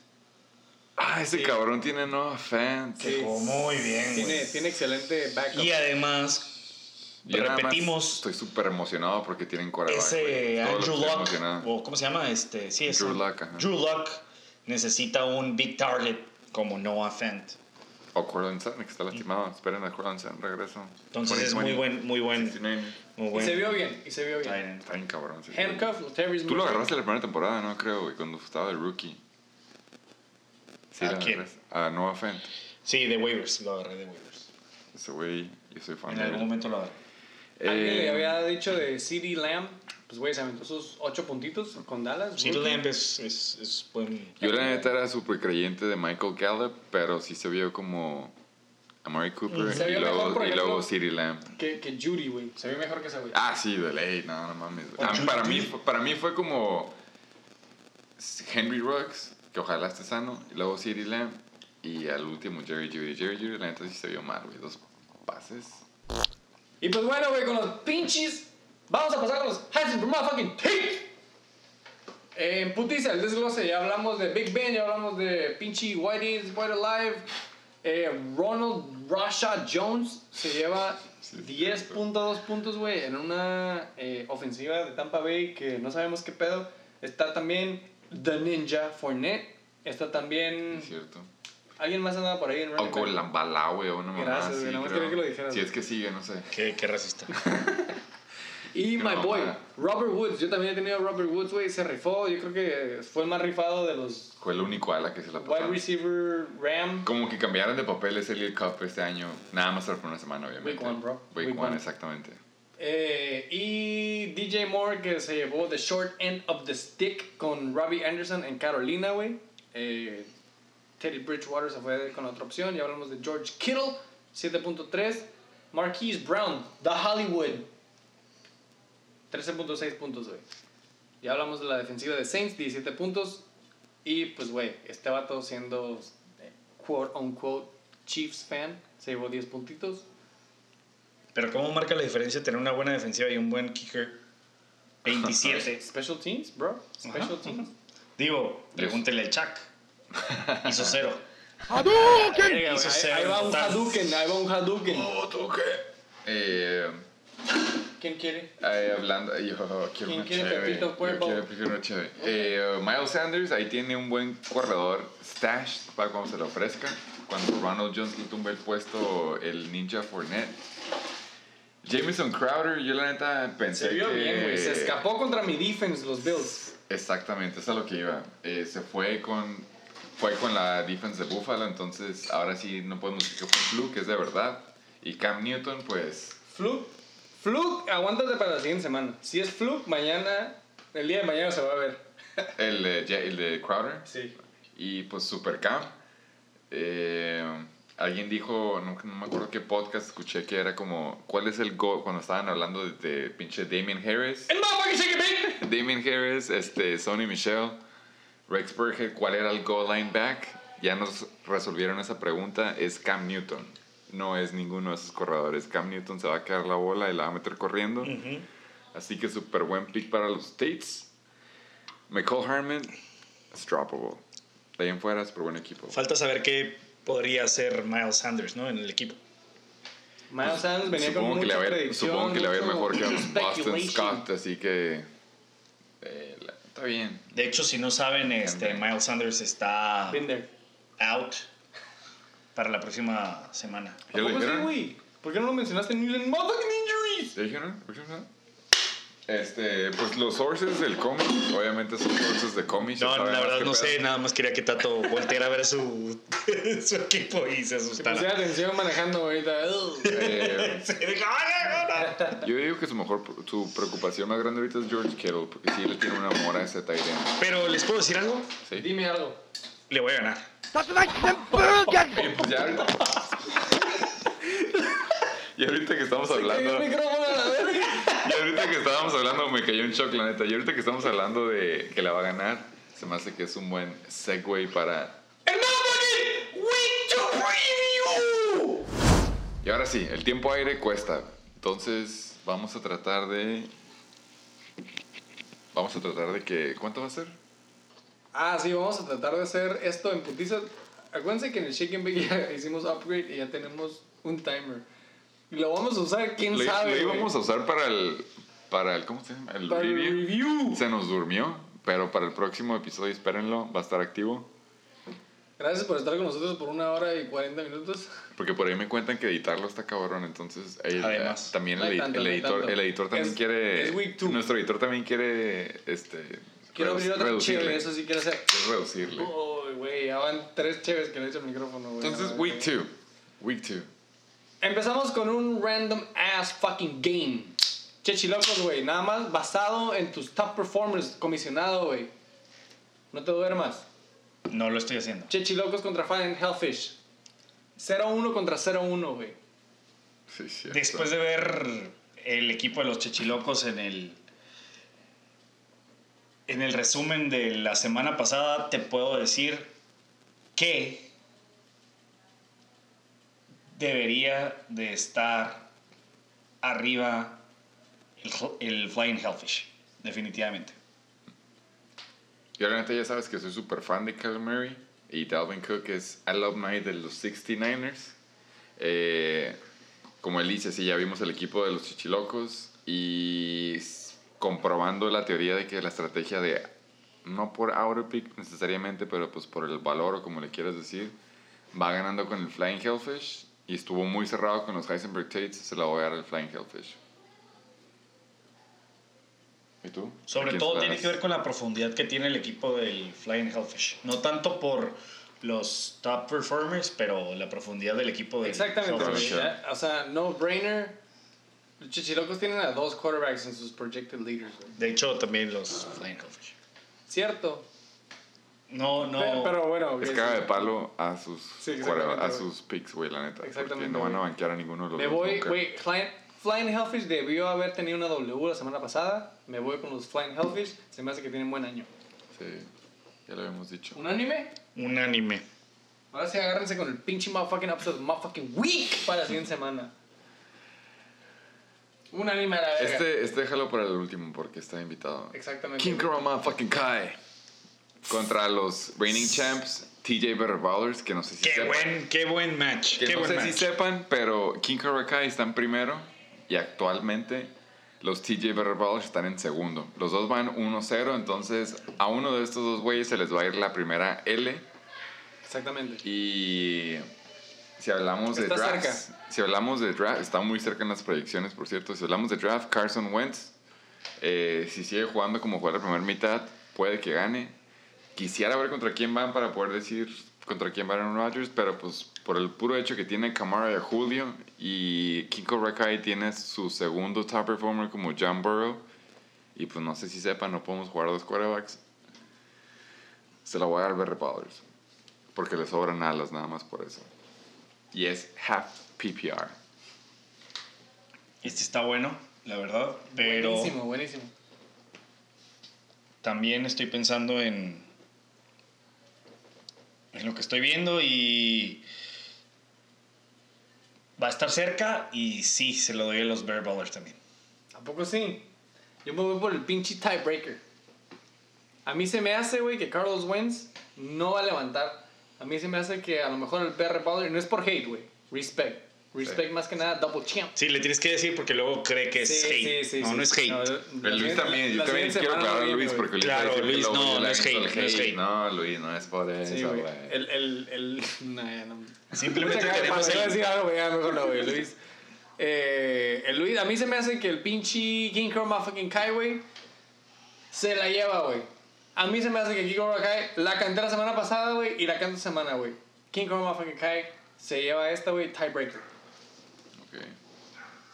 A: Ah, ese
B: Sí.
A: cabrón tiene no fans.
B: Sí.
C: Jugó muy bien,
B: Tiene, tiene excelente backup.
C: Y además,
A: más
C: repetimos,
A: Estoy súper emocionado porque tienen quarterback.
C: ese Andrew Luck, o ¿cómo se llama? Este, sí, es
A: Drew Luck, ajá.
C: Drew Luck necesita un big target como Noah Fant.
A: O Cortland Sutton, que está lastimado. Esperen a Cortland Sutton, regreso.
C: Entonces es muy
A: 2020,
C: buen, muy buen,
A: 69.
C: muy
B: Y se vio bien, y se vio bien.
A: Está bien cabrón.
B: Handcuff, Latavius
A: Tú lo agarraste la primera temporada, ¿no? Creo, güey, cuando estaba de rookie. Sí,
C: ¿A quién?
A: A Noah Fent.
C: Sí, de waivers, lo agarré de waivers.
A: Ese güey, yo soy fan
C: En
A: de
C: algún
A: él.
C: momento lo agarré.
B: Alguien le
A: Eh,
B: había dicho de CD Lamb. Pues, güey, se aventó sus 8 puntitos con Dallas. Rookie.
C: Lamb es, es, es buen.
A: Yo la neta era súper creyente de Michael Gallup, pero sí se vio como Amari Cooper
B: Se
A: y
B: vio mejor,
A: luego,
B: por
A: y luego CeeDee Lamb.
B: Que, que Judy, güey. Se ve mejor que ese, güey.
A: Ah, sí, de ley, no, no mames. Ah, para, mí, para mí fue como Henry Ruggs, que ojalá esté sano, y luego CeeDee Lamb, y al último Jerry Judy. Jerry Judy, la neta sí se vio mal, güey. Dos pases.
B: Y pues bueno, güey, con los pinches. Vamos a pasar a los Hansen motherfucking take. En putiza, el desglose. Ya hablamos de Big Ben, ya hablamos de pinche Whitey is White Alive. Eh, Ronald Rasha Jones se lleva
A: Sí,
B: 10.2 puntos, güey, en una eh, ofensiva de Tampa Bay que no sabemos qué pedo. Está también The Ninja Fournette. Está también.
A: Es cierto.
B: ¿Alguien más andaba por ahí en
A: O
B: running
A: con
B: back?
A: Lambala, güey, o una mamá
B: Gracias,
A: así,
B: güey, nada más quería que lo dijeras,
A: Si es que sigue, no sé.
C: Qué, qué racista. <laughs>
B: Y
A: Qué
B: my boy. Robert Woods. Yo también he tenido a Robert Woods, güey. Se rifó. Yo creo que fue el más rifado de los
A: Fue el único ala que se la
B: wide
A: pasaron.
B: receiver Ram.
A: Como que cambiaron de papeles el League Cup este año. Nada más por una semana, obviamente.
B: Week one, bro.
A: Week,
B: Week
A: one,
B: one.
A: exactamente.
B: Eh, y DJ Moore, que se llevó the short end of the stick con Robbie Anderson en Carolina, güey. Eh, Teddy Bridgewater se fue con otra opción. Ya hablamos de George Kittle, 7.3. Marquise Brown, The Hollywood, 13.6 puntos, güey. Ya hablamos de la defensiva de Saints, 17 puntos. Y pues, güey, este vato siendo eh, quote unquote Chiefs fan, se llevó 10 puntitos.
C: Pero ¿cómo marca la diferencia tener una buena defensiva y un buen kicker? 27.
B: Special teams, bro. Special
C: Ajá,
B: teams.
C: Digo, pregúntele al Chuck. Hizo cero. <laughs>
B: Güey,
C: Hizo
B: ahí,
C: cero
B: ahí va un. Hadouken, ahí va un Hadouken.
A: Oh, ¿tú qué? Eh,
B: ¿Quién quiere?
A: eh, hablando, yo quiero
B: ¿Quién
A: una
B: quiere
A: chévere.
B: Pepito
A: Yo quiero, prefiero una chévere. Eh, Miles Sanders, ahí tiene un buen corredor stash para cuando se le ofrezca. Cuando Ronald Jones le tumba el puesto el Ninja Fournette. Jameson Crowder, yo la neta pensé
B: Se vio
A: que...
B: bien, güey. Se escapó contra mi defense, los Bills.
A: Exactamente, eso es a lo que iba. Eh, se fue con, fue con la defense de Buffalo, entonces ahora sí no podemos decir que fue fluke, es de verdad. Y Cam Newton, pues,
B: Fluke. Fluke, aguántate para la siguiente semana. Si es Fluke, mañana, el día de mañana se va a ver. <laughs>
A: el, el de Crowder.
B: Sí.
A: Y pues Super Cam. Eh, alguien dijo, no, no me acuerdo qué podcast escuché que era como, ¿cuál es el go? Cuando estaban hablando de, de pinche Damien Harris. Damien Harris, este, Sonny Michelle, Rex Burkhead, ¿cuál era el goal line back? Ya nos resolvieron esa pregunta. Es Cam Newton. No es ninguno de esos corredores. Cam Newton se va a quedar la bola y la va a meter corriendo. Así que súper buen pick para los States. McCall Harmon, es droppable. De ahí en fuera, súper buen equipo.
C: Falta saber qué podría hacer Miles Sanders, ¿no? En el equipo.
B: Miles Sanders venía con
A: Supongo que, le va a ir,
B: predicción.
A: supongo que le va a ir mejor que a Boston. Scott, así que eh, la- está bien.
C: De hecho, si no saben, este, Miles Sanders está out para la próxima semana.
B: ¿A
A: ¿Ya lo
B: poco sí,
A: dijeron?
B: güey? ¿Por qué no lo mencionaste Motherfucking Injuries?
A: ¿Ya dijeron? ¿Por qué no? Este, pues los sources del cómic, obviamente son sources de cómics.
C: No, la verdad no
A: pedo.
C: sé, nada más quería que Tato volteara a ver su, <laughs> su equipo y se asustara.
B: pusiera atención manejando ahorita. <laughs> <laughs>
A: Yo digo que su mejor su preocupación más grande ahorita es George Kittle, porque sí le tiene un amor a ese tight end.
C: Pero les puedo decir algo,
A: ¿sí?
B: Dime algo.
C: le voy a ganar.
A: Pues ya ahorita. y ahorita que estamos hablando.
B: el micrófono a la verga.
A: Y ahorita que estábamos hablando, me cayó un shock, la neta. Y ahorita que estamos hablando de que la va a ganar, se me hace que es un buen segue para. Y ahora sí, el tiempo aire cuesta. Entonces, vamos a tratar de. Vamos a tratar de que. ¿Cuánto va a ser?
B: Ah, sí, vamos a tratar de hacer esto en putiza. Acuérdense que en el Shake Bake ya hicimos upgrade y ya tenemos un timer. Y lo vamos a usar, quién
A: Lo,
B: sabe.
A: lo íbamos a usar para el. Para el. ¿Cómo se llama? El
B: Para el
A: review.
B: review.
A: Se nos durmió, pero para el próximo episodio, espérenlo, va a estar activo.
B: Gracias por estar con nosotros por una hora y 40 minutos.
A: Porque por ahí me cuentan que editarlo está cabrón, entonces el-
C: Además.
A: también
B: No
A: el,
B: tanto,
A: el editor, el editor también
B: Es-
A: quiere,
B: es week two.
A: nuestro editor también quiere, este,
B: Quiero abrir otra
A: reducirle,
B: chévere, eso sí quiero hacer.
A: quiere reducirle.
B: Uy, güey, ya van tres chéves que le he hecho el micrófono, güey.
A: Entonces, week
B: güey.
A: 2, week 2.
B: Empezamos con un random ass fucking game. Chechilocos, güey. Nada más basado en tus top performers, comisionado, güey. No te duermas.
C: No lo estoy haciendo.
B: Chechilocos contra Fine Hellfish. 0-1 contra 0-1, güey.
A: Sí, sí.
C: Después de ver el equipo de los Chechilocos en el en el resumen de la semana pasada, te puedo decir que debería de estar arriba el, el Flying Hellfish, definitivamente.
A: Yo neta ya sabes que soy súper fan de Kyler Murray y Dalvin Cook es alumni de los 69ers. Eh, como él dice, sí, ya vimos el equipo de los Chichilocos y comprobando la teoría de que la estrategia de, no por outer pick necesariamente, pero pues por el valor o como le quieras decir, va ganando con el Flying Hellfish y estuvo muy cerrado con los Heisenberg Tates, se la voy a dar al Flying Hellfish. ¿Y tú? ¿A
C: Sobre todo tiene que ver con la profundidad que tiene el equipo del Flying Hellfish. No tanto por los top performers, pero la profundidad del equipo del
B: Exactamente,
A: Hellfish.
B: O sea, no brainer. Los Chechilocos tienen a dos quarterbacks en sus projected leaders, güey.
C: De hecho, también los Flying Hellfish.
B: Cierto.
C: No, no.
B: Pero, pero bueno,
A: Es caga de palo a sus,
B: Sí,
A: a
B: güey.
A: sus picks, güey, la neta. Porque
B: Exactamente,
A: no van a banquear a ninguno de los
B: Me
A: dos
B: voy, güey, Flying, Flying Hellfish debió haber tenido una W la semana pasada. Me voy con los Flying Hellfish. Se me hace que tienen buen año.
A: Sí, ya lo habíamos dicho.
B: ¿Un anime?
C: Un anime.
B: Ahora sí agárrense con el pinche motherfucking episode motherfucking week para la siguiente semana. Un anime a la verga.
A: Este, este déjalo para el último porque está invitado.
B: Exactamente.
A: King Kurama fucking Kai. Contra los reigning champs, TJ Ballers, que no sé si
C: Qué
A: sepan.
C: buen, qué buen match.
A: Que
C: qué
A: no
C: buen
A: sé
C: match.
A: si sepan, pero King Kai están primero y actualmente los TJ Ballers están en segundo. Los dos van 1-0, entonces a uno de estos dos güeyes se les va a ir la primera L.
B: Exactamente.
A: Y si hablamos de
B: Está
A: drafts, si hablamos de draft, está muy cerca en las proyecciones, por cierto. Si hablamos de draft, Carson Wentz, eh, si sigue jugando como juega la primera mitad, puede que gane. Quisiera ver contra quién van para poder decir contra quién va Aaron Rodgers, pero pues por el puro hecho que tiene Camara y a Julio y Kiko Rakai tiene su segundo top performer como John Burrow y pues no sé si sepan, no podemos jugar dos quarterbacks. Se la voy a dar Better Ballers. Porque le sobran alas nada más por eso. Y es half PPR.
C: Este está bueno, la verdad. Pero
B: Buenísimo, buenísimo.
C: también estoy pensando en en lo que estoy viendo y va a estar cerca y sí, se lo doy a los Bear Ballers también.
B: ¿A poco sí? Yo me voy por el pinche tiebreaker. A mí se me hace, güey, que Carlos Wentz no va a levantar. A mí se me hace que a lo mejor el Bear Baller, no es por hate, güey. Respect. Respect más que nada, double champ.
C: Sí, le tienes que decir porque luego cree que es
B: Sí,
C: hate.
B: sí, sí,
C: no,
B: sí.
C: no es hate.
B: No,
A: Luis también, yo también quiero aclarar a Luis
B: güey.
A: porque Luis
C: Claro, Luis, no, no es hate,
A: el
C: no es hate.
A: No, Luis, no es por eso,
B: Sí,
A: güey.
B: güey. El, el, el, <laughs> no, ya no.
C: Simplemente queremos el-
B: decir algo, ya mejor no, güey. Luis. Eh, el Luis, a mí se me hace que el pinche King Cobra fucking Kai, güey, se la lleva, güey. A mí se me hace que King Cobra Kai la canté la semana pasada, güey, y la canto esta semana, güey. King Cobra fucking Kai se lleva esta, güey, tiebreaker.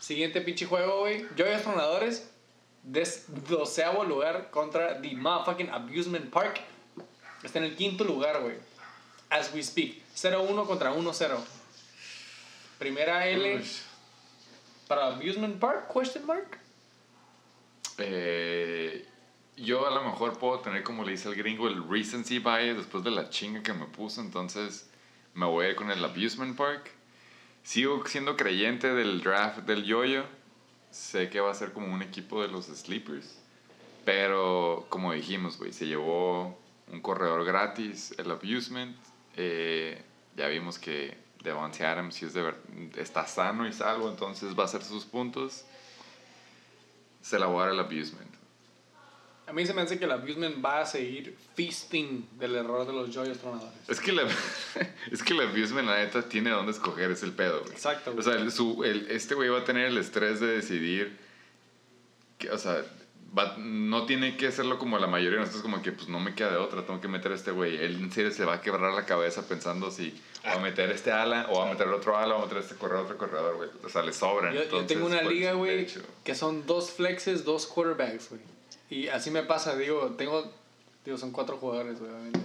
B: Siguiente pinche juego, güey. Joyos Tronadores. Doceavo lugar contra The Motherfucking Abusement Park. Está en el quinto lugar, güey. As we speak. 0-1 contra 1-0. Primera L
A: Uy.
B: para Abusement Park, question mark.
A: Eh, yo a lo mejor puedo tener, como le dice el gringo, el recency bias después de la chinga que me puso. Entonces me voy a ir con el Abusement Park. Sigo siendo creyente del draft del Yoyo. Sé que va a ser como un equipo de los Sleepers. Pero como dijimos, güey, se llevó un corredor gratis, el Abusement. Eh, ya vimos que Devontae Adams sí es de está sano y salvo, entonces va a hacer sus puntos. Se la voy a dar al Abusement.
B: A mí se me hace que el Abusement va a seguir feasting del error de los Joyos Tronadores.
A: Es que la, <laughs> es que el abusement, la neta, tiene dónde escoger, es el pedo, güey.
B: Exacto,
A: O
B: güey.
A: sea, el- su, el- este güey va a tener el estrés de decidir, que, o sea, va- no tiene que hacerlo como la mayoría de nosotros, como que pues no me queda de otra, tengo que meter a este güey. Él en serio se va a quebrar la cabeza pensando si va a meter este ala, o va a meter el otro ala, o va a meter este corredor, otro corredor, güey. O sea, le sobran.
B: Yo, tengo una liga, güey, que son dos flexes, dos quarterbacks, güey. Y así me pasa, digo, tengo, digo, son cuatro jugadores, obviamente.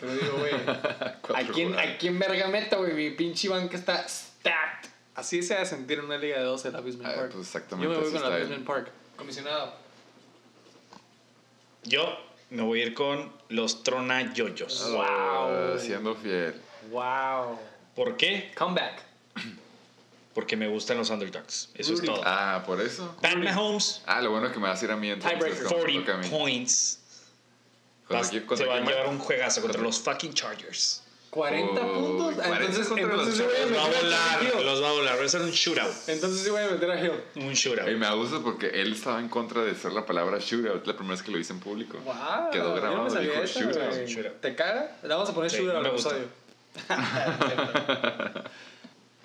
B: Pero digo, güey, <laughs> ¿a
A: Cuatro
B: quién,
A: jugadores.
B: ¿a quién verga meto, güey? Mi pinche banca está stacked. Así se a sentir en una liga de 12 el Abusement
A: Ah,
B: Park.
A: pues exactamente
B: Yo me voy con el. Abusement Park. Comisionado.
C: Yo me voy a ir con los Trona Yoyos.
B: Wow.
A: Ah, siendo fiel.
B: Wow.
C: ¿Por qué?
B: Comeback.
C: Porque me gustan los underdogs. Eso
B: Rudy.
C: es todo.
A: Ah, por eso.
C: Pat Mahomes,
A: Ah, lo bueno que me vas a ir a mí entonces.
B: Tiebreaker.
A: como
C: 40
A: toca a mí.
C: points.
A: ¿Contra
C: Vas- se va a llevar un juegazo contra
A: Contra-
C: los fucking Chargers.
B: 40
A: Uy,
B: puntos. Ah,
A: 40
B: entonces,
A: contra los
B: entonces sí voy a
C: Los va a volar, los va a volar. Va a ser un shootout.
B: Entonces sí voy a meter a Hill.
C: Un shootout.
A: Y me gusta porque él estaba en contra de usar la palabra shootout. La primera vez que lo hice en público.
B: Wow,
A: Quedó grabado,
B: no
A: dijo
B: eso,
A: shootout.
C: Shootout.
B: ¿Te caga? Le vamos a poner
C: Sí,
B: shootout al
C: me gusta.
B: episodio. <laughs> <laughs> <laughs>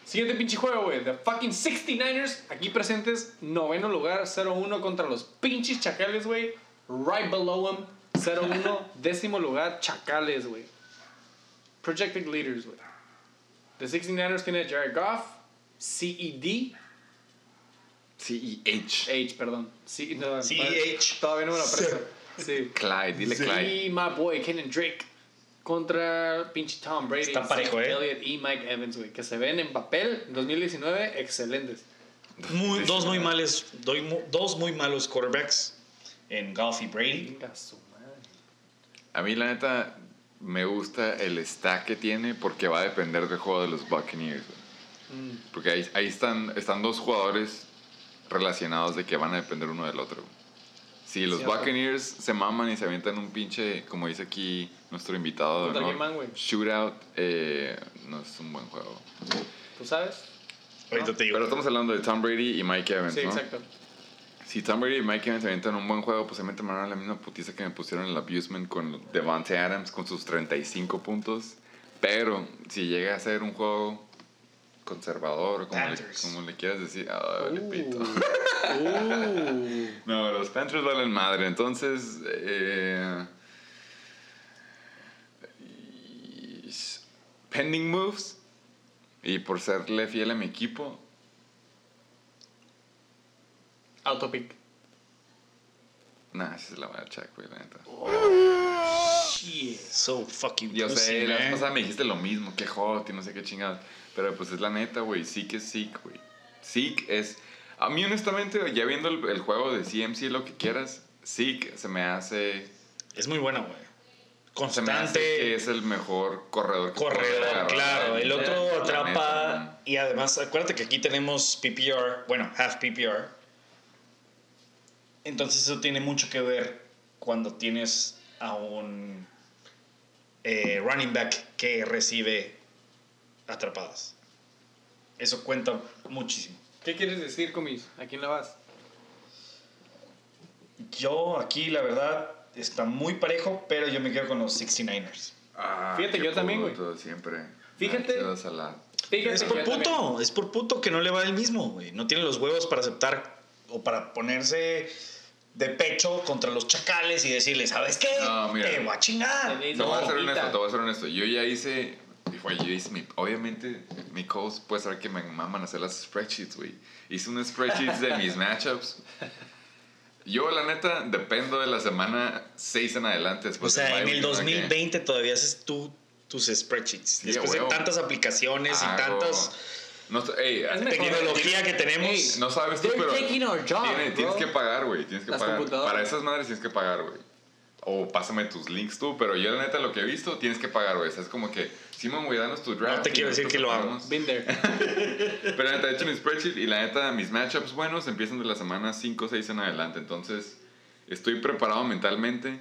B: Siguiente pinche juego, güey. The fucking 69ers. Aquí presentes. Noveno lugar, 0-1 contra los pinches chacales, güey. Right below them. 0-1. <laughs> décimo lugar, chacales, güey. Projected leaders, güey. The 69ers tiene Jared Goff. CED.
A: C-E-H.
B: H, perdón. C, no,
C: CEH.
B: Todavía no me lo aprecio. <laughs> Sí.
A: Clyde, dile Clyde.
B: Y my boy Kenan Drake contra pinche Tom Brady,
C: Está parejo,
B: Zeke
C: ¿eh?
B: Elliott y Mike Evans, güey, que se ven en papel en 2019 excelentes.
C: Muy- dos, muy males, dos muy malos quarterbacks en Golf y Brady.
B: Venga, su madre.
A: A mí, la neta, me gusta el stack que tiene porque va a depender del juego de los Buccaneers.
B: Mm.
A: Porque ahí, ahí están, están dos jugadores relacionados de que van a depender uno del otro. Si los
B: Cierto.
A: Buccaneers se maman y se avientan un pinche, como dice aquí nuestro invitado,
B: ¿Contra
A: ¿no?
B: güey?
A: shootout, eh, no es un buen juego.
B: ¿Tú sabes?
C: Ahorita te digo.
A: Pero estamos hablando de Tom Brady y Mike Evans,
B: Sí,
A: ¿no?
B: exacto.
A: Si Tom Brady y Mike Evans se avientan un buen juego, pues se meten a la misma putiza que me pusieron en el abusement con Devante Adams con sus 35 puntos. Pero si llega a ser un juego conservador, como, le, como le quieras decir, ah, vale, pito.
B: Uh. <laughs>
A: No, los Panthers valen madre. Entonces, eh, pending moves. Y por serle fiel a mi equipo,
B: Autopic.
A: nah, esa es la voy a check, güey, la neta.
B: Shit.
C: So fucking
A: Yo
C: pussy,
A: sé, la vez pasada me dijiste lo mismo, que hot y no sé qué chingados. Pero pues es la neta, güey. Zeke es Zeke, güey. Zeke es. A mí, honestamente, ya viendo el, el juego de CMC, lo que quieras, Zeke se me hace.
C: Es muy bueno, güey.
A: se me hace
C: constante.
A: que es el mejor corredor que puede
C: corredor,
A: agarrar
C: claro.
A: la
C: El otro atrapa.
A: neta.
C: Y además, acuérdate que aquí tenemos PPR, bueno, half PPR. Entonces, eso tiene mucho que ver cuando tienes a un eh, running back que recibe atrapadas. Eso cuenta muchísimo.
B: ¿Qué quieres decir, comis? ¿A quién la vas?
C: Yo aquí, la verdad, está muy parejo, pero yo me quedo con los 69ers.
A: Ah,
B: Fíjate, yo también, güey.
A: Siempre.
B: Fíjate.
A: Nachos a la-
B: Fíjate
C: Es por
B: también.
C: puto, es por puto que no le va el mismo, güey. No tiene los huevos para aceptar o para ponerse de pecho contra los chacales y decirles, ¿sabes qué?
A: No, mira.
C: Te voy a chingar.
B: Te
A: voy a ser honesto, te voy a ser honesto. Yo ya hice. Güey, yo hice mi. Obviamente, mi coach puede saber que me maman hacer las spreadsheets, güey. Hice un spreadsheet de mis <laughs> matchups. Yo, la neta, dependo de la semana 6 en adelante.
C: O
A: Después
C: sea, en
A: bye
C: el
A: week, ¿verdad que?
C: 2020 todavía haces tú tus spreadsheets.
A: Sí,
C: Después de
A: huevo.
C: tantas aplicaciones y
A: Hago-
C: tantas
A: No, ey,
C: tecnología que tenemos.
B: Ey,
A: no sabes tú, pero.
B: taking our job,
A: tiene- tienes que pagar, güey. Tienes que
B: Las
A: pagar. Para esas madres tienes que pagar, güey. O pásame tus links tú, pero yo, la neta, lo que he visto, tienes que pagar, güey. O sea, es como que, Simón, güey, danos tu draft.
C: No te quiero decir que lo hago.
B: Been there. <laughs>
A: Pero la neta, he hecho mi spreadsheet y la neta, mis matchups buenos empiezan de la semana 5 o 6 en adelante. Entonces, estoy preparado mentalmente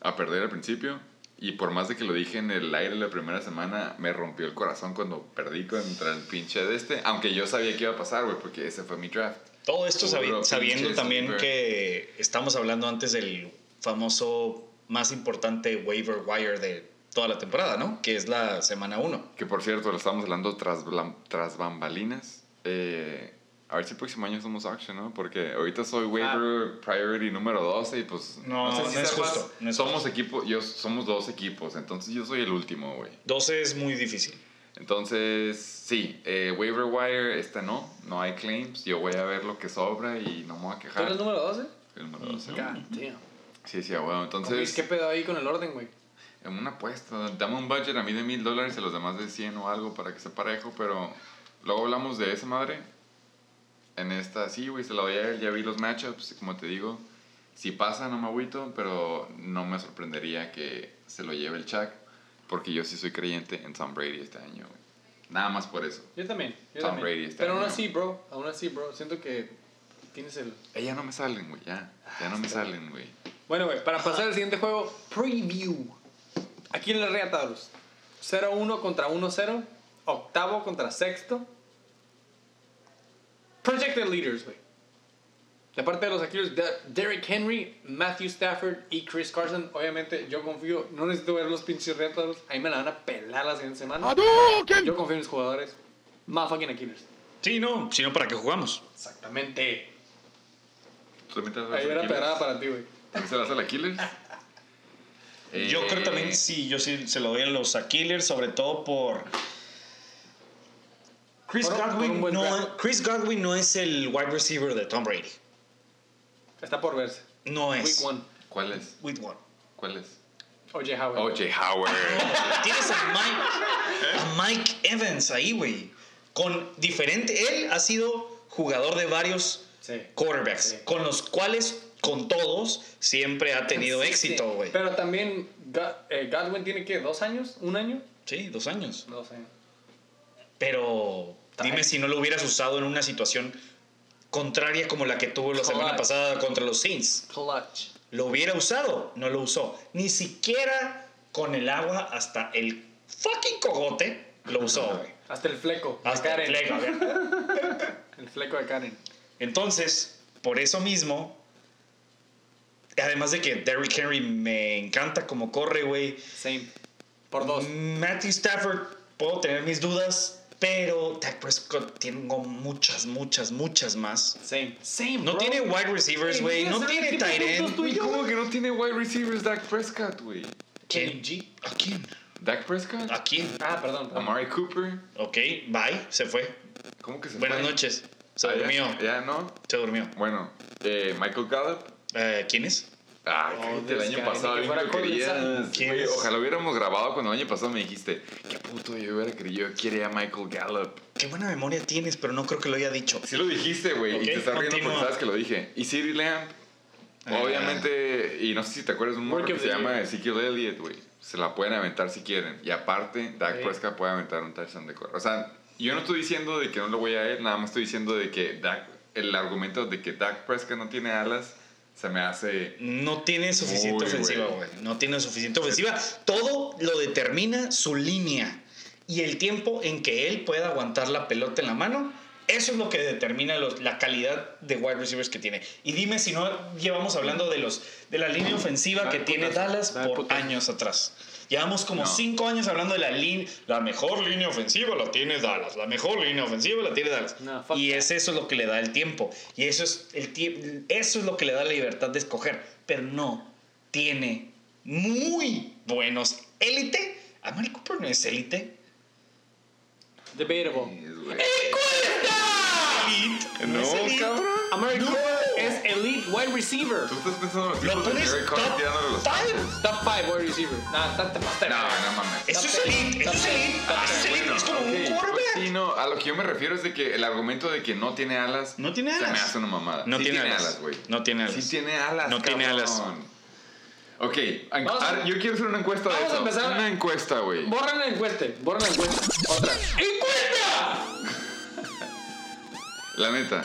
A: a perder al principio. Y por más de que lo dije en el aire la primera semana, me rompió el corazón cuando perdí contra el pinche de este. Aunque yo sabía que iba a pasar, güey, porque ese fue mi draft.
C: Todo esto sabi- sabiendo también que estamos hablando antes del famoso más importante waiver wire de toda la temporada, ¿no? Que es la semana 1.
A: Que por cierto, lo estamos hablando tras, tras bambalinas. Eh, a ver si el próximo año somos auction, ¿no? Porque ahorita soy waiver priority número 12 y pues...
C: No, no es
A: sepas,
C: justo, no es
A: somos
C: justo.
A: equipo, yo, somos dos equipos, entonces yo soy el último, güey.
C: 12 es muy difícil.
A: Entonces, sí, eh, waiver wire, esta no, no hay claims. Yo voy a ver lo que sobra y no me voy a
B: ¿Tú
A: quejar.
B: eres número 12?
A: El número 12.
B: God damn.
A: Sí, sí, bueno, entonces...
B: ¿Qué pedo ahí con el orden, güey?
A: En una apuesta, dame un budget a mí de mil dólares y a los demás de 100 o algo para que sea parejo, pero luego hablamos de esa madre. En esta, sí, güey, se la doy a él, ya vi los matchups, como te digo, si pasa no me agüito, pero no me sorprendería que se lo lleve el Chuck, porque yo sí soy creyente en Tom Brady este año, güey. Nada más por eso.
B: Yo también. Yo
A: Tom
B: también.
A: Brady este
B: Pero aún
A: año.
B: así, bro. Aún así, bro. Siento que tienes el.
A: Eh, ya no me salen, güey, ya. Ya no me salen, güey.
B: Bueno, güey, para pasar al siguiente juego, preview. ¿A quién le rea Taurus? 0-1 contra 1-0. Octavo contra sexto. Projected leaders, güey. De parte de los Akilers, De- Derrick Henry, Matthew Stafford y Chris Carson. Obviamente, yo confío. No necesito ver los pinches retos. Ahí me la van a pelar la siguiente semana. Yo confío en mis jugadores. Motherfucking Akilers.
C: Sí, no, sino para que jugamos.
B: Exactamente.
A: ¿Tú también te las das
B: Ahí era
A: Killers?
B: pedrada para ti, güey.
A: ¿También se las das al Killers?
C: Yo creo
A: Eh,
C: también sí, yo sí se lo doy a los Killers, sobre todo por. Chris
B: Por un- por un
C: Godwin,
B: buen
C: no,
B: draft.
C: Chris Godwin no es el wide receiver de Tom Brady.
B: Está por verse.
C: No es.
B: Week 1.
A: ¿Cuál es?
C: Week one.
A: ¿Cuál es?
B: OJ Howard.
A: OJ Howard. <laughs>
C: Tienes a Mike, a Mike Evans ahí, güey. Con diferente. Él ha sido jugador de varios
B: Sí.
C: quarterbacks,
B: Sí.
C: con los cuales, con todos, siempre ha tenido
B: Sí,
C: éxito,
B: sí.
C: güey.
B: Pero también eh, Godwin tiene que dos años, un año,
C: Sí, dos años.
B: dos años.
C: Pero dime si no lo hubieras usado en una situación contraria como la que tuvo la semana pasada contra los Saints.
B: Clutch.
C: ¿Lo hubiera usado? No lo usó. Ni siquiera con el agua hasta el fucking cogote lo usó, güey.
B: Hasta el fleco.
C: Hasta el
B: Karen.
C: fleco, güey. <laughs>
B: El fleco de Karen.
C: Entonces, por eso mismo, además de que Derrick Henry me encanta como corre, güey.
B: Same. Por dos.
C: Matthew Stafford, puedo tener mis dudas, pero Dak Prescott tengo muchas, muchas, muchas más.
B: Same. Same.
C: No
B: bro.
C: tiene wide receivers,
B: Ey,
C: güey.
B: ¿qué
C: No tiene
B: ¿Qué
C: tight end.
A: ¿Cómo que no tiene wide receivers Dak Prescott, güey?
B: Kenny G.
C: ¿A quién?
A: ¿Dak Prescott?
C: ¿A quién?
B: Ah, perdón. perdón.
A: Amari Cooper.
C: Ok, bye, se fue.
A: ¿Cómo que se
C: Buenas
A: fue?
C: noches. Se
A: Ah, ya-
C: durmió.
A: Ya, no.
C: Se durmió.
A: Bueno, eh, Michael Gallup.
C: Eh, ¿Quién es?
A: Ah,
B: Oh,
A: el año pasado
B: que
A: bien
B: fuera
A: querías.
B: Sanders.
C: ¿Quién
A: Güey,
C: es?
A: ojalá hubiéramos grabado cuando el año pasado me dijiste, qué puto yo hubiera querido, quería a Michael Gallup.
C: Qué buena memoria tienes, pero no creo que lo haya dicho.
A: Sí lo dijiste, güey,
C: Ok,
A: y te estás riendo porque sabes que lo dije. Y CeeDee Lamb, Obviamente, y no sé si te acuerdas un morro que se llama. Ezekiel Elliott, güey. Se la pueden aventar si quieren. Y aparte, Dak. Prescott puede aventar un touchdown de correr. O sea, yo no estoy diciendo de que no lo voy a él, nada más estoy diciendo de que Dak, el argumento de que Dak Prescott no tiene alas se me hace...
C: No tiene suficiente ofensiva,
A: güey.
C: No tiene suficiente ofensiva. Todo lo determina su línea y el tiempo en que él pueda aguantar la pelota en la mano. Eso es lo que determina los- la calidad de wide receivers que tiene. Y dime si no llevamos hablando de los de la línea ofensiva
B: Dale
C: que tiene Dallas por años atrás. Llevamos como
A: No.
C: cinco años hablando de la línea. La mejor línea ofensiva la tiene Dallas. La mejor línea ofensiva la tiene Dallas.
B: No,
C: y es eso lo que le da el tiempo. Y eso es, el tie- eso es lo que le da la libertad de escoger. Pero no tiene muy buenos élite. Amari Cooper no es élite.
B: Debatable.
A: Es, güey.
C: Elite.
A: No,
C: es elite.
A: cabrón.
B: Amari
C: No.
B: Cooper es elite wide receiver.
A: Tú estás pensando en los
C: Lo
A: tipos de
C: top
A: tirándole los.
B: Top 5 wide receiver. Nah, top.
A: No, no mames.
C: Eso es elite. Eso es elite. Eso es
B: ten.
C: elite. Es como un quarterback.
A: sí, no, a lo que yo me refiero es de que el argumento de que no tiene alas
C: No tiene
A: se me
C: alas.
A: hace una mamada.
C: No tiene alas.
A: güey.
C: No tiene alas.
A: Sí tiene alas.
C: No tiene alas.
A: Ok, an-
B: Vamos a-
A: ahora yo quiero hacer una encuesta de
B: Vamos a
A: eso.
B: empezar.
A: Una encuesta, güey.
B: Borran la encuesta. Borran la encuesta. Otra. ¡Encuesta!
A: La neta,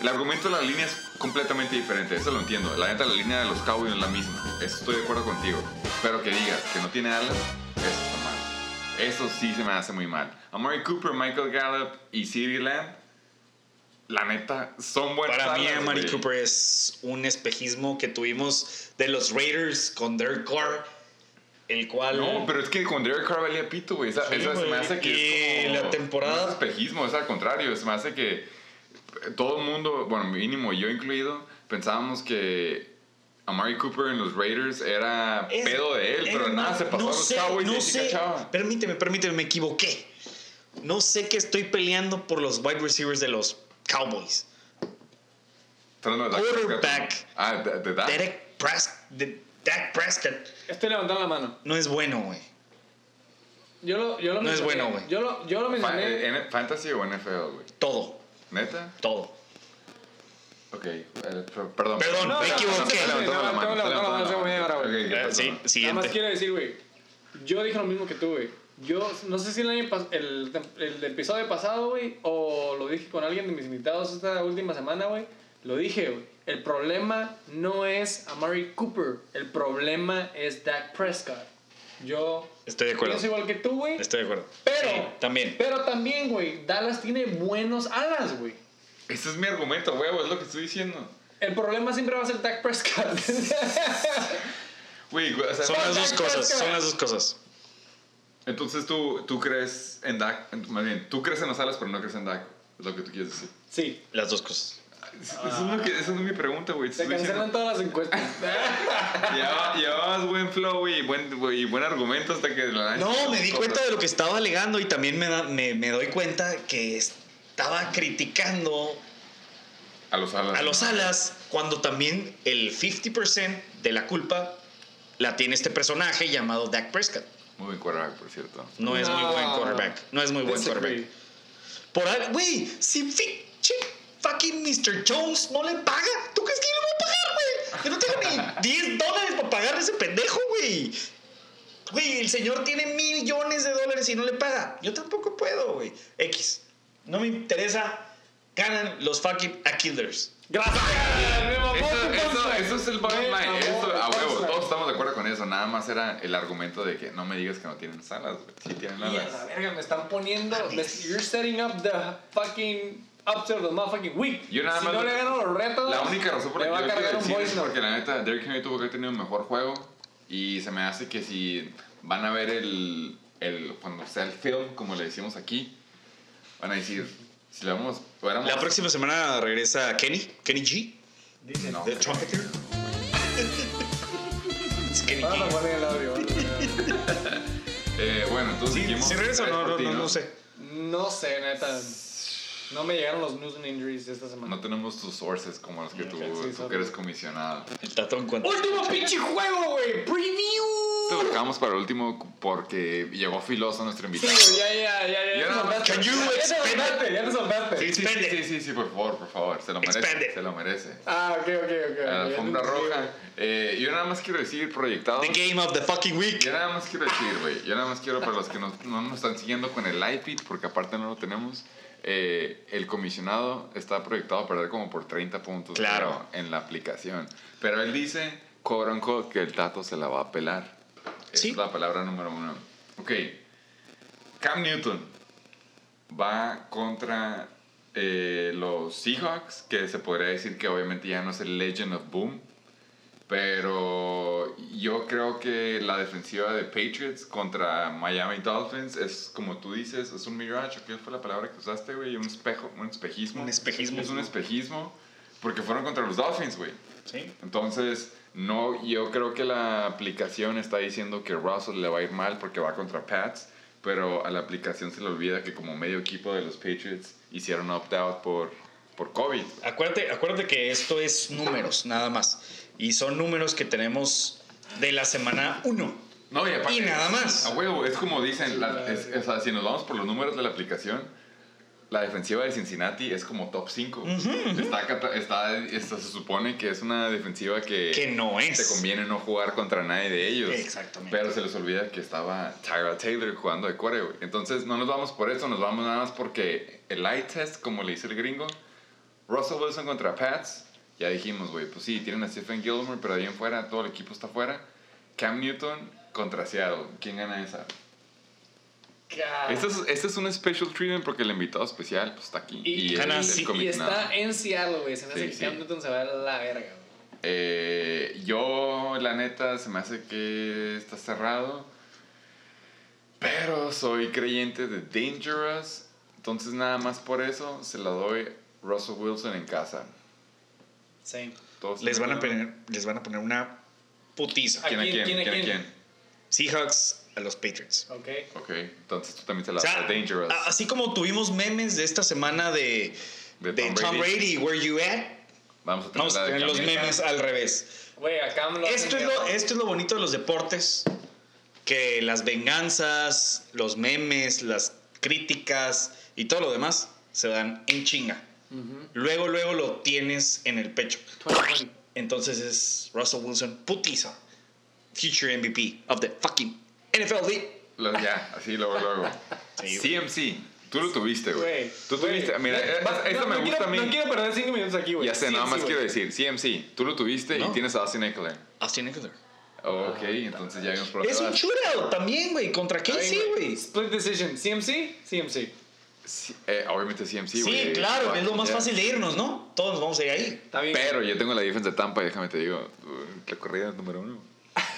A: el argumento de la línea es completamente diferente, eso lo entiendo. La neta, la línea de los Cowboys es la misma. Eso estoy de acuerdo contigo. Pero que digas que no tiene alas, eso está mal. Eso sí se me hace muy mal. Amari Cooper, Michael Gallup y CeeDee Lamb, la neta, son buenas
C: Para mí, Amari
A: güey.
C: Cooper es un espejismo que tuvimos de los Raiders con Derek Carr, el cual.
A: No, pero es que con Derek Carr valía pito, güey. Esa,
C: Sí,
A: esa se me hace que
C: Y
A: es como-
C: la temporada-
A: No es espejismo, es al contrario. Se me hace que todo el mundo, bueno, mínimo yo incluido, pensábamos que Amari Cooper en los Raiders era
C: Es-
A: pedo de él, pero nada, se pasó
C: no
A: a los
C: sé,
A: Cowboys
C: no
A: y
C: sé.
A: cachaba.
C: Permíteme, permíteme, me equivoqué. No sé que estoy peleando por los wide receivers de los Cowboys. Quarterback.
A: Ah, de, de Dak.
C: Derek Prescott, de Dak Prescott
B: Estoy levantando la mano.
C: no es bueno, güey.
B: Yo lo, yo lo
C: No es bueno, güey.
B: Yo lo, yo lo
A: Fa-
B: mencioné.
A: en- ¿Fantasy o NFL, güey?
C: Todo,
A: ¿Neta?
C: todo.
A: Ok, eh, per- perdón.
C: Perdón,
B: No,
C: me
B: no,
C: equivoqué.
B: no, no,
A: la
B: no,
A: mano,
B: no, no, no,
C: Eh, sí,
B: Nada más
C: siguiente.
B: quiero decir, güey. Yo dije lo mismo que tú, güey. Yo no sé si el año el, el episodio pasado, güey, o lo dije con alguien de mis invitados esta última semana, güey. Lo dije, güey. El problema no es Amari Cooper. El problema es Dak Prescott. Yo
C: Estoy de acuerdo.
B: pienso igual que tú, güey.
C: Estoy de acuerdo.
B: Pero,
C: Sí, también.
B: pero también, güey, Dallas tiene buenos alas, güey.
A: Ese es mi argumento, huevo, es lo que estoy diciendo.
B: El problema siempre va a ser Dak Prescott. <laughs>
A: Güey, güey, o sea,
C: Son las dos cosas,
B: Prescott.
C: son las dos cosas.
A: Entonces tú, tú crees en Dak, más bien, tú crees en las alas, pero no crees en Dak. Es lo que tú quieres decir.
B: sí.
C: Las dos cosas.
A: Eso, es lo que, esa no es mi pregunta, güey.
B: Se cancelan
A: diciendo,
B: todas las encuestas. <laughs>
A: lleva- Llevabas buen flow y buen, y buen argumento hasta que la
C: No, me di cuenta de lo que estaba alegando y también me, da- me, me doy cuenta que estaba criticando
A: A los alas.
C: a los alas cuando también el 50% de la culpa la tiene este personaje llamado Dak Prescott.
A: Muy buen quarterback, por cierto.
C: No, es muy
B: No.
C: buen quarterback. No es muy buen quarterback. Por al- güey, si fucking Mr. Jones no le paga, ¿tú crees que yo le voy a pagar, güey? Yo no tengo ni <laughs> 10 dólares para pagarle a ese pendejo, güey. Güey, el señor tiene millones de dólares y no le paga. Yo tampoco puedo, güey. X. No me interesa. Ganan los fucking Aquilers.
B: Gracias.
A: Eso, eso, eso es el bottom line. Eso, a huevo, todos estamos de acuerdo con eso. Nada más era el argumento de que no me digas que no tienen alas, güey. Sí tienen
B: Y a la verga, me están poniendo. me- you're setting up the fucking. Up to the motherfucking week.
A: Yo nada
B: si
A: más
B: no le gano los retos.
A: La única razón por la
B: va
A: que
B: a
A: yo quiero
B: cargar un
A: decir
B: voice
A: es porque la neta Derrick Henry tuvo que tener un mejor juego y se me hace que si van a ver el, el cuando sea el film como le decimos aquí van a decir si le vamos fuéramos
C: La próxima semana regresa Kenny, Kenny G,
B: Dicen.
A: No.
C: de Trumpeter. es Kenny
B: Vamos a
C: G.
B: el audio. vamos a poner el audio. <laughs>
A: eh, bueno entonces
C: Sí, ¿sí regresa o no, no, no, no sé.
B: No sé, neta. No me llegaron los news and injuries esta semana.
A: No tenemos tus sources como los que tú,
B: Sí,
A: tú que eres comisionado.
C: El tato en cuanto.
B: ¡Último pinche juego, güey!
A: Te lo
B: ¡Preview!
A: dejamos para el último porque llegó filoso nuestro
B: Sí,
A: invitado.
B: güey, ya, ya, ya, ya.
A: Ya
B: te
A: no,
B: soltaste.
C: can you
B: Ya te
C: expand
B: ya te soltaste.
A: Sí, sí, sí, sí, sí, sí, por favor, por favor. Se lo merece.
C: Expande.
A: Se lo merece.
B: Ah, ok, ok, ok.
A: La alfombra roja. Eh, yo nada más quiero decir, proyectado.
C: The game of the fucking week.
A: Yo nada más quiero decir, güey. Yo nada más quiero para los que no, no nos están siguiendo con el live feed, porque aparte no lo tenemos. Eh, el comisionado está proyectado a perder como por 30 puntos
C: Claro.
A: en la aplicación. Pero él dice, quote unquote, que el tato se la va a pelar. Esa
C: Sí.
A: es la palabra número uno. Ok. Cam Newton va contra eh, los Seahawks, que se podría decir que obviamente ya no es el Legend of Boom. Pero yo creo que la defensiva de Patriots contra Miami Dolphins es, como tú dices, es un mirage. ¿Qué fue la palabra que usaste, güey? Un espejo, un espejismo.
C: Un espejismo.
A: Es un espejismo. Porque fueron contra los Dolphins, güey.
C: Sí.
A: Entonces, no, yo creo que la aplicación está diciendo que Russell le va a ir mal porque va contra Pats, pero a la aplicación se le olvida que como medio equipo de los Patriots hicieron opt-out por, por COVID.
C: Acuérdate, acuérdate que esto es números, nada más. Y son números que tenemos de la semana 1.
A: No, y, aparte-
C: Y nada más.
A: A huevo, es como dicen, la- es- o sea, si nos vamos por los números de la aplicación, la defensiva de Cincinnati es como top 5. está, cata- está, está- se supone que es una defensiva que,
C: Que no es.
A: te conviene no jugar contra nadie de ellos.
C: Exactamente.
A: Pero se les olvida que estaba Tyra Taylor jugando de core, güey. Entonces no nos vamos por eso, nos vamos nada más porque el eye test, como le dice el gringo, Russell Wilson contra Pats, ya dijimos, güey, pues sí, tienen a Stephen Gilmore, pero ahí en fuera todo el equipo está fuera. Cam Newton contra Seattle, ¿quién gana esa? Este es, este es un special treatment porque el invitado especial pues, está aquí.
B: Y,
A: es el
B: está en Seattle, güey. Se me hace
A: Sí,
B: que
A: sí.
B: Cam Newton se va a la verga, güey.
A: Eh, yo, la neta, se me hace que está cerrado. Pero soy creyente de Dangerous. Entonces, nada más por eso se la doy Russell Wilson en casa.
B: Same.
A: Todos
C: Les van, a poner, les van a poner una putiza.
B: ¿A
A: ¿Quién a
B: quién,
A: quién?
B: quién a
A: ¿Quién?
C: Seahawks a los Patriots.
B: Ok.
A: Ok, entonces tú también se la
C: O sea,
A: Dangerous.
C: así como tuvimos memes de esta semana de,
A: De
C: de
A: Tom
C: Tom,
A: Brady.
C: Brady. where you at?
A: Vamos a tener
C: Vamos a tener los memes al revés.
B: Güey, a Cam lo
C: Esto es, lo, esto es lo bonito de los deportes, que las venganzas, los memes, las críticas y todo lo demás se dan en chinga. Luego, luego lo tienes en el pecho.
B: 2020.
C: Entonces es Russell Wilson, putiza. Future MVP of the fucking NFL League.
A: Lo- ya, así luego, luego. <laughs>
C: Sí.
A: CMC, tú lo tuviste, güey. Tú
B: güey.
A: tuviste, mira, esta
B: va-
A: esta
B: no,
A: me
B: no
A: gusta
B: quiero,
A: a mí.
B: No quiero perder cinco minutos aquí, güey.
A: Ya sé,
B: Sí,
A: nada más
B: güey.
A: quiero decir, CMC, tú lo tuviste y
C: No.
A: tienes a Austin Eckler.
C: Austin Eckler.
A: Oh, ok, entonces ya vimos por
C: Es un shootout también, güey. ¿Contra sí, güey?
B: Split decision. CMC, CMC.
A: Sí, eh, obviamente CMC,
C: Sí, claro, es lo más fácil de irnos, ¿no? Todos nos vamos a ir ahí.
B: Está bien.
A: Pero yo tengo la defensa de Tampa y déjame te digo, la corrida número uno.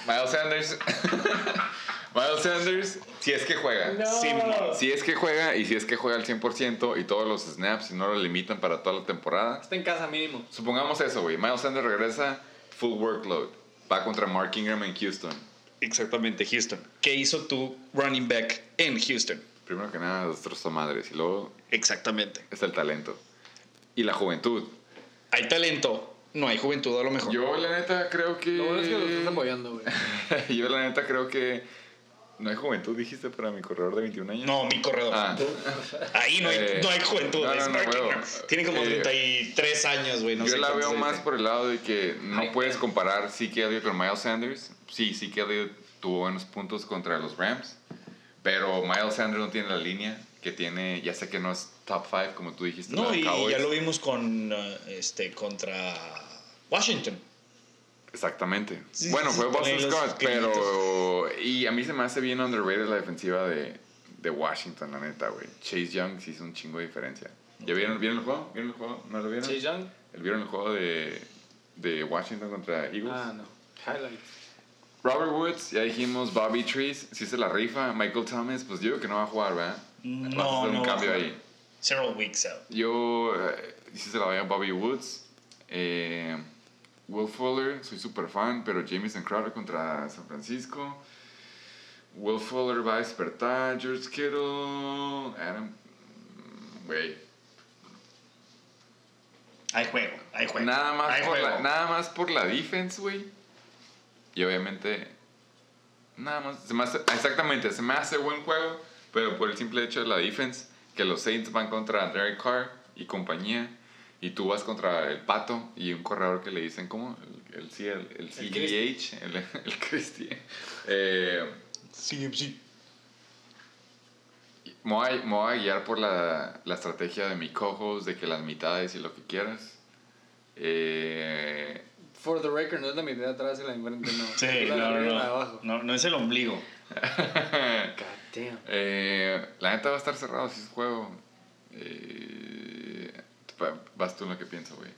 A: Miles Sanders. <laughs> Miles Sanders, si es que juega.
B: No.
C: Sí, mo-
A: Si es que juega y si es que juega al 100% y todos los snaps y no lo limitan para toda la temporada.
B: Está en casa mínimo.
A: Supongamos eso, güey. Miles Sanders regresa full workload. Va contra Mark Ingram en Houston.
C: Exactamente, Houston. ¿Qué hizo tu running back en Houston?
A: Primero que nada, destrozó madres y luego
C: Exactamente.
A: está el talento. Y la juventud.
C: Hay talento, no hay juventud a lo mejor.
A: Yo la neta creo que...
B: Lo bueno es que lo estás apoyando, güey. <laughs>
A: Yo la neta creo que... No hay juventud, dijiste, para mi corredor de 21 años.
C: No, mi corredor.
A: Ah.
C: Ahí no hay,
A: Eh,
C: no hay juventud.
A: no, no, no.
C: Tiene como
A: Eh,
C: 33 años, güey. No
A: yo
C: sé
A: la veo más
C: dice.
A: por el lado de que no
B: Ay,
A: puedes comparar Zeke Elliott con Miles Sanders. Sí, Zeke Elliott tuvo buenos puntos contra los Rams, pero Miles Sanders no tiene la línea que tiene, ya sé que no es top 5 como tú dijiste.
C: No, y
A: Cowboys.
C: ya lo vimos con uh, este contra Washington.
A: Exactamente.
C: Sí,
A: bueno,
C: sí,
A: fue Boston Scott, pero... Y a mí se me hace bien underrated la defensiva de, de Washington, la neta, güey. Chase Young sí hizo un chingo de diferencia. ¿Ya vieron, vieron el juego? ¿Vieron el juego? ¿No lo vieron?
B: Chase Young.
A: ¿Vieron el juego de, de Washington contra Eagles?
B: Ah, no. Highlights.
A: Robert Woods, ya dijimos, Bobby Trees, sí se la rifa. Michael Thomas, pues yo creo que no va a jugar, ¿verdad?
C: No,
A: Vas a hacer
C: no
A: un
C: va
A: cambio
C: jugar.
A: ahí.
C: Several weeks out.
A: Yo, eh, sí se la voy a Bobby Woods. Eh, Will Fuller, soy super fan, pero Jameson Crowder contra San Francisco. Will Fuller va a despertar. George Kittle. Adam. Güey.
C: Hay juego, hay juego.
A: Nada más,
C: hay
A: por
C: juego.
A: la, nada más por la defense, güey. Y obviamente, nada más. Se me hace- exactamente, se me hace buen juego, pero por el simple hecho de la defense, que los Saints van contra Derek Carr y compañía, y tú vas contra el Pato y un corredor que le dicen, ¿cómo? El, el, C- el, el CEH, el, el Christie. Eh,
C: Sí, sí.
A: me, voy a, me voy a guiar por la, la estrategia de mi cojos, de que las mitades y lo que quieras. Eh,
B: For the record, no es la mitad de atrás y la de enfrente, no.
C: Sí,
B: Es la de
C: no, no,
B: la de
C: no.
B: abajo.
C: no. No es el ombligo. <laughs>
B: God damn.
A: Eh, la neta va a estar cerrado si es juego. Eh, va- vas tú en lo que pienso, güey.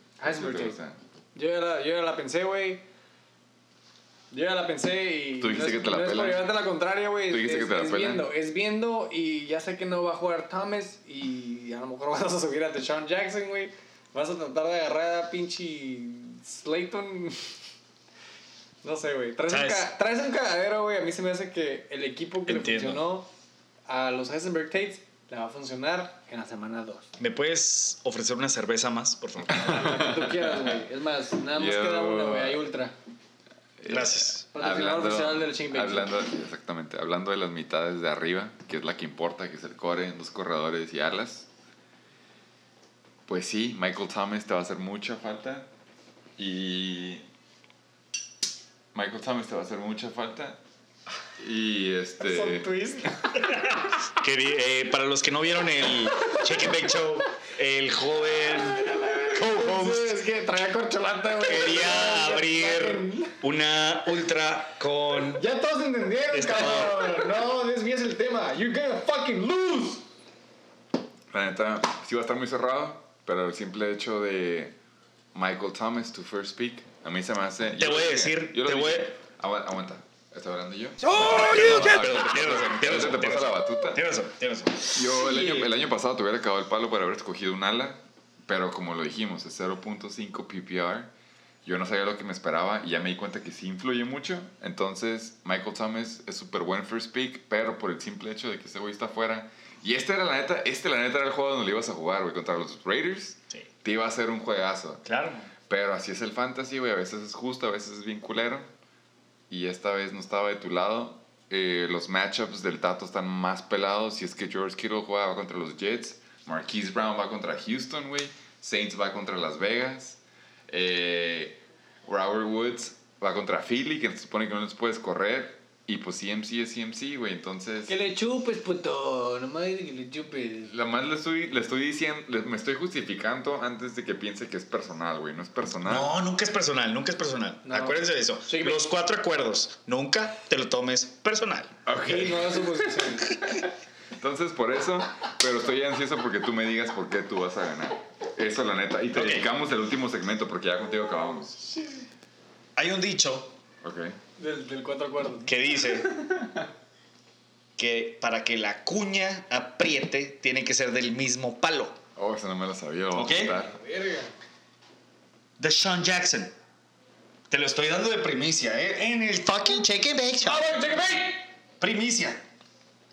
B: Yo ya la, yo ya la pensé, güey. Yo ya la pensé y.
A: Tú dijiste
B: no es,
A: que te la
B: no la contraria, güey.
A: Tú dijiste
B: es,
A: que te la
B: es viendo, es viendo y ya sé que no va a jugar Thomas y a lo mejor <laughs> vas a subir a Deshaun Jackson, güey. Vas a tratar de agarrar a pinche Slayton. <laughs> No sé, güey. Traes, un cagadero, güey. A mí se me hace que el equipo que
C: Entiendo.
B: le funcionó a los Heisenberg Tates le va a funcionar en la semana 2.
C: ¿Me puedes ofrecer una cerveza más, por favor? <laughs>
B: Lo que tú quieras, güey. Es más, nada más
A: Yo-
B: queda una, güey. Hay ultra.
C: Gracias.
B: Oficial del
A: hablando, exactamente, hablando de las mitades de arriba, que es la que importa, que es el core, los corredores y alas. Pues sí, Michael Thomas te va a hacer mucha falta. Y. Michael Thomas te va a hacer mucha falta. Y este.
B: Son twist. <laughs>
C: Que, eh, para los que no vieron el Check and Bake Show, el joven co-host
B: Sí, es que traía corcholata, güey.
C: quería abrir una ultra con...
B: Ya todos entendieron, cabrón. No desvíes el tema. You're gonna fucking lose.
A: La neta, sí va a estar muy cerrado, pero el simple hecho de Michael Thomas, tu first pick, a mí se me hace.
C: Te
A: lo
C: voy a decir,
A: yo lo
C: te voy-
A: Agu- Aguanta, ¿estoy hablando yo?
C: Perdón, tienes razón, tienes razón, tienes
A: te
C: razón,
A: pasa la batuta.
C: Tienes razón, tienes razón.
A: Yo el año, el año pasado te hubiera acabado el palo por haber escogido un ala, pero como lo dijimos, es 0.5 PPR. Yo no sabía lo que me esperaba y ya me di cuenta que sí influye mucho. Entonces, Michael Thomas es súper buen first pick, pero por el simple hecho de que ese güey está afuera. Y este era la neta, este la neta era el juego donde le ibas a jugar, güey, contra los Raiders. Te iba a hacer un juegazo.
C: Claro.
A: Pero así es el fantasy, güey. A veces es justo, a veces es bien culero. Y esta vez no estaba de tu lado. Eh, los matchups del Tato están más pelados. Si es que George Kittle juega contra los Jets. Marquise Brown va contra Houston, güey. Saints va contra Las Vegas. Eh, Robert Woods va contra Philly, que se supone que no les puedes correr. Y pues CMC es CMC, güey. Entonces...
B: Que le chupes, puto. Nomás que le chupes.
A: La más le estoy, le estoy diciendo, le- me estoy justificando antes de que piense que es personal, güey. No es personal.
C: No, nunca es personal, nunca es personal.
B: No.
C: Acuérdense de eso.
B: Sí,
C: Los cuatro acuerdos, nunca te lo tomes personal.
A: Ok.
B: Y no hagas suposiciones. <laughs>
A: Entonces, por eso, pero estoy ansioso porque tú me digas por qué tú vas a ganar. Eso, la neta. Y te
C: Ok.
A: dedicamos el último segmento porque ya contigo acabamos.
C: Hay un dicho
A: Ok.
B: Del, del cuatro acuerdos.
C: que dice que para que la cuña apriete tiene que ser del mismo palo.
A: Oh, eso no me lo sabía. Lo
C: Ok.
B: Verga.
C: De Sean Jackson. Te lo estoy dando de primicia, ¿eh? En el fucking Check and Bake Show. Primicia.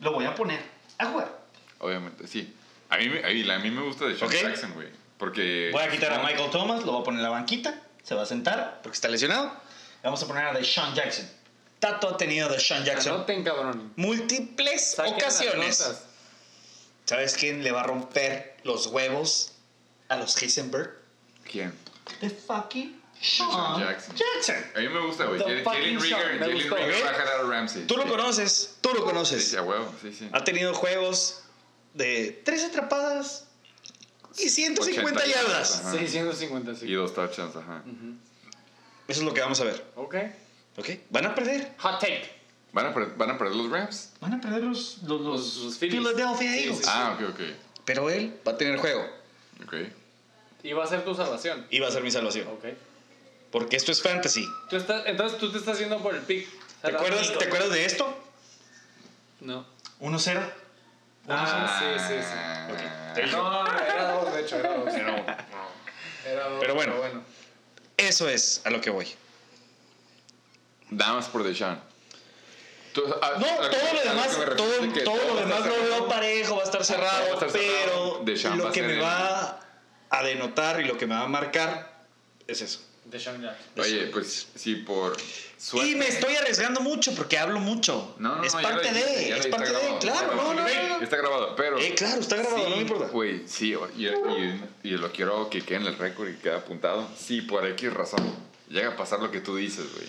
C: Lo voy a poner a jugar.
A: Obviamente, sí. A mí, me- a mí, a mí me gusta de Sean
C: Ok.
A: Jackson, güey. Porque.
C: Voy a quitar a Michael Thomas, lo voy a poner en la banquita, se va a sentar porque está lesionado. Vamos a poner a Deshaun Jackson. Tato ha tenido a Deshaun Jackson
B: Anoten, cabrón.
C: múltiples
B: Saquen
C: ocasiones. ¿Sabes quién le va a romper los huevos a los Heisenberg?
A: ¿Quién?
C: The fucking
A: Sean Jackson.
C: Jackson.
A: A mí me gusta, güey. Jalen
B: me
A: Jalen
C: ¿Ok?
A: va a jalar a Ramsey.
C: Tú lo
A: Sí.
C: conoces, tú lo
A: Sí,
C: conoces.
A: sí, a huevo, sí, sí.
C: Ha tenido juegos de tres atrapadas y 150
A: 80
C: yardas.
A: Ajá.
B: 655.
A: Y dos touchdowns, ajá.
C: Eso es lo que vamos a ver.
B: Ok.
C: ¿Ok? Van a perder.
B: Hot take.
A: ¿Van a, per- ¿Van a perder los Rams?
C: Van a perder los, los,
B: Los- los.
C: Philadelphia
B: Sí,
C: Eagles.
B: sí,
A: Ah, ok, ok.
C: Pero él va a tener juego.
A: Ok.
B: Y va a ser tu salvación.
C: Y va a ser mi salvación.
B: Ok.
C: Porque esto es fantasy.
B: Tú estás, entonces tú te estás haciendo por el pick.
C: ¿Te acuerdas, ¿Te acuerdas de esto?
B: No.
C: 1-0.
B: Ah, sí, sí, sí.
A: Ah.
C: Ok, te dije.
B: No, era dos, de hecho, era dos.
C: Pero,
B: Era dos,
C: Pero bueno.
B: bueno.
C: Eso es a lo que voy.
A: Nada más por Deshaun. Tú- a-
C: No,
A: a-
C: todo
A: a
C: lo demás, todo, todo lo demás lo veo parejo, va a estar cerrado,
A: va a estar cerrado.
C: pero
A: Deshaun
C: lo que me
A: el-
C: va a denotar y lo que me va a marcar es eso.
B: De Sean Jackson.
A: Oye, pues sí, por suerte.
C: Y me estoy arriesgando mucho porque hablo mucho.
A: No, no,
C: es
A: no,
C: parte
A: lo
C: de, es parte de,
A: grabado.
C: claro, no, no, no.
A: Está grabado, pero.
C: Eh, claro, está grabado,
A: sí,
C: no me importa.
A: Güey, sí, y, y, y lo quiero que quede en el récord y quede apuntado. Sí, por X razón. Llega a pasar lo que tú dices, güey.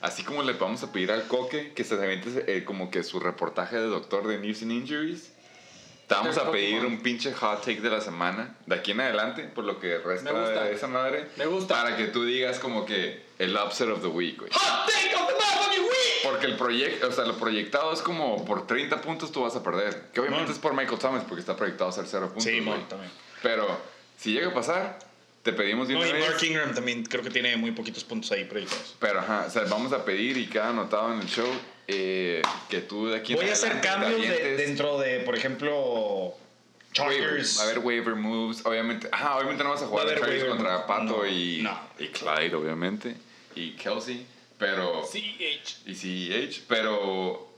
A: Así como le vamos a pedir al Coque que se aviente eh, como que su reportaje de doctor de News and Injuries. Te vamos a pedir un pinche hot take de la semana, de aquí en adelante, por lo que resta
B: Me gusta.
A: de esa madre.
B: Me gusta.
A: Para que tú digas como que el upset of the week, güey.
B: Hot take of the motherfucking week.
A: Porque el proyecto, o sea, lo proyectado es como por 30 puntos tú vas a perder. Que obviamente es por Michael Thomas porque está proyectado a ser 0 puntos.
C: Sí. Mon, también.
A: Pero si llega a pasar, te pedimos de
C: No,
A: una
C: y
A: vez.
C: Mark Ingram también creo que tiene muy poquitos puntos ahí proyectados.
A: Pero ajá, o sea, vamos a pedir y queda anotado en el show eh, que tú de aquí en
C: Voy a hacer cambios de- dentro de, por ejemplo. Chargers.
A: Va a haber waiver moves. Obviamente, ajá, obviamente no vas a jugar
C: Va a
A: Chargers contra
C: moves.
A: Pato
C: No,
A: y,
C: no.
A: y Clyde, obviamente. Y Kelsey. Pero.
B: CH.
A: Y CEH, pero.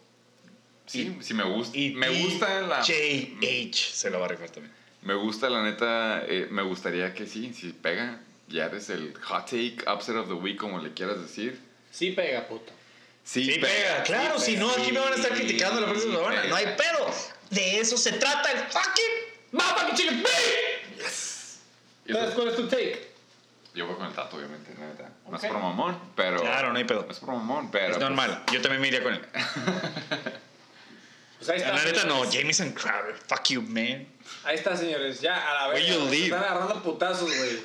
A: Sí, sí me gusta.
C: Y
A: me gusta la.
C: JH se lo va a rifar también.
A: Me gusta, la neta. eh, me gustaría que sí, si pega, ya eres el hot take, upset of the week, como le quieras decir.
B: Sí pega, puto.
A: Sí,
C: Sí, pega, claro, si no aquí me van a estar
A: sí,
C: criticando la próxima semana.
A: pega.
C: No hay pedo. De eso se trata el fucking
B: ¡Motherfucking chicken pig!
A: Y eso-
B: Entonces, ¿cuál es tu take?
A: yo voy con el tato, obviamente, la neta. No
B: Ok.
A: es por mamón, pero.
C: Claro, no hay pedo.
A: No es por mamón, pero.
C: Es
A: pues,
C: normal. Yo también me iría con él.
B: Pues ahí está.
C: La neta no. Jameson Crowder. Fuck you, man.
B: Ahí está, señores. Ya, a la vez.
C: Where you leave?
B: Están agarrando putazos, güey.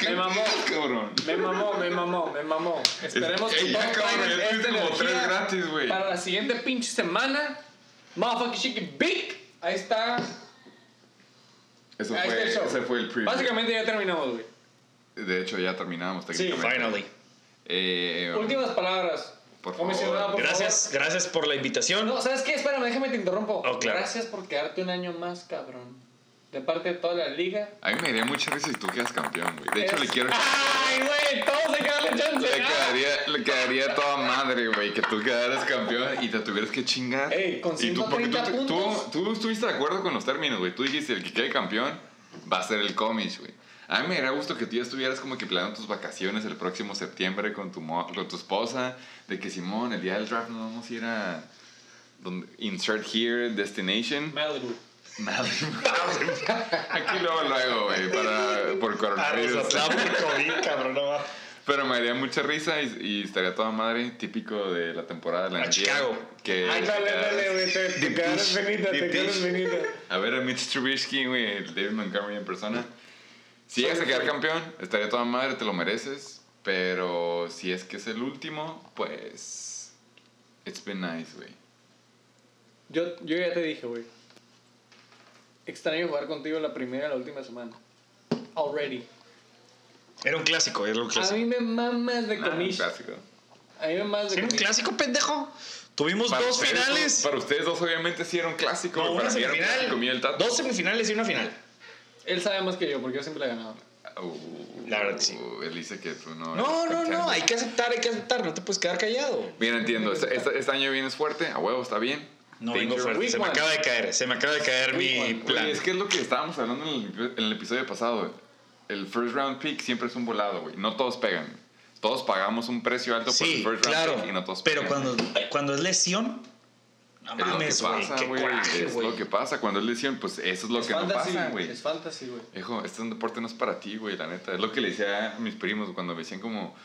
A: ¿Qué
B: Me mamó.
A: cabrón?
B: Me mamó, me mamó, me mamó. Esperemos
A: Es-
B: que
A: ya,
B: todos
A: cabrón,
B: traigan
A: ya tuviste
B: esta
A: como tres
B: energía
A: gratis, güey.
B: Para la siguiente pinche semana. Motherfucking chicken big. Ahí está.
A: Eso
B: Ahí
A: fue,
B: está
A: ese fue el preview.
B: Básicamente ya terminamos, güey.
A: De hecho, ya terminamos
B: Sí.
C: Finally.
A: Eh,
B: Últimas palabras.
A: Por favor.
B: por
C: Gracias, gracias por la invitación.
B: No, ¿sabes qué? Espérame, déjame te interrumpo.
C: Oh, claro.
B: Gracias por quedarte un año más, cabrón. De parte de toda la liga.
A: A mí me daría mucha risa si tú quedas campeón, güey. De hecho,
B: Es-
A: le quiero.
B: ¡Ay, güey! Todos se quedan la chance.
A: Le quedaría, le quedaría toda madre, güey, que tú quedaras campeón y te tuvieras que chingar.
B: Ey, con
A: y tú, porque tú,
B: 130
A: tú,
B: puntos.
A: tú estuviste de acuerdo con los términos, güey. Tú dijiste, el que quede campeón va a ser el Comish, güey. A mí me daría gusto que tú ya estuvieras como que planeando tus vacaciones el próximo septiembre con tu, mo- con tu esposa. De que, Simón, el día del draft nos vamos a ir a... Donde, insert here, destination.
B: Malibu. <laughs>
A: Malibu. Aquí luego, luego, güey, para, por coronavirus.
C: cabrón, no va.
A: Pero me daría mucha risa y, y estaría toda madre, típico de la temporada de la
C: A Chicago.
A: Que,
B: Ay, dale, dale, güey. Te, te
A: dish,
B: venida, te
A: dish.
B: venida.
A: A ver a Mitch Trubisky, güey, el David Montgomery en persona. Si llegas a quedar campeón, estaría toda madre, te lo mereces. Pero si es que es el último, pues. It's been nice, güey.
B: Yo, yo ya te dije, güey. Extraño jugar contigo la primera y la última semana. Already.
C: Era un clásico, era un
B: A
C: clásico.
B: mí me mamas de
A: Ah,
B: comish.
A: clásico.
B: A mí me mamas de
C: ¿Era un
B: comish.
C: clásico, pendejo? Tuvimos dos
A: ustedes,
C: finales.
A: Para ustedes dos, obviamente, sí era un clásico.
C: No, una
A: para mí era un clásico, el Tato.
C: Dos semifinales y una final.
B: Él sabe más que yo porque yo siempre le he ganado.
A: Uh,
C: La verdad que sí.
A: Él dice que tú no.
C: No, no, no, hay que aceptar, hay que aceptar, no te puedes quedar callado.
A: Bien, entiendo. Este, este- este año vienes fuerte, a huevo, está bien.
C: No vengo fuerte, se me acaba de caer, se me acaba de caer
B: Week
C: mi
B: one.
C: plan.
A: Oye, es que es lo que estábamos hablando en el, en el episodio pasado. El first round pick siempre es un volado, güey. No todos pegan. Todos pagamos un precio alto por el
C: Sí,
A: first round
C: claro,
A: pick y no todos
C: pero
A: pegan.
C: cuando, cuando es lesión, no
A: es lo que pasa, güey.
C: coraje,
A: Es
C: güey.
A: lo que pasa. Cuando es lesión, pues eso es lo
B: es
A: que
B: fantasy,
A: no pasa, güey.
B: Es fantasy, güey.
A: Hijo, este es un deporte no es para ti, güey, la neta. Es lo que le decía a mis primos cuando me decían como,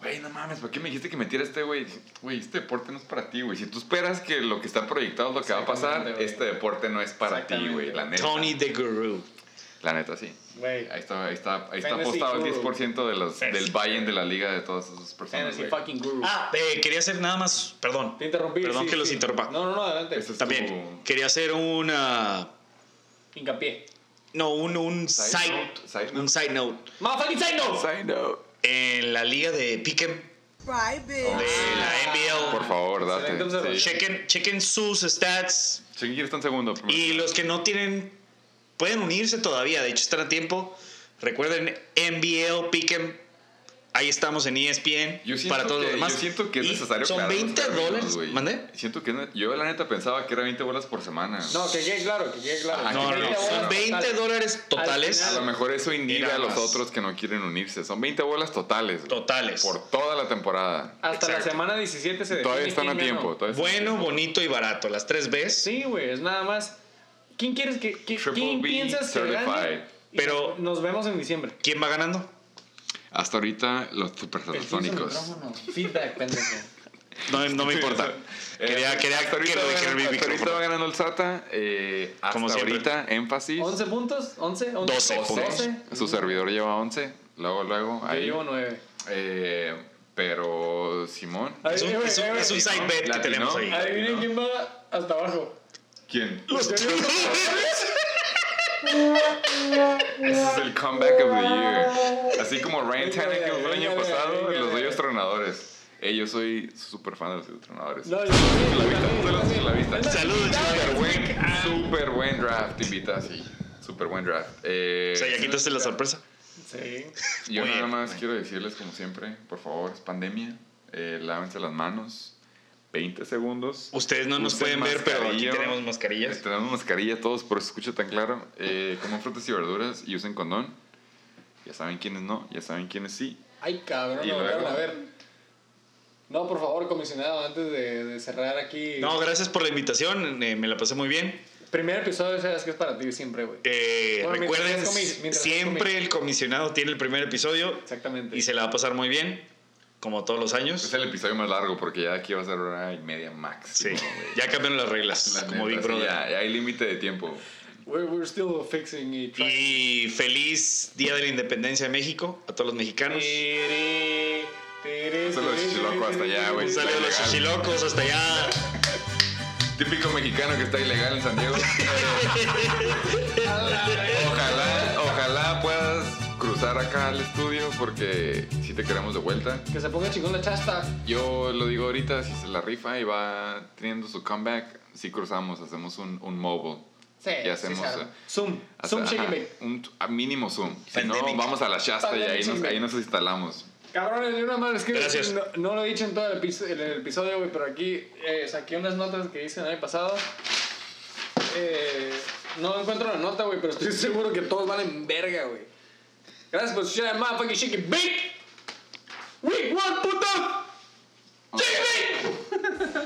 A: güey, no mames, ¿por qué me dijiste que metiera este, güey? Güey, este deporte no es para ti, güey. Si tú esperas que lo que está proyectado es lo que va a pasar, este deporte no es para ti, güey, la neta.
C: Tony the Guru.
A: La neta, sí.
B: Güey.
A: Ahí está, ahí está, ahí está apostado el
B: guru.
A: 10% de los,
C: Fantasy
A: del buy-in de la liga de todas esas personas,
B: Fantasy fucking guru.
C: Ah, eh, quería hacer nada más, perdón.
B: Te interrumpí.
C: Perdón
B: sí,
C: que los interrumpa.
B: No, no, no, adelante.
A: Es
C: También,
A: tu-
C: quería hacer una...
B: Hincapié.
C: No, un, un
A: Side
C: side,
A: note, side
C: un
A: note.
C: side note.
B: Motherfucking side note.
A: Side note.
C: En la liga de Pick'em de la NBL.
A: Por favor, date. Sí.
C: Chequen, chequen sus stats.
A: Chiquillo está en segundo. primero.
C: Y los que no tienen, pueden unirse todavía. De hecho, están a tiempo. Recuerden, NBL Pick'em. Ahí estamos en ESPN
A: Yo
C: para todos
A: que-
C: los demás.
A: Yo siento que es necesario
C: Son
A: aclarar los
C: 20
A: términos,
C: dólares.
A: güey.
C: ¿Mandé?
A: Siento que es ne- yo la neta pensaba que era 20 bolas por semana.
B: No, que quede claro, que quede claro.
A: Ajá,
C: No, no,
A: que
C: no. Son
A: claro.
C: 20 dólares totales.
A: A lo mejor eso inhibe a los otros que no quieren unirse. Son 20 bolas totales.
C: Totales.
A: Por toda la temporada.
B: Hasta la
C: Exacto.
B: semana 17 se define
A: Todavía están a tiempo. todavía
C: Bueno,
A: tiempo.
C: bonito y barato. Las tres Bs.
B: Sí, güey, es nada más. ¿Quién quieres que. que- ¿Quién
A: B
B: piensas que
A: certified.
B: gane? Y
C: Pero-
B: Nos vemos en diciembre.
C: ¿Quién va ganando?
A: Hasta ahorita los supersónicos.
B: Feedback, pendejo.
C: No, no me importa. <laughs> Quería,
A: Eh,
C: quería
A: hasta ahorita, va ganando,
C: mi
A: hasta ahorita va ganando el SATA. Eh, hasta
C: Como
A: ahorita, énfasis.
B: 11 puntos, 11, 11
C: 12 puntos.
A: Su servidor lleva 11. Luego, luego.
B: Yo
A: Ahí.
B: llevo 9.
A: Eh, pero Simón.
C: Es un, es un- es un side bet que tenemos ahí.
B: Adivinen quién va hasta abajo.
A: ¿Quién?
C: Los
B: llevo- <laughs>
A: Ese es el comeback of the year. Así como Ryan Tannehill fue el año pasado, los. Dodgers tronadores. Eh, yo soy súper fan de los tronadores.
B: No,
A: viste.
C: Saludos,
A: Súper
C: chicos.
A: buen, súper buen draft, invita, sí. Súper buen draft. Eh,
C: O sea, ya quitaste la sorpresa.
B: Sí.
A: yo nada más quiero decirles, como siempre, por favor, es pandemia. Eh, lávense las manos. 20 segundos.
C: Ustedes no nos
A: Usen
C: pueden ver, pero aquí
A: mascarilla.
C: tenemos mascarillas.
A: Eh, Tenemos mascarilla todos, por eso escucha tan claro. Eh, coman frutas y verduras y usen condón. Ya saben quiénes no, ya saben quiénes sí.
B: Ay, cabrón,
A: Y
B: no,
A: luego-
B: a ver. No, por favor, comisionado, antes de, de cerrar aquí.
C: No, gracias por la invitación. eh, me la pasé muy bien.
B: Primer episodio, sabes que es para ti siempre, güey.
C: Eh,
B: Bueno,
C: recuerden, siempre el comisionado tiene el primer episodio
B: Exactamente.
C: y se la va a pasar muy bien, como todos los años.
A: Es el episodio más largo porque ya aquí va a ser una hora y media max.
C: Sí, ya cambiaron las reglas, como Big Brother.
A: Ya, ya hay límite de tiempo.
B: We're, we're still fixing it.
C: Y feliz Día de la Independencia de México a todos los mexicanos.
A: Solo el chichiloco hasta allá, güey.
C: Un saludo a los chichilocos hasta allá.
A: Típico mexicano que está ilegal en San Diego. <laughs> <laughs> cruzar acá al estudio porque si te queremos de vuelta.
B: Que se ponga chingón la chasta.
A: Yo lo digo ahorita, si se la rifa y va teniendo su comeback, si cruzamos, hacemos un, un mobile.
B: Sí,
A: Y hacemos,
B: sí,
A: eh,
B: Zoom.
A: Hasta-
B: Zoom,
A: ajá, un a mínimo Zoom. Si no, vamos a la Shasta y ahí nos, ahí nos instalamos.
B: Cabrones, de una madre, es que. No, no lo he dicho en todo el, episo- en el episodio, güey, pero aquí eh, saqué unas notas que hice el año pasado. Eh, no encuentro la nota, güey, pero estoy <laughs> seguro que todos valen verga, güey. And that's what that motherfucking shit get beat. Week one put up. Chicken. <laughs>